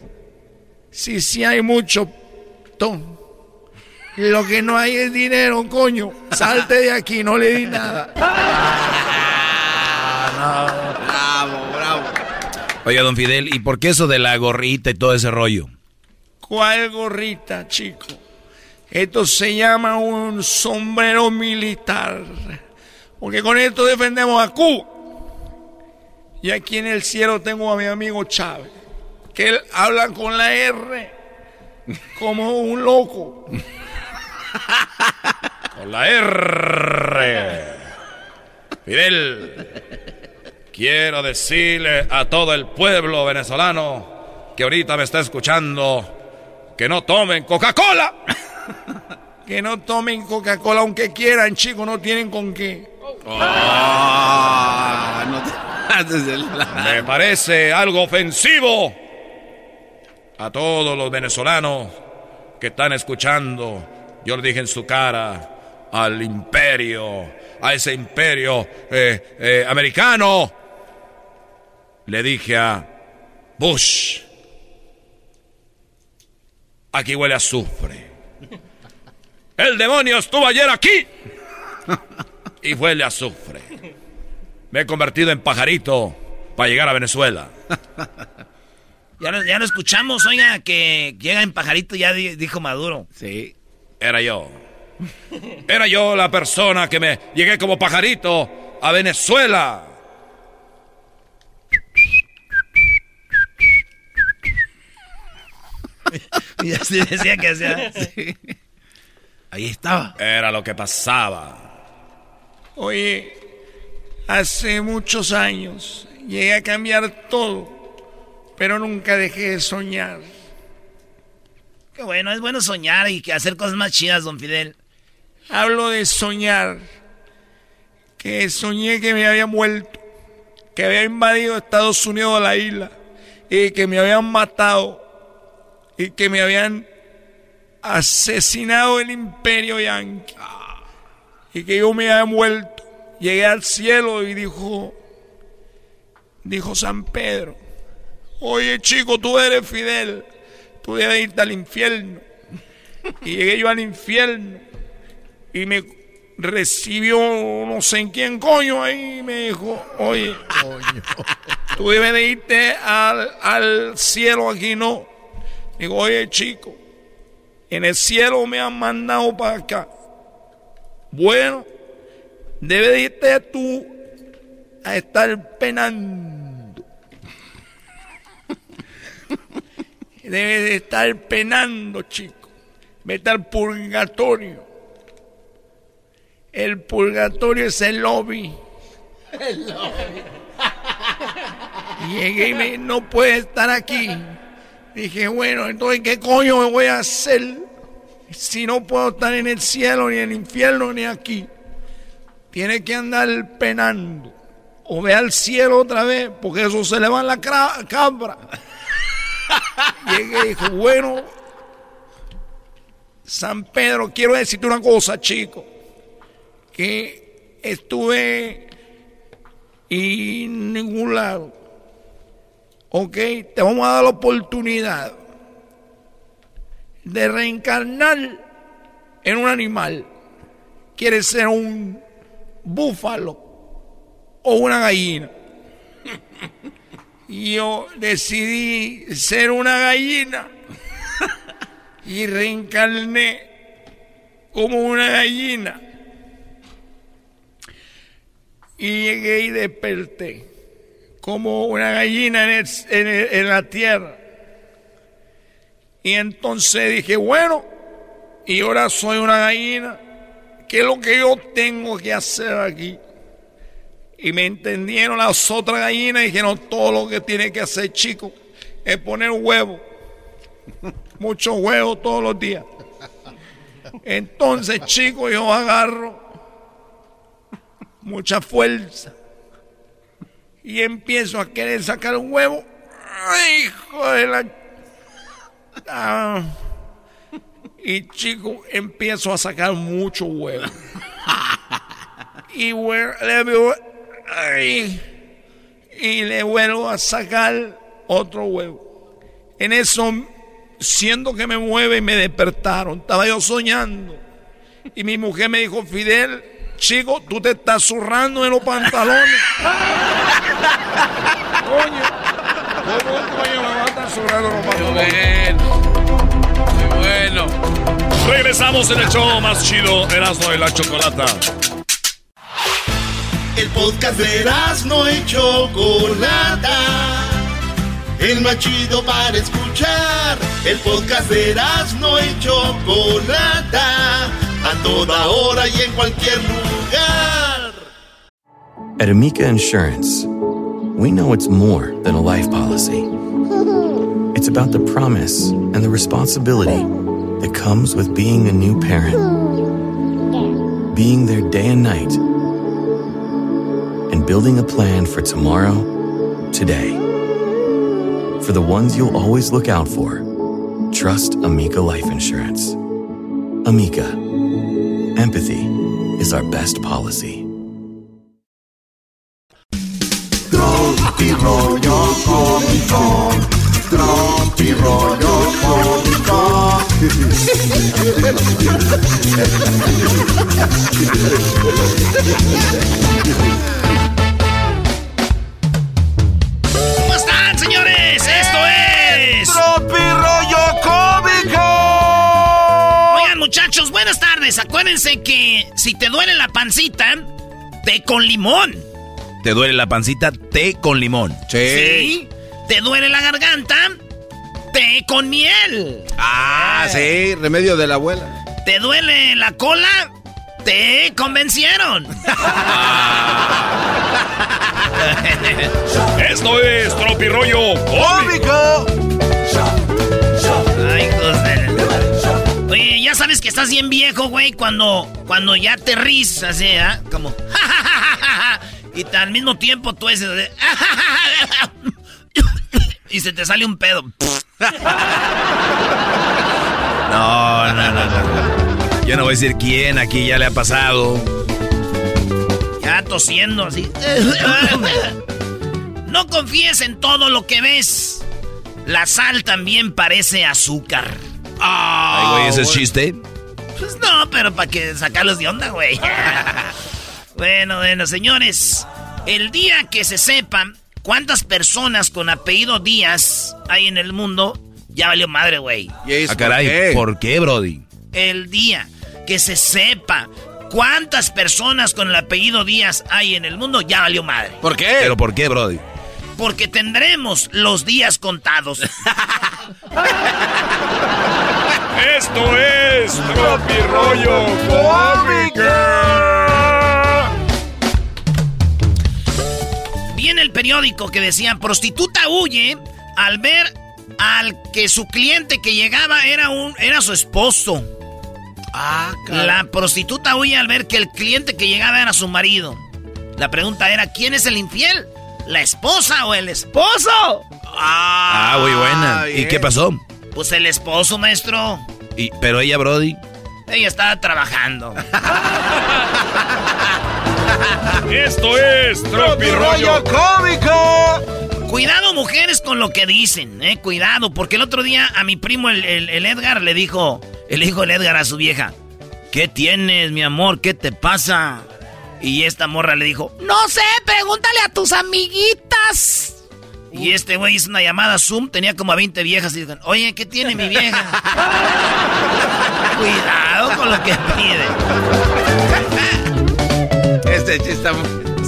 si sí hay mucho, Tom. Lo que no hay es dinero, coño. Salte de aquí, no le di nada. bravo, bravo. Oiga, don Fidel, ¿y por qué eso de la gorrita y todo ese rollo? ¿Cuál gorrita, chico? Esto se llama un sombrero militar. Porque con esto defendemos a Cuba. Y aquí en el cielo tengo a mi amigo Chávez, que él habla con la R como un loco. Con la R. Fidel, quiero decirle a todo el pueblo venezolano que ahorita me está escuchando que no tomen Coca-Cola. Que no tomen Coca-Cola aunque quieran, chicos, no tienen con qué. Ah, me parece algo ofensivo a todos los venezolanos que están escuchando yo le dije en su cara al imperio, a ese imperio eh, eh, americano. Le dije a Bush, aquí huele a azufre. El demonio estuvo ayer aquí y huele a azufre. Me he convertido en pajarito para llegar a Venezuela. Ya lo escuchamos, oiga, que llega en pajarito, ya dijo Maduro. Sí era yo. Era yo la persona que me llegué como pajarito a Venezuela. y así decía que hacía. Ahí estaba. Era lo que pasaba. Oye, hace muchos años llegué a cambiar todo, pero nunca dejé de soñar. Bueno, es bueno soñar y hacer cosas más chidas, don Fidel. Hablo de soñar. Que soñé que me había muerto, que había invadido Estados Unidos a la isla y que me habían matado y que me habían asesinado el imperio yanqui y que yo me había muerto. Llegué al cielo y dijo, dijo San Pedro, oye chico, tú eres Fidel pudiera irte al infierno. Y llegué yo al infierno y me recibió no sé en quién coño ahí y me dijo, oye, tú debes de irte al, al cielo aquí no. Digo, oye chico, en el cielo me han mandado para acá. Bueno, debes de irte tú a estar penando Debe de estar penando, chico. Vete al purgatorio. El purgatorio es el lobby. El lobby. Llegué y me no puede estar aquí. Dije, bueno, entonces, ¿qué coño me voy a hacer si no puedo estar en el cielo, ni en el infierno, ni aquí? Tiene que andar penando. O ve al cielo otra vez, porque eso se le va en la cabra. Llegué y dijo, bueno, San Pedro, quiero decirte una cosa, chico, que estuve en ningún lado. Ok, te vamos a dar la oportunidad de reencarnar en un animal. ¿Quieres ser un búfalo o una gallina? Yo decidí ser una gallina y reencarné como una gallina. Y llegué y desperté como una gallina en, en la tierra. Y entonces dije, bueno, y ahora soy una gallina. ¿Qué es lo que yo tengo que hacer aquí? Y me entendieron las otras gallinas y dijeron, todo lo que tiene que hacer, chico, es poner huevo. Muchos huevos todos los días. Entonces, chico, yo agarro mucha fuerza y empiezo a querer sacar un huevo. ¡Ay, hijo de la... Ah. Y chico, empiezo a sacar mucho huevo. y, le, ay, y le vuelvo a sacar otro huevo. En eso, siendo que me mueve, y me despertaron. Estaba yo soñando. Y mi mujer me dijo, Fidel, chico, tú te estás zurrando en los pantalones. coño, ¿cómo coño me va a estar zurrando en los pantalones? Muy bueno. Regresamos en el show más chido, Erasmo y la Chocolata. El podcast de Erasmo y Chocolata. El más chido para escuchar. El podcast de Erasmo y Chocolata. A toda hora y en cualquier lugar. At Amica Insurance, we know it's more than a life policy. It's about the promise and the responsibility that comes with being a new parent. Being there day and night. And building a plan for tomorrow, today. For the ones you'll always look out for, trust Amica Life Insurance. Amica. Empathy is our best policy. ¿Cómo señores? Esto es. Tropi rollo cómico. Oigan, muchachos, buenas tardes. Acuérdense que si te duele la pancita, té con limón. ¿Te duele la pancita? Té con limón. Sí. ¿Te duele la garganta? Té con miel. Ah, sí, remedio de la abuela. ¿Te duele la cola? Te convencieron. Esto es Tropirollo Cómico. Ay, de- Oye, ya sabes que estás bien viejo, güey, cuando, cuando ya te ríes, así, ¿ah? Como... y al mismo tiempo tú ese... de- y se te sale un pedo. No, no, no, no. Yo no voy a decir quién, aquí ya le ha pasado. Ya tosiendo así. No confíes en todo lo que ves. La sal también parece azúcar. Ay, güey, ¿ese es chiste? Pues no, pero para que sacarlos de onda, güey. bueno, bueno, señores. El día que se sepa cuántas personas con apellido Díaz hay en el mundo, ya valió madre, güey. Ah, caray, ¿por qué, Brody? El día que se sepa cuántas personas con el apellido Díaz hay en el mundo, ya valió madre. ¿Por qué? ¿Pero por qué, Brody? Porque tendremos los días contados. Esto es Tropirollo Cómico. Vi en el periódico que decía, prostituta huye al ver al que su cliente que llegaba era un era su esposo. Ah, La prostituta huye al ver que el cliente que llegaba era su marido. La pregunta era, ¿quién es el infiel? ¿La esposa o el esposo? Ah, muy buena. ¿Y qué pasó? Pues el esposo, maestro. Y, pero ella, Brody. Ella estaba trabajando. Esto es Tropirollo cómico. Cuidado, mujeres, con lo que dicen, eh. Cuidado, porque el otro día a mi primo, el, el- el Edgar, le dijo, le dijo el Edgar a su vieja, ¿qué tienes, mi amor? ¿Qué te pasa? Y esta morra le dijo, no sé, pregúntale a tus amiguitas. Y este güey hizo una llamada Zoom, tenía como a 20 viejas y dijeron, oye, ¿qué tiene mi vieja? Cuidado con lo que pide. Este chiste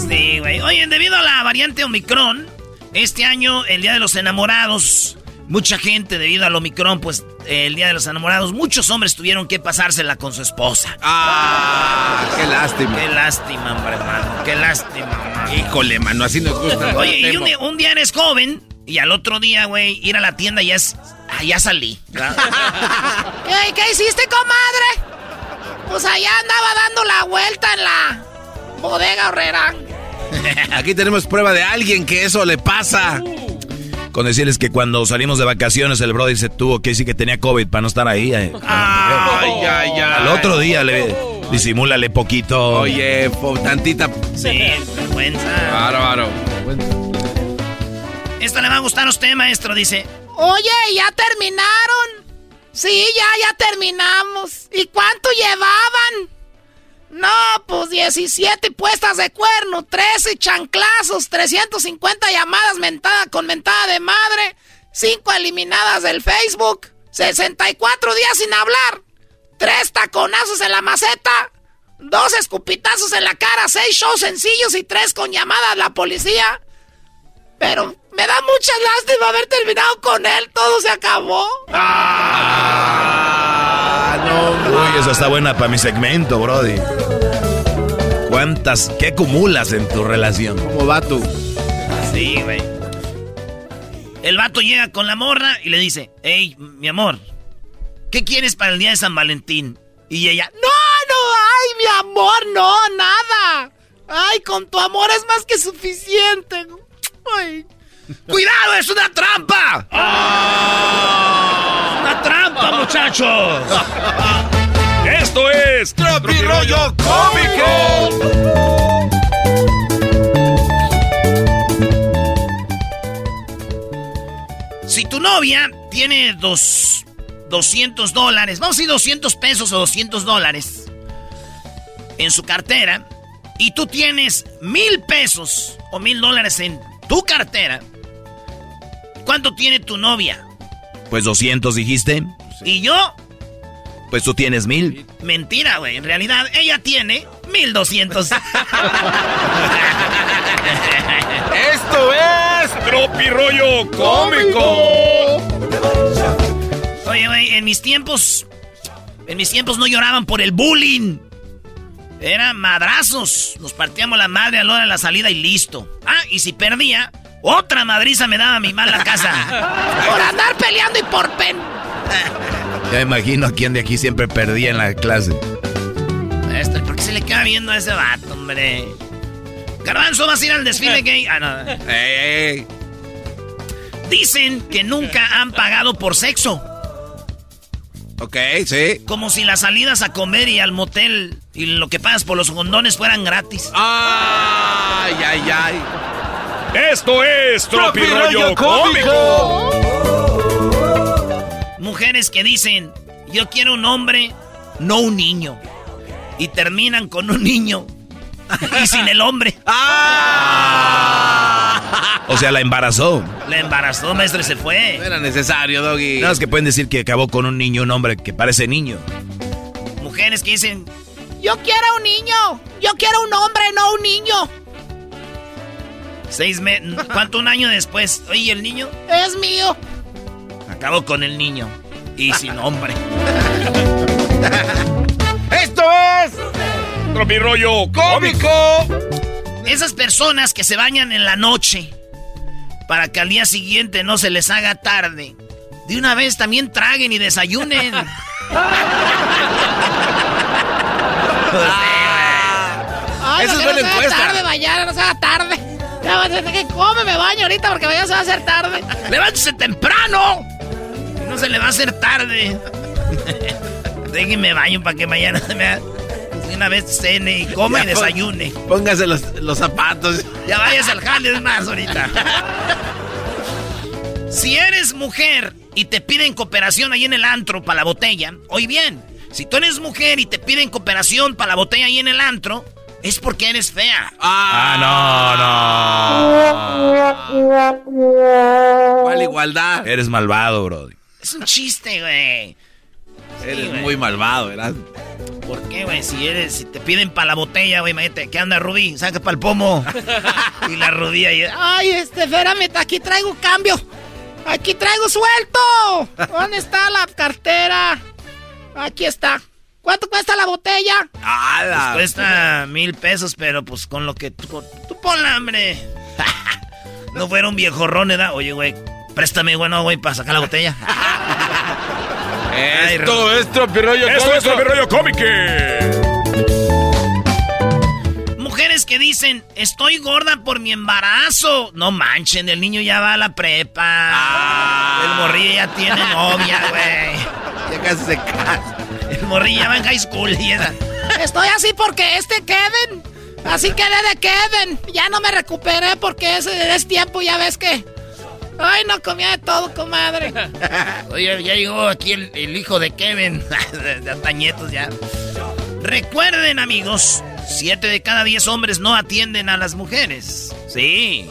Sí, güey. Oye, debido a la variante Omicron, este año, el Día de los Enamorados, mucha gente debido al Omicron, pues el Día de los Enamorados, muchos hombres tuvieron que pasársela con su esposa. ¡Ah! ¡Qué lástima! ¡Qué lástima, hombre, hermano! ¡Qué lástima, mano! Híjole, mano, así nos gusta. Oye, y un día, un día, eres joven y al otro día, güey, ir a la tienda ya es... Ah, ya salí. ¿Qué, ¿Qué hiciste, comadre? Pues allá andaba dando la vuelta en la bodega horrera. Aquí tenemos prueba de alguien que eso le pasa. Con decirles que cuando salimos de vacaciones el brother se tuvo que decir que tenía COVID para no estar ahí. Eh. Ay, ay, ay. Al otro día le disimúlale poquito. Oye, tantita. Sí, vergüenza. Bárbaro. Esto le va a gustar a usted, maestro, dice. Oye, ¿ya terminaron? Sí, ya, ya terminamos. ¿Y cuánto llevaban? No, pues 17 puestas de cuerno, 13 chanclazos, 350 llamadas mentada con mentada de madre, 5 eliminadas del Facebook, 64 días sin hablar, 3 taconazos en la maceta, 2 escupitazos en la cara, 6 shows sencillos y 3 con llamadas a la policía. Pero me da mucha lástima haber terminado con él, todo se acabó. Ah, Uy, eso está buena para mi segmento, Brody. ¿Cuántas, qué acumulas en tu relación? ¿Cómo va tú? Sí, güey. El vato llega con la morra y le dice, hey, mi amor, ¿qué quieres para el día de San Valentín? Y ella, no, no, ay, mi amor, no, nada. Ay, con tu amor es más que suficiente. Ay. ¡Cuidado, es una trampa! ¡Ah! ¡Una trampa, muchachos! Esto es Tropi Rollo Cómico. Si tu novia tiene dos, 200 dólares, vamos a decir 200 pesos o 200 dólares en su cartera y tú tienes mil pesos o mil dólares en tu cartera, ¿cuánto tiene tu novia? Pues 200 dijiste. ¿Y yo? Pues tú tienes mil. Mentira, güey. En realidad, ella tiene mil doscientos. Esto es Tropi Rollo Cómico. Oye, güey, en mis tiempos. En mis tiempos no lloraban por el bullying. Eran madrazos. Nos partíamos la madre a la hora de la salida y listo. Ah, y si perdía, otra madriza me daba mi mala casa. por andar peleando y por pen. Ya me imagino a quién de aquí siempre perdía en la clase. Esto, ¿por qué se le queda viendo a ese vato, hombre? Garbanzo, ¿vas a ir al desfile gay? Ah, no. Ey, ey. Dicen que nunca han pagado por sexo. Ok, sí. Como si las salidas a comer y al motel y lo que pagas por los condones fueran gratis. Ay, ay, ay. Esto es Tropi Rollo Cómico. Mujeres que dicen, yo quiero un hombre, no un niño. Y terminan con un niño y sin el hombre. O sea, la embarazó. La embarazó, maestro, y se fue. No era necesario, Doggy. No, es que pueden decir que acabó con un niño, un hombre que parece niño. Mujeres que dicen, Yo quiero un niño. Yo quiero un hombre, no un niño. seis meses, ¿cuánto un año después? Oye, ¿el niño? Es mío. Acabó con el niño. Y sin hombre. Esto es Tropi Rollo Cómico. Esas personas que se bañan en la noche para que al día siguiente no se les haga tarde. De una vez también traguen y desayunen. Ay, Esa no, es que buena no se haga encuesta. tarde mañana, no se haga tarde. Ya que come, me baño ahorita porque mañana se va a hacer tarde. ¡Levántese temprano! No se le va a hacer tarde. Déjenme baño para que mañana me una vez cene y coma y desayune. Póngase los, los zapatos. Ya vayas al jale es más ahorita. Si eres mujer y te piden cooperación ahí en el antro para la botella, oye bien, si tú eres mujer y te piden cooperación para la botella ahí en el antro, es porque eres fea. Ah, no, no. ¿Cuál igualdad? Eres malvado, Brody. Es un chiste, güey. Eres güey. muy malvado, ¿verdad? ¿Por qué, güey? Si eres, si te piden para la botella, güey, imagínate, ¿qué anda Rubí? Saca para el pomo. y la rodilla y... Ay, este, espérame, aquí traigo cambio. Aquí traigo suelto. ¿Dónde está la cartera? Aquí está. ¿Cuánto cuesta la botella? Ah, cuesta mil pesos, pero pues con lo que tú, tú ponla, hambre. no fuera un viejo ron, ¿verdad? Oye, güey, préstame, bueno, güey, para sacar la botella. esto es tropirollo Esto es cómico. Mujeres que dicen, estoy gorda por mi embarazo. No manchen, el niño ya va a la prepa. Ah. El morrillo ya tiene novia, güey. Ya casi se casa. El morrillo ya va en high school y esa. Estoy así porque este Kevin. Así quedé de Kevin. Ya no me recuperé porque es, es tiempo, ya ves que. Ay, no comía de todo, comadre. Oye, ya llegó aquí el, hijo de Kevin. de, atañetos ya. Recuerden, amigos, siete de cada diez hombres no atienden a las mujeres. Sí.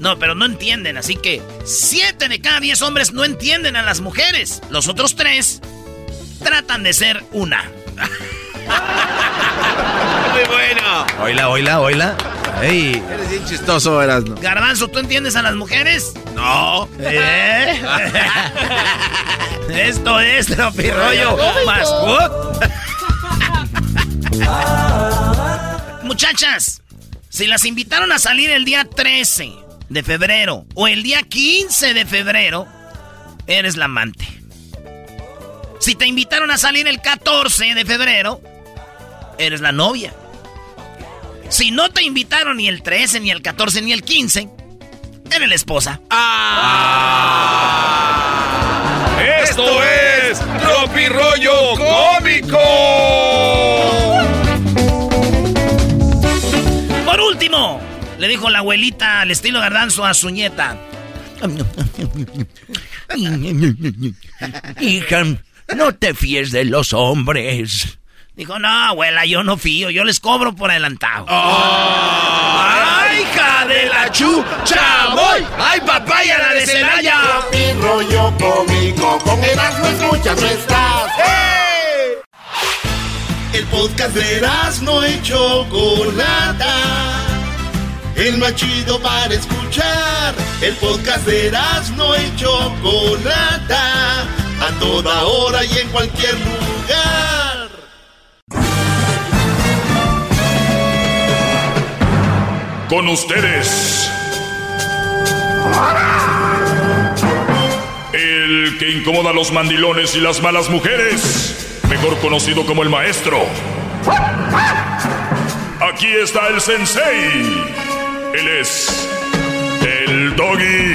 No, pero no entienden, así que siete de cada diez hombres no entienden a las mujeres. Los otros tres tratan de ser una. Muy bueno. Oila, oila, oila. Ey. Eres bien chistoso, Erasno. Garbanzo, ¿tú entiendes a las mujeres? No. ¿Eh? Esto es tropirollo más. Muchachas, si las invitaron a salir el día 13 de febrero o el día 15 de febrero, eres la amante. Si te invitaron a salir el 14 de febrero, eres la novia. Si no te invitaron ni el 13, ni el 14, ni el 15, eres la esposa. ¡Ah! ¡Esto es Tropi Rollo Cómico! Por último, le dijo la abuelita al estilo gardanzo a su nieta. Hija, no te fíes de los hombres. Dijo, no, abuela, yo no fío, yo les cobro por adelantado. ¡Ay, hija de la chucha! ¡Voy! ¡Ay, papaya la de Celaya! Mi rollo cómico, con Erasmo escuchas no estás. El podcast de Erasmo y Chocolata. El más chido para escuchar. El podcast de Erasmo y Chocolata. A toda hora y en cualquier lugar. Con ustedes. El que incomoda a los mandilones y las malas mujeres. Mejor conocido como el maestro. Aquí está el sensei. Él es el doggy.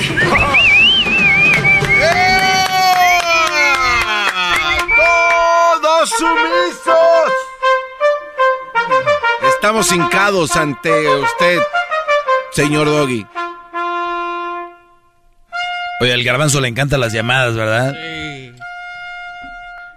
¡Todos sumisos! Estamos hincados ante usted, señor Doggy. Oye, al garbanzo le encantan las llamadas, ¿verdad? Sí.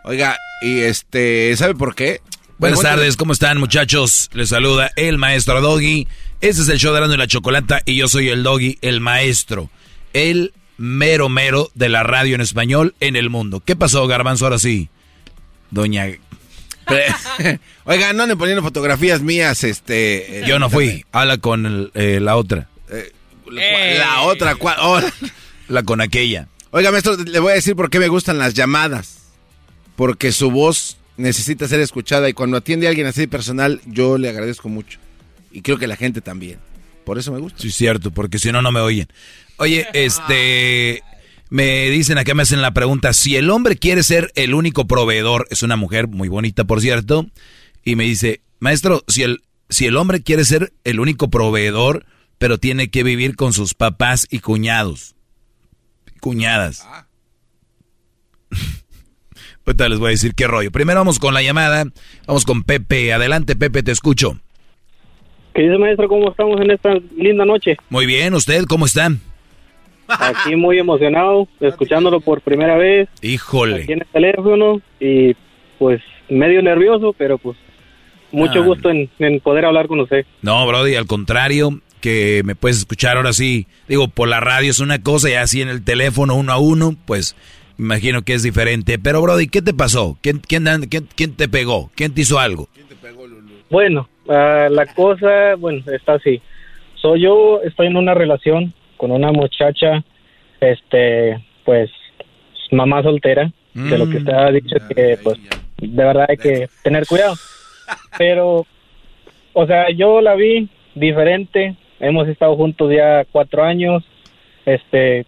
Oiga, y este, ¿sabe por qué? Buenas tardes, ¿cómo están muchachos? Les saluda el maestro Doggy. Este es el show de Grande y la Chocolata y yo soy el Doggy, el maestro. El mero mero de la radio en español en el mundo. ¿Qué pasó, garbanzo, ahora sí? Doña Oiga, no le poniendo fotografías mías, este... Yo no fui, habla con eh, la otra. Eh, la otra, ¿cuál? Oh. La con aquella. Oiga, maestro, le voy a decir por qué me gustan las llamadas. Porque su voz necesita ser escuchada y cuando atiende a alguien así personal, yo le agradezco mucho. Y creo que la gente también. Por eso me gusta. Sí, cierto, porque si no, no me oyen. Oye, este... Me dicen acá, me hacen la pregunta, si el hombre quiere ser el único proveedor, es una mujer muy bonita, por cierto, y me dice, maestro, si el, si el hombre quiere ser el único proveedor, pero tiene que vivir con sus papás y cuñados, cuñadas. Ah. Ahorita les voy a decir qué rollo. Primero vamos con la llamada, vamos con Pepe. Adelante, Pepe, te escucho. ¿Qué dice, maestro? ¿Cómo estamos en esta linda noche? Muy bien, ¿usted cómo está? Aquí muy emocionado, escuchándolo por primera vez. Híjole. Aquí en el teléfono y pues medio nervioso, pero pues mucho ah. gusto en, poder hablar con usted. No, Brody, al contrario, que me puedes escuchar ahora sí. Digo, por la radio es una cosa y así en el teléfono uno a uno, pues imagino que es diferente. Pero Brody, ¿qué te pasó? ¿Quién, quién, quién, te pegó? ¿Quién te hizo algo? Bueno, ah, la cosa, bueno, está así. Soy yo, estoy en una relación con una muchacha este, pues, mamá soltera, de lo que usted ha dicho, que pues, de verdad hay que tener cuidado. Pero, o sea, yo la vi diferente, hemos estado juntos ya cuatro años, este,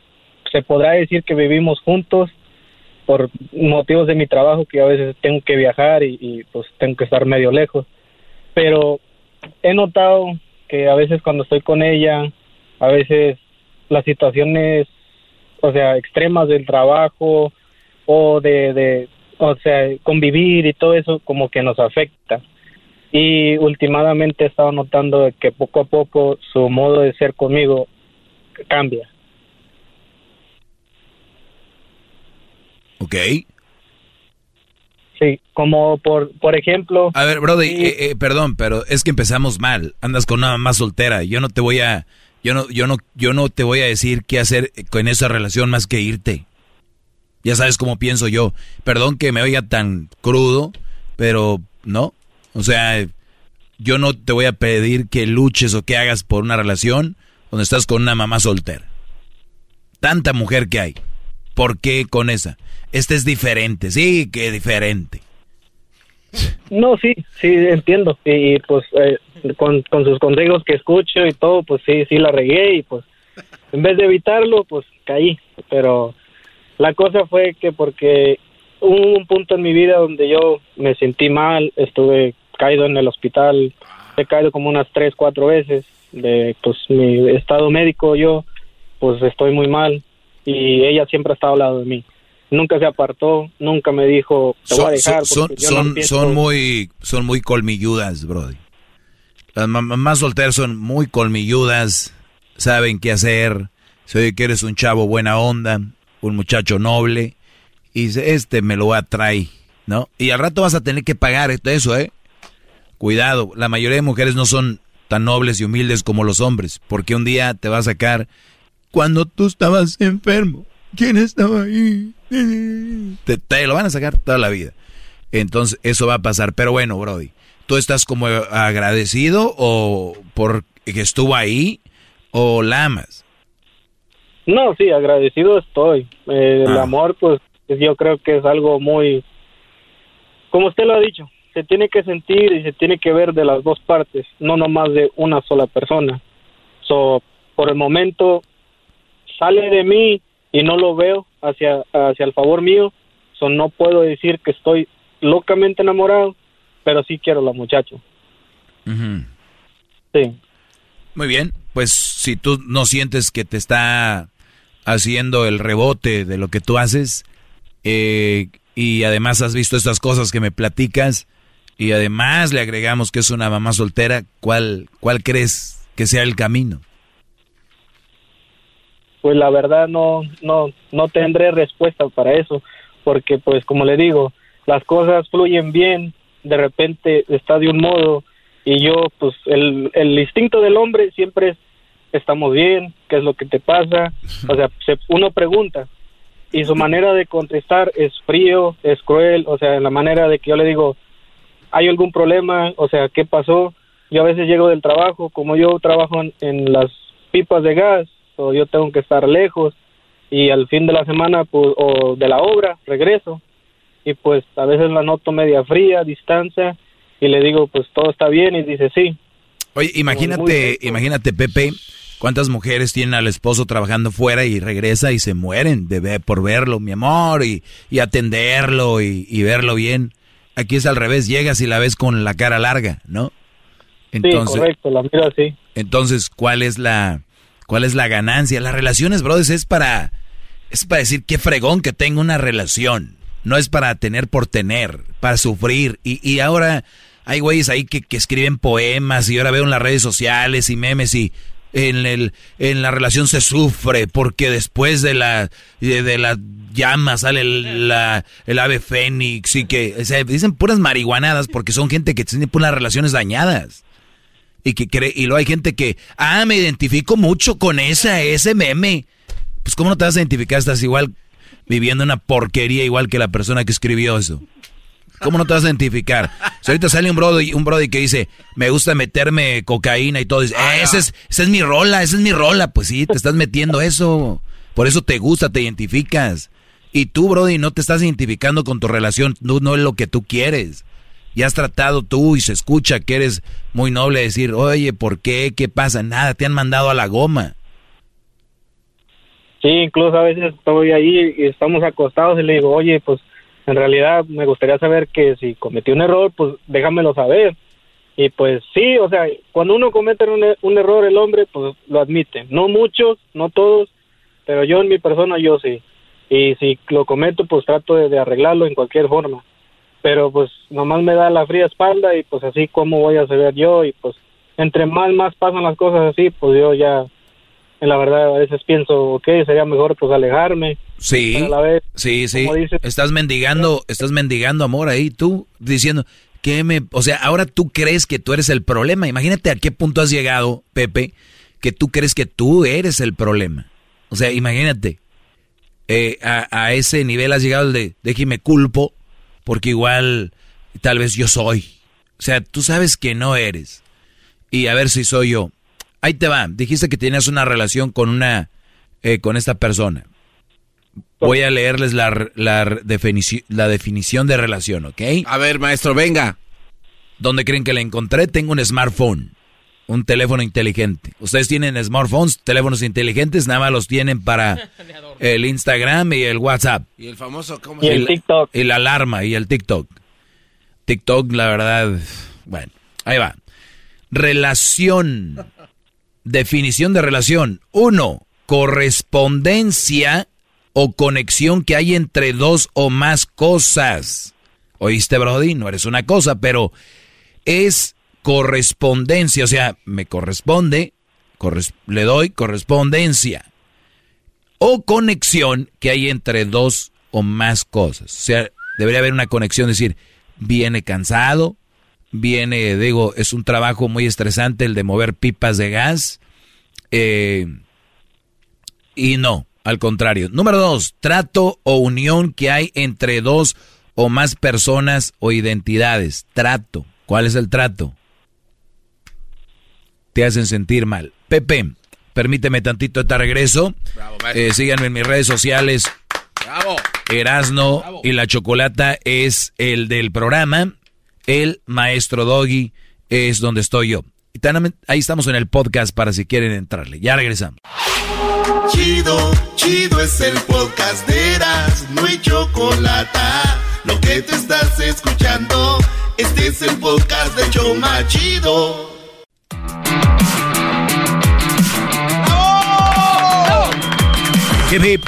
se podrá decir que vivimos juntos por motivos de mi trabajo, que a veces tengo que viajar y, y pues tengo que estar medio lejos. Pero he notado que a veces cuando estoy con ella, a veces las situaciones, o sea, extremas del trabajo o de, de, o sea, convivir y todo eso como que nos afecta. Y últimamente he estado notando que poco a poco su modo de ser conmigo cambia. Ok. Sí, como por, por ejemplo... A ver, Brody, eh, eh, perdón, pero es que empezamos mal. Andas con una más soltera. Yo no te voy a... Yo no, yo no, yo no te voy a decir qué hacer con esa relación más que irte. Ya sabes cómo pienso yo. Perdón que me oiga tan crudo, pero no. O sea, yo no te voy a pedir que luches o que hagas por una relación donde estás con una mamá soltera. Tanta mujer que hay. ¿Por qué con esa? Este es diferente, sí, que diferente. No, sí, sí, entiendo. Y, pues eh, con, sus consejos que escucho y todo, pues sí, sí la regué y pues en vez de evitarlo, pues caí. Pero la cosa fue que porque hubo un punto en mi vida donde yo me sentí mal, estuve caído en el hospital, he caído como unas tres, cuatro veces de pues mi estado médico, yo pues estoy muy mal y ella siempre ha estado al lado de mí nunca se apartó, nunca me dijo, te voy a dejar. Son, son, son, muy, son muy colmilludas, Brody. Las mamás solteras son muy colmilludas, saben qué hacer. Se que eres un chavo buena onda, un muchacho noble, y dice, este me lo atrae, ¿no? Y al rato vas a tener que pagar eso, ¿eh? Cuidado, la mayoría de mujeres no son tan nobles y humildes como los hombres, porque un día te va a sacar cuando tú estabas enfermo. ¿Quién estaba ahí? Te, lo van a sacar toda la vida. Entonces, eso va a pasar. Pero bueno, Brody, ¿tú estás como agradecido o por que estuvo ahí o la amas? No, sí, agradecido estoy. Eh, el ah. amor, pues, yo creo que es algo muy, como usted lo ha dicho, se tiene que sentir y se tiene que ver de las dos partes, no nomás de una sola persona. So, por el momento, sale de mí y no lo veo hacia, hacia el favor mío, so no puedo decir que estoy locamente enamorado, pero sí quiero a la muchacha. Sí. Muy bien, pues si tú no sientes que te está haciendo el rebote de lo que tú haces, eh, y además has visto estas cosas que me platicas, y además le agregamos que es una mamá soltera, ¿cuál, cuál crees que sea el camino? pues la verdad no, no, no tendré respuesta para eso, porque pues como le digo, las cosas fluyen bien, de repente está de un modo y yo pues el, el instinto del hombre siempre es estamos bien, qué es lo que te pasa, o sea, uno pregunta y su manera de contestar es frío, es cruel, o sea, en la manera de que yo le digo, ¿hay algún problema? O sea, ¿qué pasó? Yo a veces llego del trabajo, como yo trabajo en las pipas de gas, o yo tengo que estar lejos y al fin de la semana pues, o de la obra regreso y pues a veces la noto media fría, distancia y le digo pues todo está bien y dice sí. Oye, imagínate, imagínate Pepe, cuántas mujeres tienen al esposo trabajando fuera y regresa y se mueren de por verlo, mi amor, y, y atenderlo y, y, verlo bien. Aquí es al revés, llegas y la ves con la cara larga, ¿no? Entonces, sí, correcto, la mira así. Entonces, ¿cuál es la ¿Cuál es la ganancia? Las relaciones, brothers, es para, es para decir qué fregón que tengo una relación. No es para tener por tener, para sufrir. Y, y ahora hay güeyes ahí que, que, escriben poemas y ahora veo en las redes sociales y memes y en, el, en la relación se sufre porque después de la, de, la llama sale el, la, el ave fénix y que dicen puras marihuanadas porque son gente que tiene unas relaciones dañadas y que cree, y luego hay gente que, ah, me identifico mucho con esa, ese meme. Pues cómo no te vas a identificar, estás igual viviendo una porquería igual que la persona que escribió eso. ¿Cómo no te vas a identificar? Si ahorita sale un brody, un brody que dice, me gusta meterme cocaína y todo, dice, eh, esa, es, esa es mi rola, esa es mi rola. Pues sí, te estás metiendo eso. Por eso te gusta, te identificas. Y tú, Brody, no te estás identificando con tu relación, no, no es lo que tú quieres. Ya has tratado tú y se escucha que eres muy noble decir, oye, ¿por qué? ¿Qué pasa? Nada, te han mandado a la goma. Sí, incluso a veces estoy ahí y estamos acostados y le digo, oye, pues en realidad me gustaría saber que si cometí un error, pues déjamelo saber. Y pues sí, o sea, cuando uno comete un, un, error el hombre, pues lo admite. No muchos, no todos, pero yo en mi persona yo sí. Y si lo cometo, pues trato de, arreglarlo en cualquier forma. Pero pues nomás me da la fría espalda y pues así como voy a saber yo y pues entre más más pasan las cosas así, pues yo ya la verdad a veces pienso, ok, sería mejor pues alejarme. Sí, sí, sí. estás mendigando, estás mendigando amor ahí tú, diciendo, que me, o sea, ahora tú crees que tú eres el problema. Imagínate a qué punto has llegado, Pepe, que tú crees que tú eres el problema. O sea, imagínate, eh, a, a, ese nivel has llegado de, de que me culpo, porque igual tal vez yo soy. O sea, tú sabes que no eres. Y a ver si soy yo. Ahí te va. Dijiste que tenías una relación con una, eh, con esta persona. Voy a leerles la, la, la definición de relación, ¿ok? A ver, maestro, venga. ¿Dónde creen que la encontré? Tengo un smartphone, un teléfono inteligente. Ustedes tienen smartphones, teléfonos inteligentes, nada más los tienen para el Instagram y el WhatsApp. Y el famoso, ¿cómo Y el TikTok. Y la alarma y el TikTok. TikTok, la verdad, bueno, ahí va. Relación Definición de relación. Uno, correspondencia o conexión que hay entre dos o más cosas. ¿Oíste, Brody? No eres una cosa, pero es correspondencia. O sea, me corresponde, le doy correspondencia. O conexión que hay entre dos o más cosas. O sea, debería haber una conexión, decir, viene cansado, viene, digo, es un trabajo muy estresante el de mover pipas de gas. Eh, y no, al contrario. Número dos, trato o unión que hay entre dos o más personas o identidades. Trato. ¿Cuál es el trato? Te hacen sentir mal. Pepe, permíteme tantito este regreso. eh, síganme en mis redes sociales. Bravo. Erasno y la chocolata es el del programa. El maestro Doggy es donde estoy yo. Y ahí estamos en el podcast para si quieren entrarle. Ya regresamos. Chido, chido es el podcast de Eras, no hay chocolate. Lo que te estás escuchando, este es el podcast de Choma Chido. Hip hip.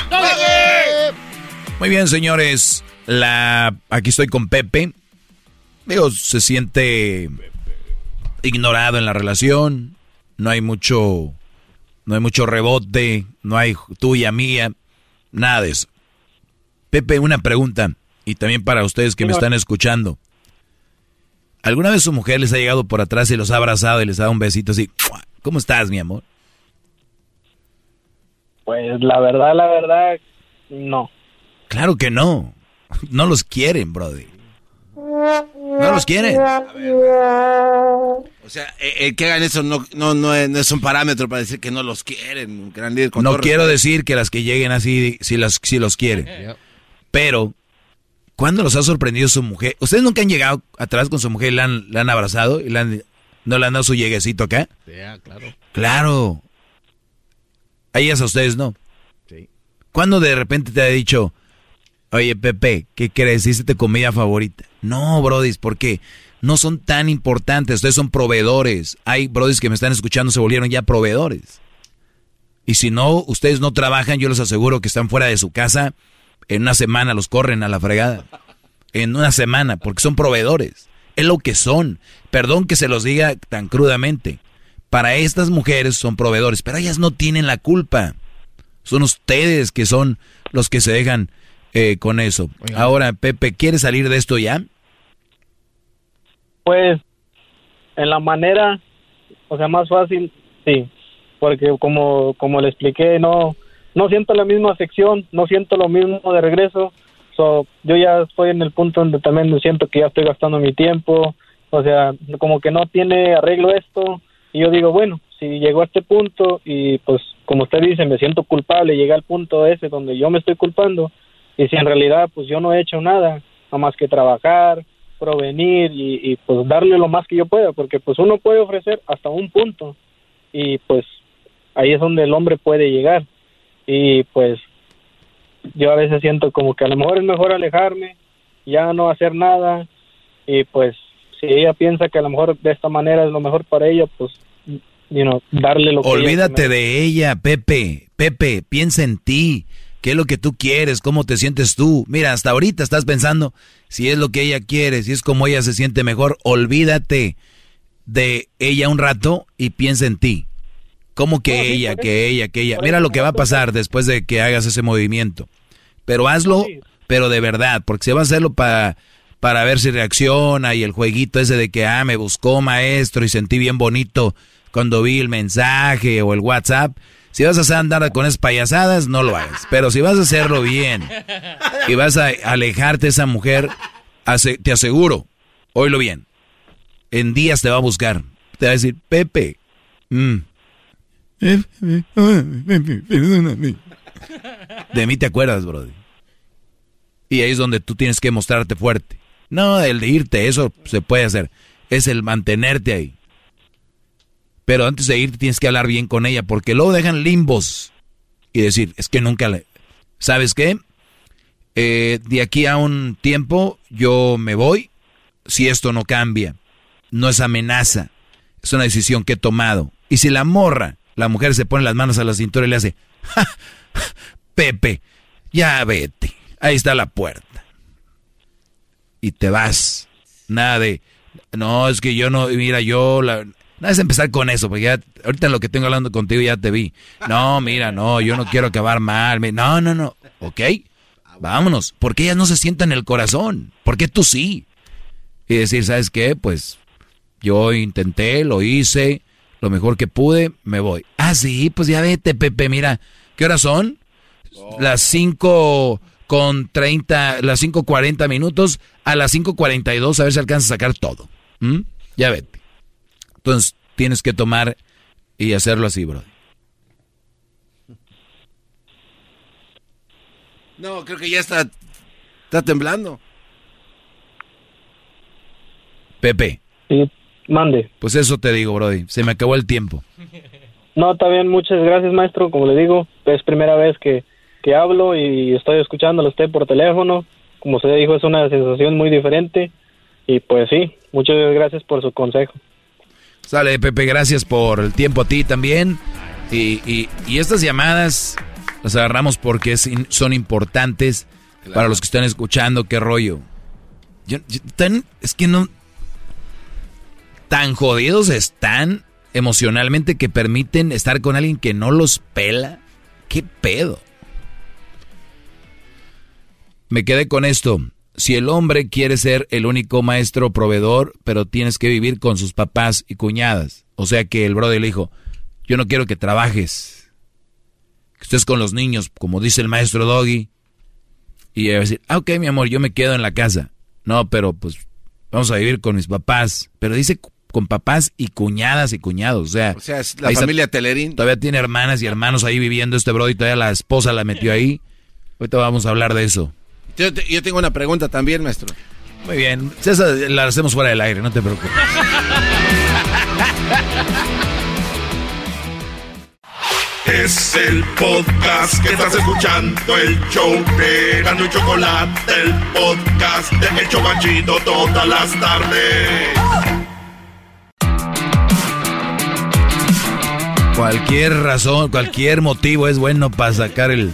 Muy bien, señores. La aquí estoy con Pepe. Digo, se siente ignorado en la relación, no hay mucho, no hay mucho rebote, no hay tuya, mía, nada de eso. Pepe, una pregunta, y también para ustedes que me están escuchando. ¿Alguna vez su mujer les ha llegado por atrás y los ha abrazado y les ha dado un besito así? ¿Cómo estás, mi amor? Pues la verdad, la verdad, no. Claro que no. No los quieren, brother. No los quieren. O sea, el que hagan eso no, no, no, es, un parámetro para decir que no los quieren. no quiero decir que las que lleguen así, si, las, si los quieren. Pero, ¿cuándo los ha sorprendido su mujer? ¿Ustedes nunca han llegado atrás con su mujer y la han, han abrazado y no le han dado su lleguecito acá? Sí, claro. Claro. A ellas a ustedes no. Sí. ¿Cuándo de repente te ha dicho, Oye, Pepe, ¿qué crees? ¿Hiciste comida favorita? No, brodis, porque no son tan importantes. Ustedes son proveedores. Hay brodis que me están escuchando, se volvieron ya proveedores. Y si no, ustedes no trabajan, yo les aseguro que están fuera de su casa. En una semana los corren a la fregada. En una semana, porque son proveedores. Es lo que son. Perdón que se los diga tan crudamente. Para estas mujeres son proveedores, pero ellas no tienen la culpa. Son ustedes que son los que se dejan eh, con eso. Ahora, Pepe, ¿quieres salir de esto ya? Pues, en la manera, o sea, más fácil, sí, porque como, como le expliqué, no, no siento la misma afección, no siento lo mismo de regreso. So, yo ya estoy en el punto donde también siento que ya estoy gastando mi tiempo, o sea, como que no tiene arreglo esto, y yo digo, bueno, si llegó a este punto y pues como usted dice, me siento culpable, llega al punto ese donde yo me estoy culpando y si en realidad pues yo no he hecho nada, nada más que trabajar, provenir y, y pues darle lo más que yo pueda, porque pues uno puede ofrecer hasta un punto y pues ahí es donde el hombre puede llegar y pues yo a veces siento como que a lo mejor es mejor alejarme, ya no hacer nada y pues si ella piensa que a lo mejor de esta manera es lo mejor para ella, pues you know, darle lo que Olvídate de ella, Pepe. Pepe, piensa en ti. ¿Qué es lo que tú quieres? ¿Cómo te sientes tú? Mira, hasta ahorita estás pensando si es lo que ella quiere, si es como ella se siente mejor. Olvídate de ella un rato y piensa en ti. ¿Cómo que ella, que ella, que ella? Mira lo que va a pasar después de que hagas ese movimiento. Pero hazlo, pero de verdad, porque se va a hacerlo para para ver si reacciona y el jueguito ese de que, ah, me buscó maestro y sentí bien bonito cuando vi el mensaje o el WhatsApp. Si vas a andar con esas payasadas, no lo hagas. Pero si vas a hacerlo bien y vas a alejarte de esa mujer, te aseguro, oílo bien, en días te va a buscar. Te va a decir, Pepe, mm, de mí te acuerdas, brother. Y ahí es donde tú tienes que mostrarte fuerte. No, el de irte, eso se puede hacer. Es el mantenerte ahí. Pero antes de irte tienes que hablar bien con ella, porque luego dejan limbos y decir, es que nunca le... ¿Sabes qué? Eh, de aquí a un tiempo yo me voy si esto no cambia. No es amenaza, es una decisión que he tomado. Y si la morra, la mujer se pone las manos a la cintura y le hace, Pepe, ya vete, ahí está la puerta y te vas. Nada de, no, es que yo no, mira, yo, la, nada es empezar con eso, porque ya, ahorita lo que tengo hablando contigo ya te vi. No, mira, no, yo no quiero acabar mal. No, no, no, ok, vámonos. porque ellas no se sientan en el corazón? ¿Por qué tú sí? Y decir, ¿sabes qué? Pues yo intenté, lo hice, lo mejor que pude, me voy. Ah, sí, pues ya vete, Pepe, mira, ¿qué horas son? Las cinco con 30, las 5.40 minutos, a las 5.42 a ver si alcanza a sacar todo. ¿Mm? Ya vete. Entonces tienes que tomar y hacerlo así, bro. No, creo que ya está, está temblando. Pepe. Sí, mande. Pues eso te digo, Brody. Se me acabó el tiempo. No, está bien. Muchas gracias, maestro. Como le digo, es primera vez que que hablo y estoy escuchándolo a usted por teléfono. Como usted dijo, es una sensación muy diferente. Y pues sí, muchas gracias por su consejo. Sale, Pepe, gracias por el tiempo a ti también. Y, y, estas llamadas las agarramos porque son importantes para los que están escuchando. ¿Qué rollo? es que no... Tan jodidos están emocionalmente que permiten estar con alguien que no los pela. ¿Qué pedo? Me quedé con esto. Si el hombre quiere ser el único maestro proveedor, pero tienes que vivir con sus papás y cuñadas. O sea que el brother le dijo, yo no quiero que trabajes. Que estés con los niños, como dice el maestro Doggy. Y ella va a decir, ah, ok, mi amor, yo me quedo en la casa. No, pero pues vamos a vivir con mis papás. Pero dice con papás y cuñadas y cuñados. O sea, o sea es la familia Telerín. Todavía tiene hermanas y hermanos ahí viviendo este brother y todavía la esposa la metió ahí. Ahorita vamos a hablar de eso. Yo, tengo una pregunta también, maestro. Muy bien. Esa la hacemos fuera del aire, no te preocupes. Es el podcast que estás escuchando, el show de Gano y Chocolate, el podcast de El Chobachito todas las tardes. Cualquier razón, cualquier motivo es bueno para sacar el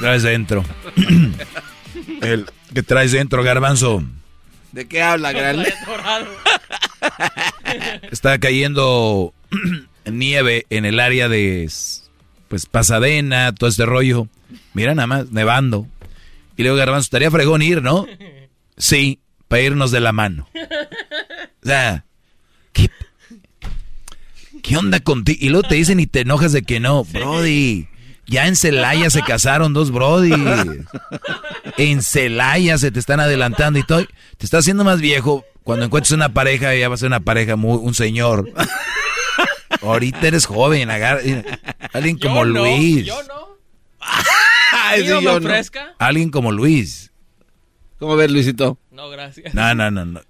traes dentro. El que traes dentro, garbanzo. ¿De qué habla, Gran? Está cayendo nieve en el área de pues Pasadena, todo este rollo. Mira nada más, nevando. Y luego Garbanzo, estaría fregón ir, ¿no? Sí, para irnos de la mano. O sea, ¿qué, ¿qué onda contigo? Y luego te dicen y te enojas de que no, Brody. Ya en Celaya se casaron dos brody. En Celaya se te están adelantando y todo. Te estás haciendo más viejo. Cuando encuentres una pareja, ya va a ser una pareja, muy, un señor. Ahorita eres joven, agarra, alguien como Luis. Yo no. Ay, sí, yo no. Alguien como Luis. ¿Cómo ves, Luisito? No, gracias. No, no, no, no.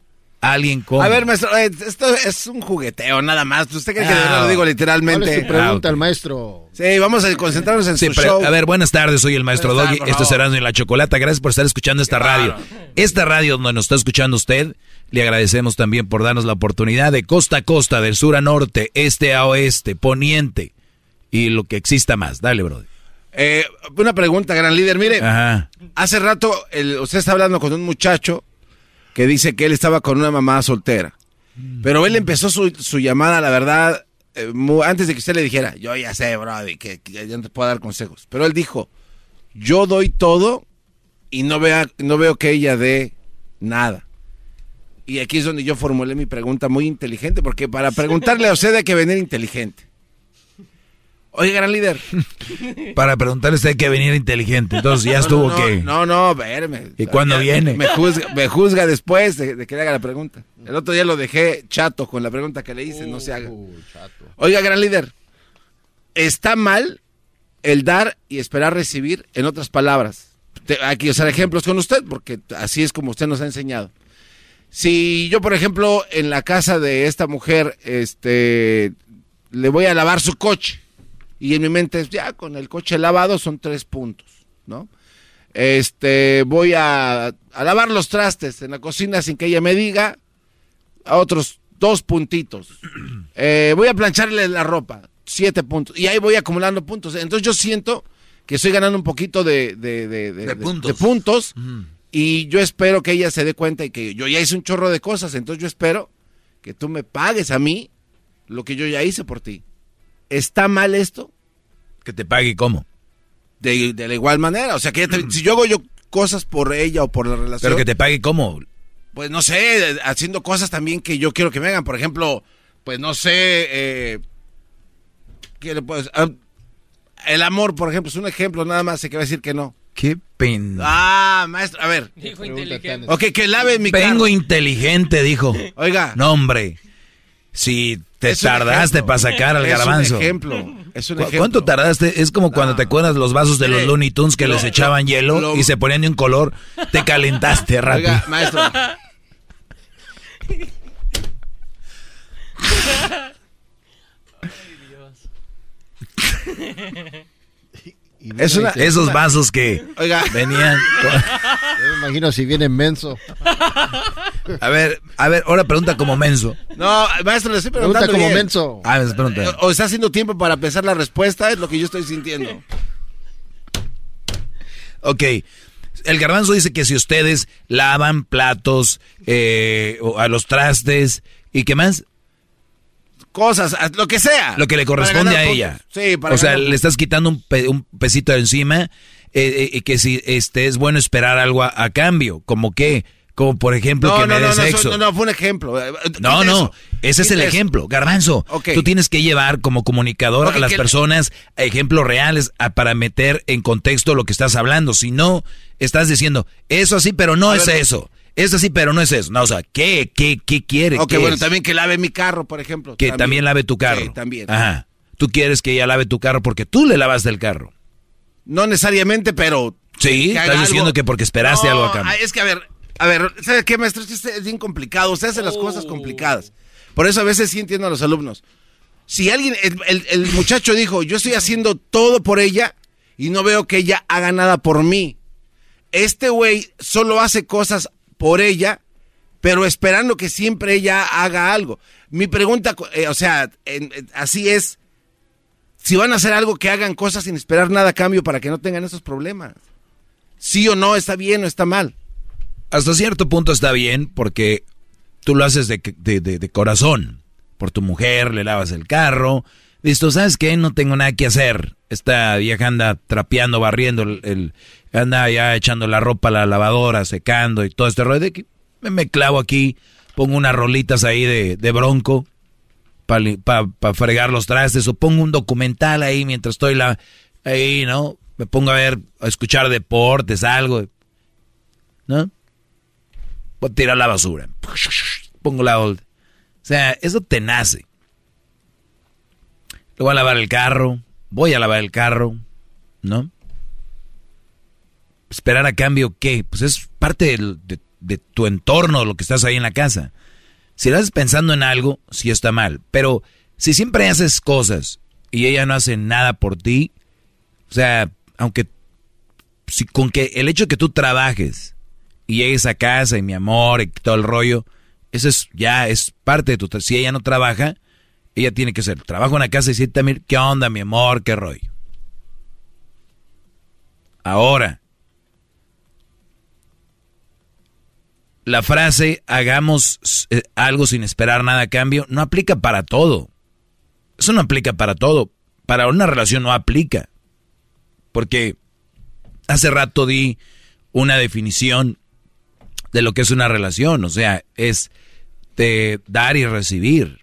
Alguien como. A ver, maestro, eh, esto es un jugueteo nada más. ¿Usted cree que verdad lo digo literalmente? ¿Cuál es su pregunta al maestro? Sí, vamos a concentrarnos en Sí, su pero, show. a ver, buenas tardes, soy el maestro Doggy. Esto es. Erasmo y la Chocolata. Gracias por estar escuchando esta radio. Esta radio donde nos está escuchando usted, le agradecemos también por darnos la oportunidad de costa a costa, del sur a norte, este a oeste, poniente y lo que exista más. Dale, brother. Eh, una pregunta, gran líder. Mire, Ajá. hace rato el- usted está hablando con un muchacho que dice que él estaba con una mamá soltera. Pero él empezó su, su llamada, la verdad, eh, antes de que usted le dijera, yo ya sé, Brody, que, que ya no te puedo dar consejos. Pero él dijo, yo doy todo y no, vea, no veo que ella dé nada. Y aquí es donde yo formulé mi pregunta muy inteligente, porque para preguntarle a usted hay que venir inteligente. Oye, gran líder. Para preguntarle usted hay que venir inteligente. Entonces ya estuvo no, que. No, no, verme. ¿Y cuándo viene? Me juzga, me juzga después de, de que le haga la pregunta. El otro día lo dejé chato con la pregunta que le hice, no se haga. Oiga, gran líder, está mal el dar y esperar recibir, en otras palabras. Te- aquí usar ejemplos con usted, porque así es como usted nos ha enseñado. Si yo, por ejemplo, en la casa de esta mujer, este, le voy a lavar su coche, y en mi mente es, ya, con el coche lavado son tres puntos, ¿no? Este, voy a, a lavar los trastes en la cocina sin que ella me diga, a otros dos puntitos. Eh, voy a plancharle la ropa, siete puntos. Y ahí voy acumulando puntos. Entonces yo siento que estoy ganando un poquito de, de, de- de- puntos. de puntos, Y yo espero que ella se dé cuenta y que yo ya hice un chorro de cosas. Entonces yo espero que tú me pagues a mí lo que yo ya hice por ti. ¿Está mal esto? Que te pague cómo. De, de la igual manera. O sea, que ella te- si yo hago yo cosas por ella o por la relación. Pero que te pague cómo. Pues no sé, haciendo cosas también que yo quiero que me hagan. Por ejemplo, pues no sé. Eh, ¿qué le puedo decir? Ah, el amor, por ejemplo, es un ejemplo nada más. Se que va a decir que no. Qué pena. Ah, maestro, a ver. Dijo inteligente. Ok, que lave mi Vengo carro. inteligente, dijo. Oiga. No, hombre. Si te Es tardaste para sacar al Es un garbanzo. ejemplo. Es un ¿Cu- ejemplo. ¿Cuánto tardaste? Es como cuando te acuerdas los vasos de los. Looney Tunes que les echaban lo- hielo lo- y se ponían de un color. Te calentaste rápido. Oiga, maestro. Es una- Esos vasos que Oiga. venían. Yo me imagino si viene menso. A ver, a ver, ahora pregunta como menso. No, maestro, le estoy Pregunta preguntando como bien. menso. Ah, me pregunta. O está haciendo tiempo para pensar la respuesta, es lo que yo estoy sintiendo. Ok. El garbanzo dice que si ustedes lavan platos, eh, o a los trastes y qué más, Cosas, lo que sea. lo que le corresponde a ella. Sí, para o sea, ganar le estás quitando un, pe- un pesito de encima eh, eh, y que si este es bueno esperar algo a, a cambio, como que, como por ejemplo No, que no, me no, no, sexo. no, no, fue un ejemplo. Eh, No, quita no, eso. ese es el ejemplo. Garbanzo, Ok. tú tienes que llevar como comunicador a las que- personas ejemplos reales a- para meter en contexto lo que estás hablando. Si no, estás diciendo, eso así, pero no A es ver, eso. Es así, pero no es eso. No, o sea, ¿qué, qué, qué quiere? Ok, ¿Qué bueno, es? también que lave mi carro, por ejemplo. Que también. lave tu carro. Sí, también. Ajá. Tú quieres que ella lave tu carro porque tú le lavaste el carro. No necesariamente, pero... Sí, estás diciendo que porque esperaste No, algo a cambio. ah, Es que, a ver, a ver, ¿sabe qué, maestro? Es este bien complicado. Usted hace las cosas complicadas. Por eso a veces sí entiendo a los alumnos. Si alguien, el, el- el muchacho dijo, yo estoy haciendo todo por ella y no veo que ella haga nada por mí. Este güey solo hace cosas por ella, pero esperando que siempre ella haga algo. Mi pregunta, eh, o sea, así es, si van a hacer algo que hagan cosas sin esperar nada a cambio para que no tengan esos problemas. Sí o no, está bien o está mal. Hasta cierto punto está bien porque tú lo haces de, corazón. Por tu mujer, le lavas el carro. Listo, ¿sabes qué? No tengo nada que hacer. Esta vieja anda trapeando, barriendo, el- anda ya echando la ropa a la lavadora, secando y todo este rollo. De que me, clavo aquí, pongo unas rolitas ahí de, de bronco para fregar los trastes o pongo un documental ahí mientras estoy la, ahí, ¿no? Me pongo a ver, a escuchar deportes, algo. ¿no? Voy a tirar la basura. Pongo la old. O sea, eso te nace. Le voy a lavar el carro, voy a lavar el carro, ¿no? Esperar a cambio qué? Pues es parte de, tu entorno, lo que estás ahí en la casa. Si estás pensando en algo, sí está mal. Pero si siempre haces cosas y ella no hace nada por ti, o sea, aunque si, con que el hecho de que tú trabajes y llegues a casa y mi amor y todo el rollo, eso es ya es parte de tu si ella no trabaja, ella tiene que ser trabajo en la casa y decir también qué onda, mi amor, qué rollo. Ahora, la frase hagamos eh, algo sin esperar nada a cambio no aplica para todo. Eso no aplica para todo. Para una relación no aplica. Porque hace rato di una definición de lo que es una relación. O sea, es de dar y recibir.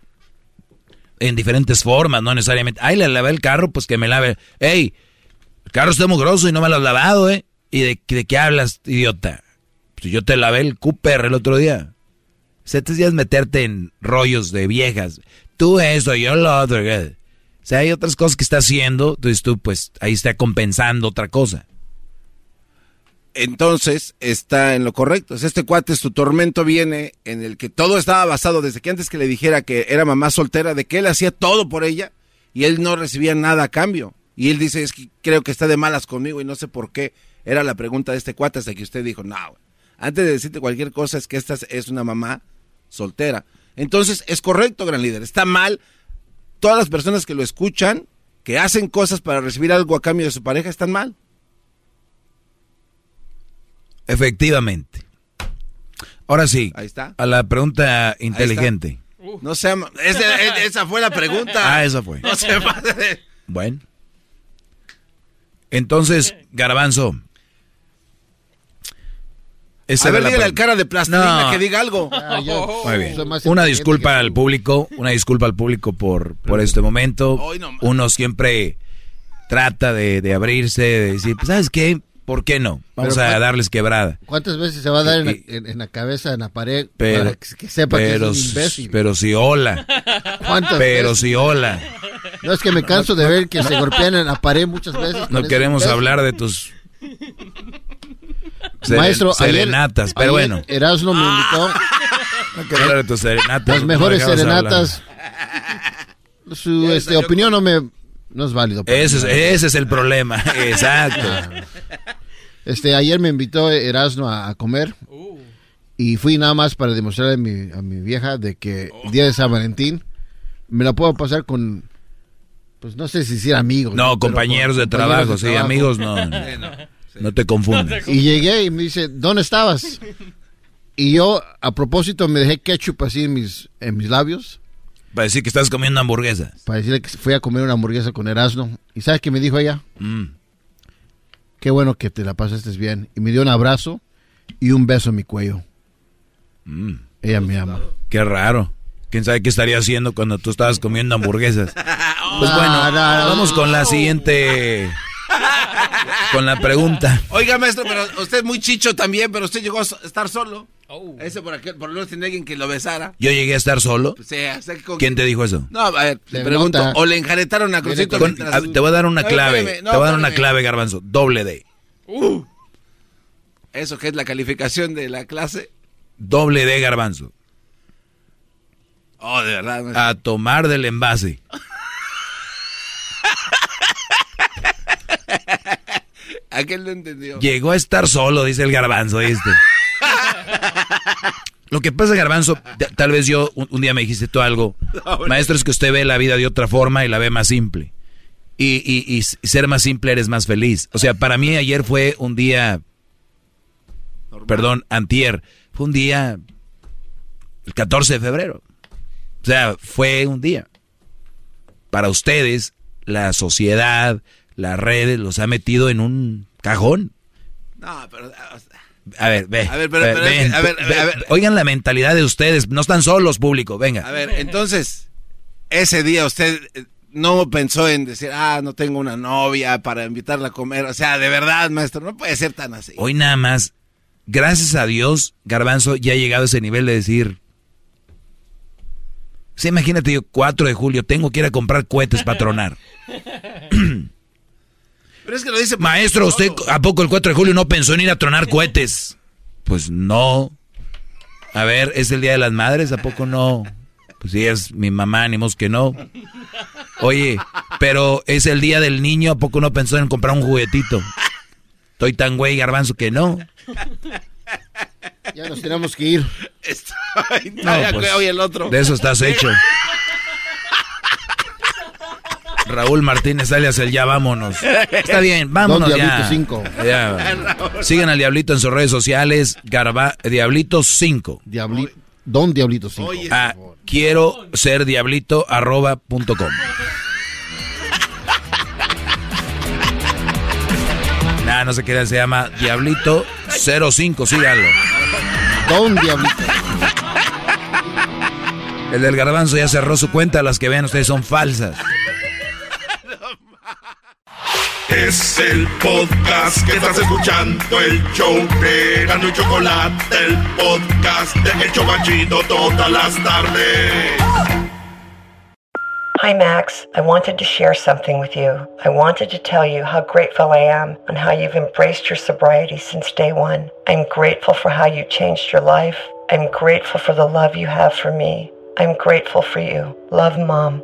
En diferentes formas, no necesariamente. Ay, le lavé el carro, pues que me lave. Ey, el carro está muy grosso y no me lo has lavado, ¿eh? ¿Y de, de qué hablas, idiota? Pues yo te lavé el Cooper el otro día. Se te días meterte en rollos de viejas. Tú eso, yo lo otro. O sea, hay otras cosas que está haciendo, entonces tú pues ahí está compensando otra cosa. Entonces está en lo correcto. Este cuate, su tormento viene en el que todo estaba basado desde que antes que le dijera que era mamá soltera, de que él hacía todo por ella y él no recibía nada a cambio. Y él dice, es que creo que está de malas conmigo y no sé por qué. Era la pregunta de este cuate hasta que usted dijo, no, antes de decirte cualquier cosa es que esta es una mamá soltera. Entonces es correcto, gran líder. Está mal. Todas las personas que lo escuchan, que hacen cosas para recibir algo a cambio de su pareja, están mal. Efectivamente. Ahora sí. Ahí está. A la pregunta inteligente. No sé, esa fue la pregunta. Ah, esa fue. No se Bueno. Entonces, Garbanzo, a ver, dígale al cara de plastilina que diga algo. Ah, Muy bien. Una disculpa al público, una disculpa al público por, por este momento. Uno siempre trata de, abrirse, de decir, pues, ¿sabes qué? ¿Por qué no? Vamos a darles quebrada. ¿Cuántas veces se va a dar en, la, cabeza, en la pared, para que, sepa que es un imbécil? Pero si hola. ¿Cuántas pero si hola. No, es que me canso de ver que se golpean en la pared muchas veces. No queremos hablar de tus Maestro, serenatas, pero bueno. Erasmo me invitó. No quiero hablar de tus serenatas. Las mejores serenatas. Su este, opinión no me no es válido. Ese es, ese es el problema, exacto. Este, ayer me invitó Erasmo a, comer y fui nada más para demostrarle a mi, a mi vieja de que el día de San Valentín me la puedo pasar con, pues no sé si ser amigos. No, compañeros, de, trabajo, sí, amigos no. No te confundas. Y llegué y me dice, ¿dónde estabas? Y yo, a propósito, me dejé ketchup así en mis, en mis labios. Para decir que estás comiendo hamburguesa. Para decirle que fui a comer una hamburguesa con Erasmo. ¿Y sabes qué me dijo ella? Mm. Qué bueno que te la pasaste bien. Y me dio un abrazo y un beso en mi cuello. Mm. Ella me ama. Qué raro. ¿Quién sabe qué estaría haciendo cuando tú estabas comiendo hamburguesas? Pues bueno, vamos con la siguiente con la pregunta. Oiga, maestro, pero usted es muy chicho también, pero usted llegó a estar solo. Oh. Ese por aquí, por lo menos tiene alguien que lo besara. ¿Yo llegué a estar solo? Pues ¿Quién te dijo eso? No, a ver, le pregunto, o le enjaretaron a Crucito. te voy a dar una clave, te voy a dar una clave, Garbanzo, doble D. Uh. ¿Eso qué es la calificación de la clase? Doble D, Garbanzo. Oh, de verdad. A tomar del envase. Aquel lo entendió. Llegó a estar solo, dice el garbanzo, ¿viste? Lo que pasa, garbanzo, tal vez yo un, día me dijiste tú algo. Maestro, es que usted ve la vida de otra forma y la ve más simple. Y, y, ser más simple eres más feliz. O sea, para mí ayer fue un día... Perdón, antier. Fue un día... El 14 de febrero. O sea, fue un día. Para ustedes, la sociedad, las redes los ha metido en un cajón. No, pero... A ver, ve. A ver, pero, a, ver, Oigan la mentalidad de ustedes, no están solos, público, venga. A ver, entonces, ese día usted eh, no pensó en decir, ah, no tengo una novia para invitarla a comer. O sea, de verdad, maestro, no puede ser tan así. Hoy nada más, gracias a Dios, Garbanzo ya ha llegado a ese nivel de decir, Sí, imagínate yo, 4 de julio, tengo que ir a comprar cohetes para tronar. Pero es que lo dice... Maestro, ¿usted a poco el 4 de julio no pensó en ir a tronar cohetes? Pues no. A ver, ¿es el Día de las Madres? ¿A poco no? Pues sí, es mi mamá, ánimos que no. Oye, pero es el Día del Niño, ¿a poco no pensó en comprar un juguetito? Estoy tan güey, garbanzo, que no. Ya nos tenemos que ir. no, pues, el otro. De eso estás hecho. Raúl Martínez alias el ya vámonos. Está bien, vámonos Don Diablito 5. Sigan al Diablito en sus redes sociales, Garba, Diablito 5. Don Diablito 5. Ah, quiero ser diablito arroba punto com. nah, no se qué, se llama Diablito 05, síganlo. Don Diablito. El del garbanzo ya cerró su cuenta, las que vean ustedes son falsas. Es el podcast que estás escuchando, el show de Gano y Chocolate, el podcast de El todas las tardes. Hi, Max. I wanted to share something with you. I wanted to tell you how grateful I am and how you've embraced your sobriety since day one. I'm grateful for how you changed your life. I'm grateful for the love you have for me. I'm grateful for you. Love, Mom.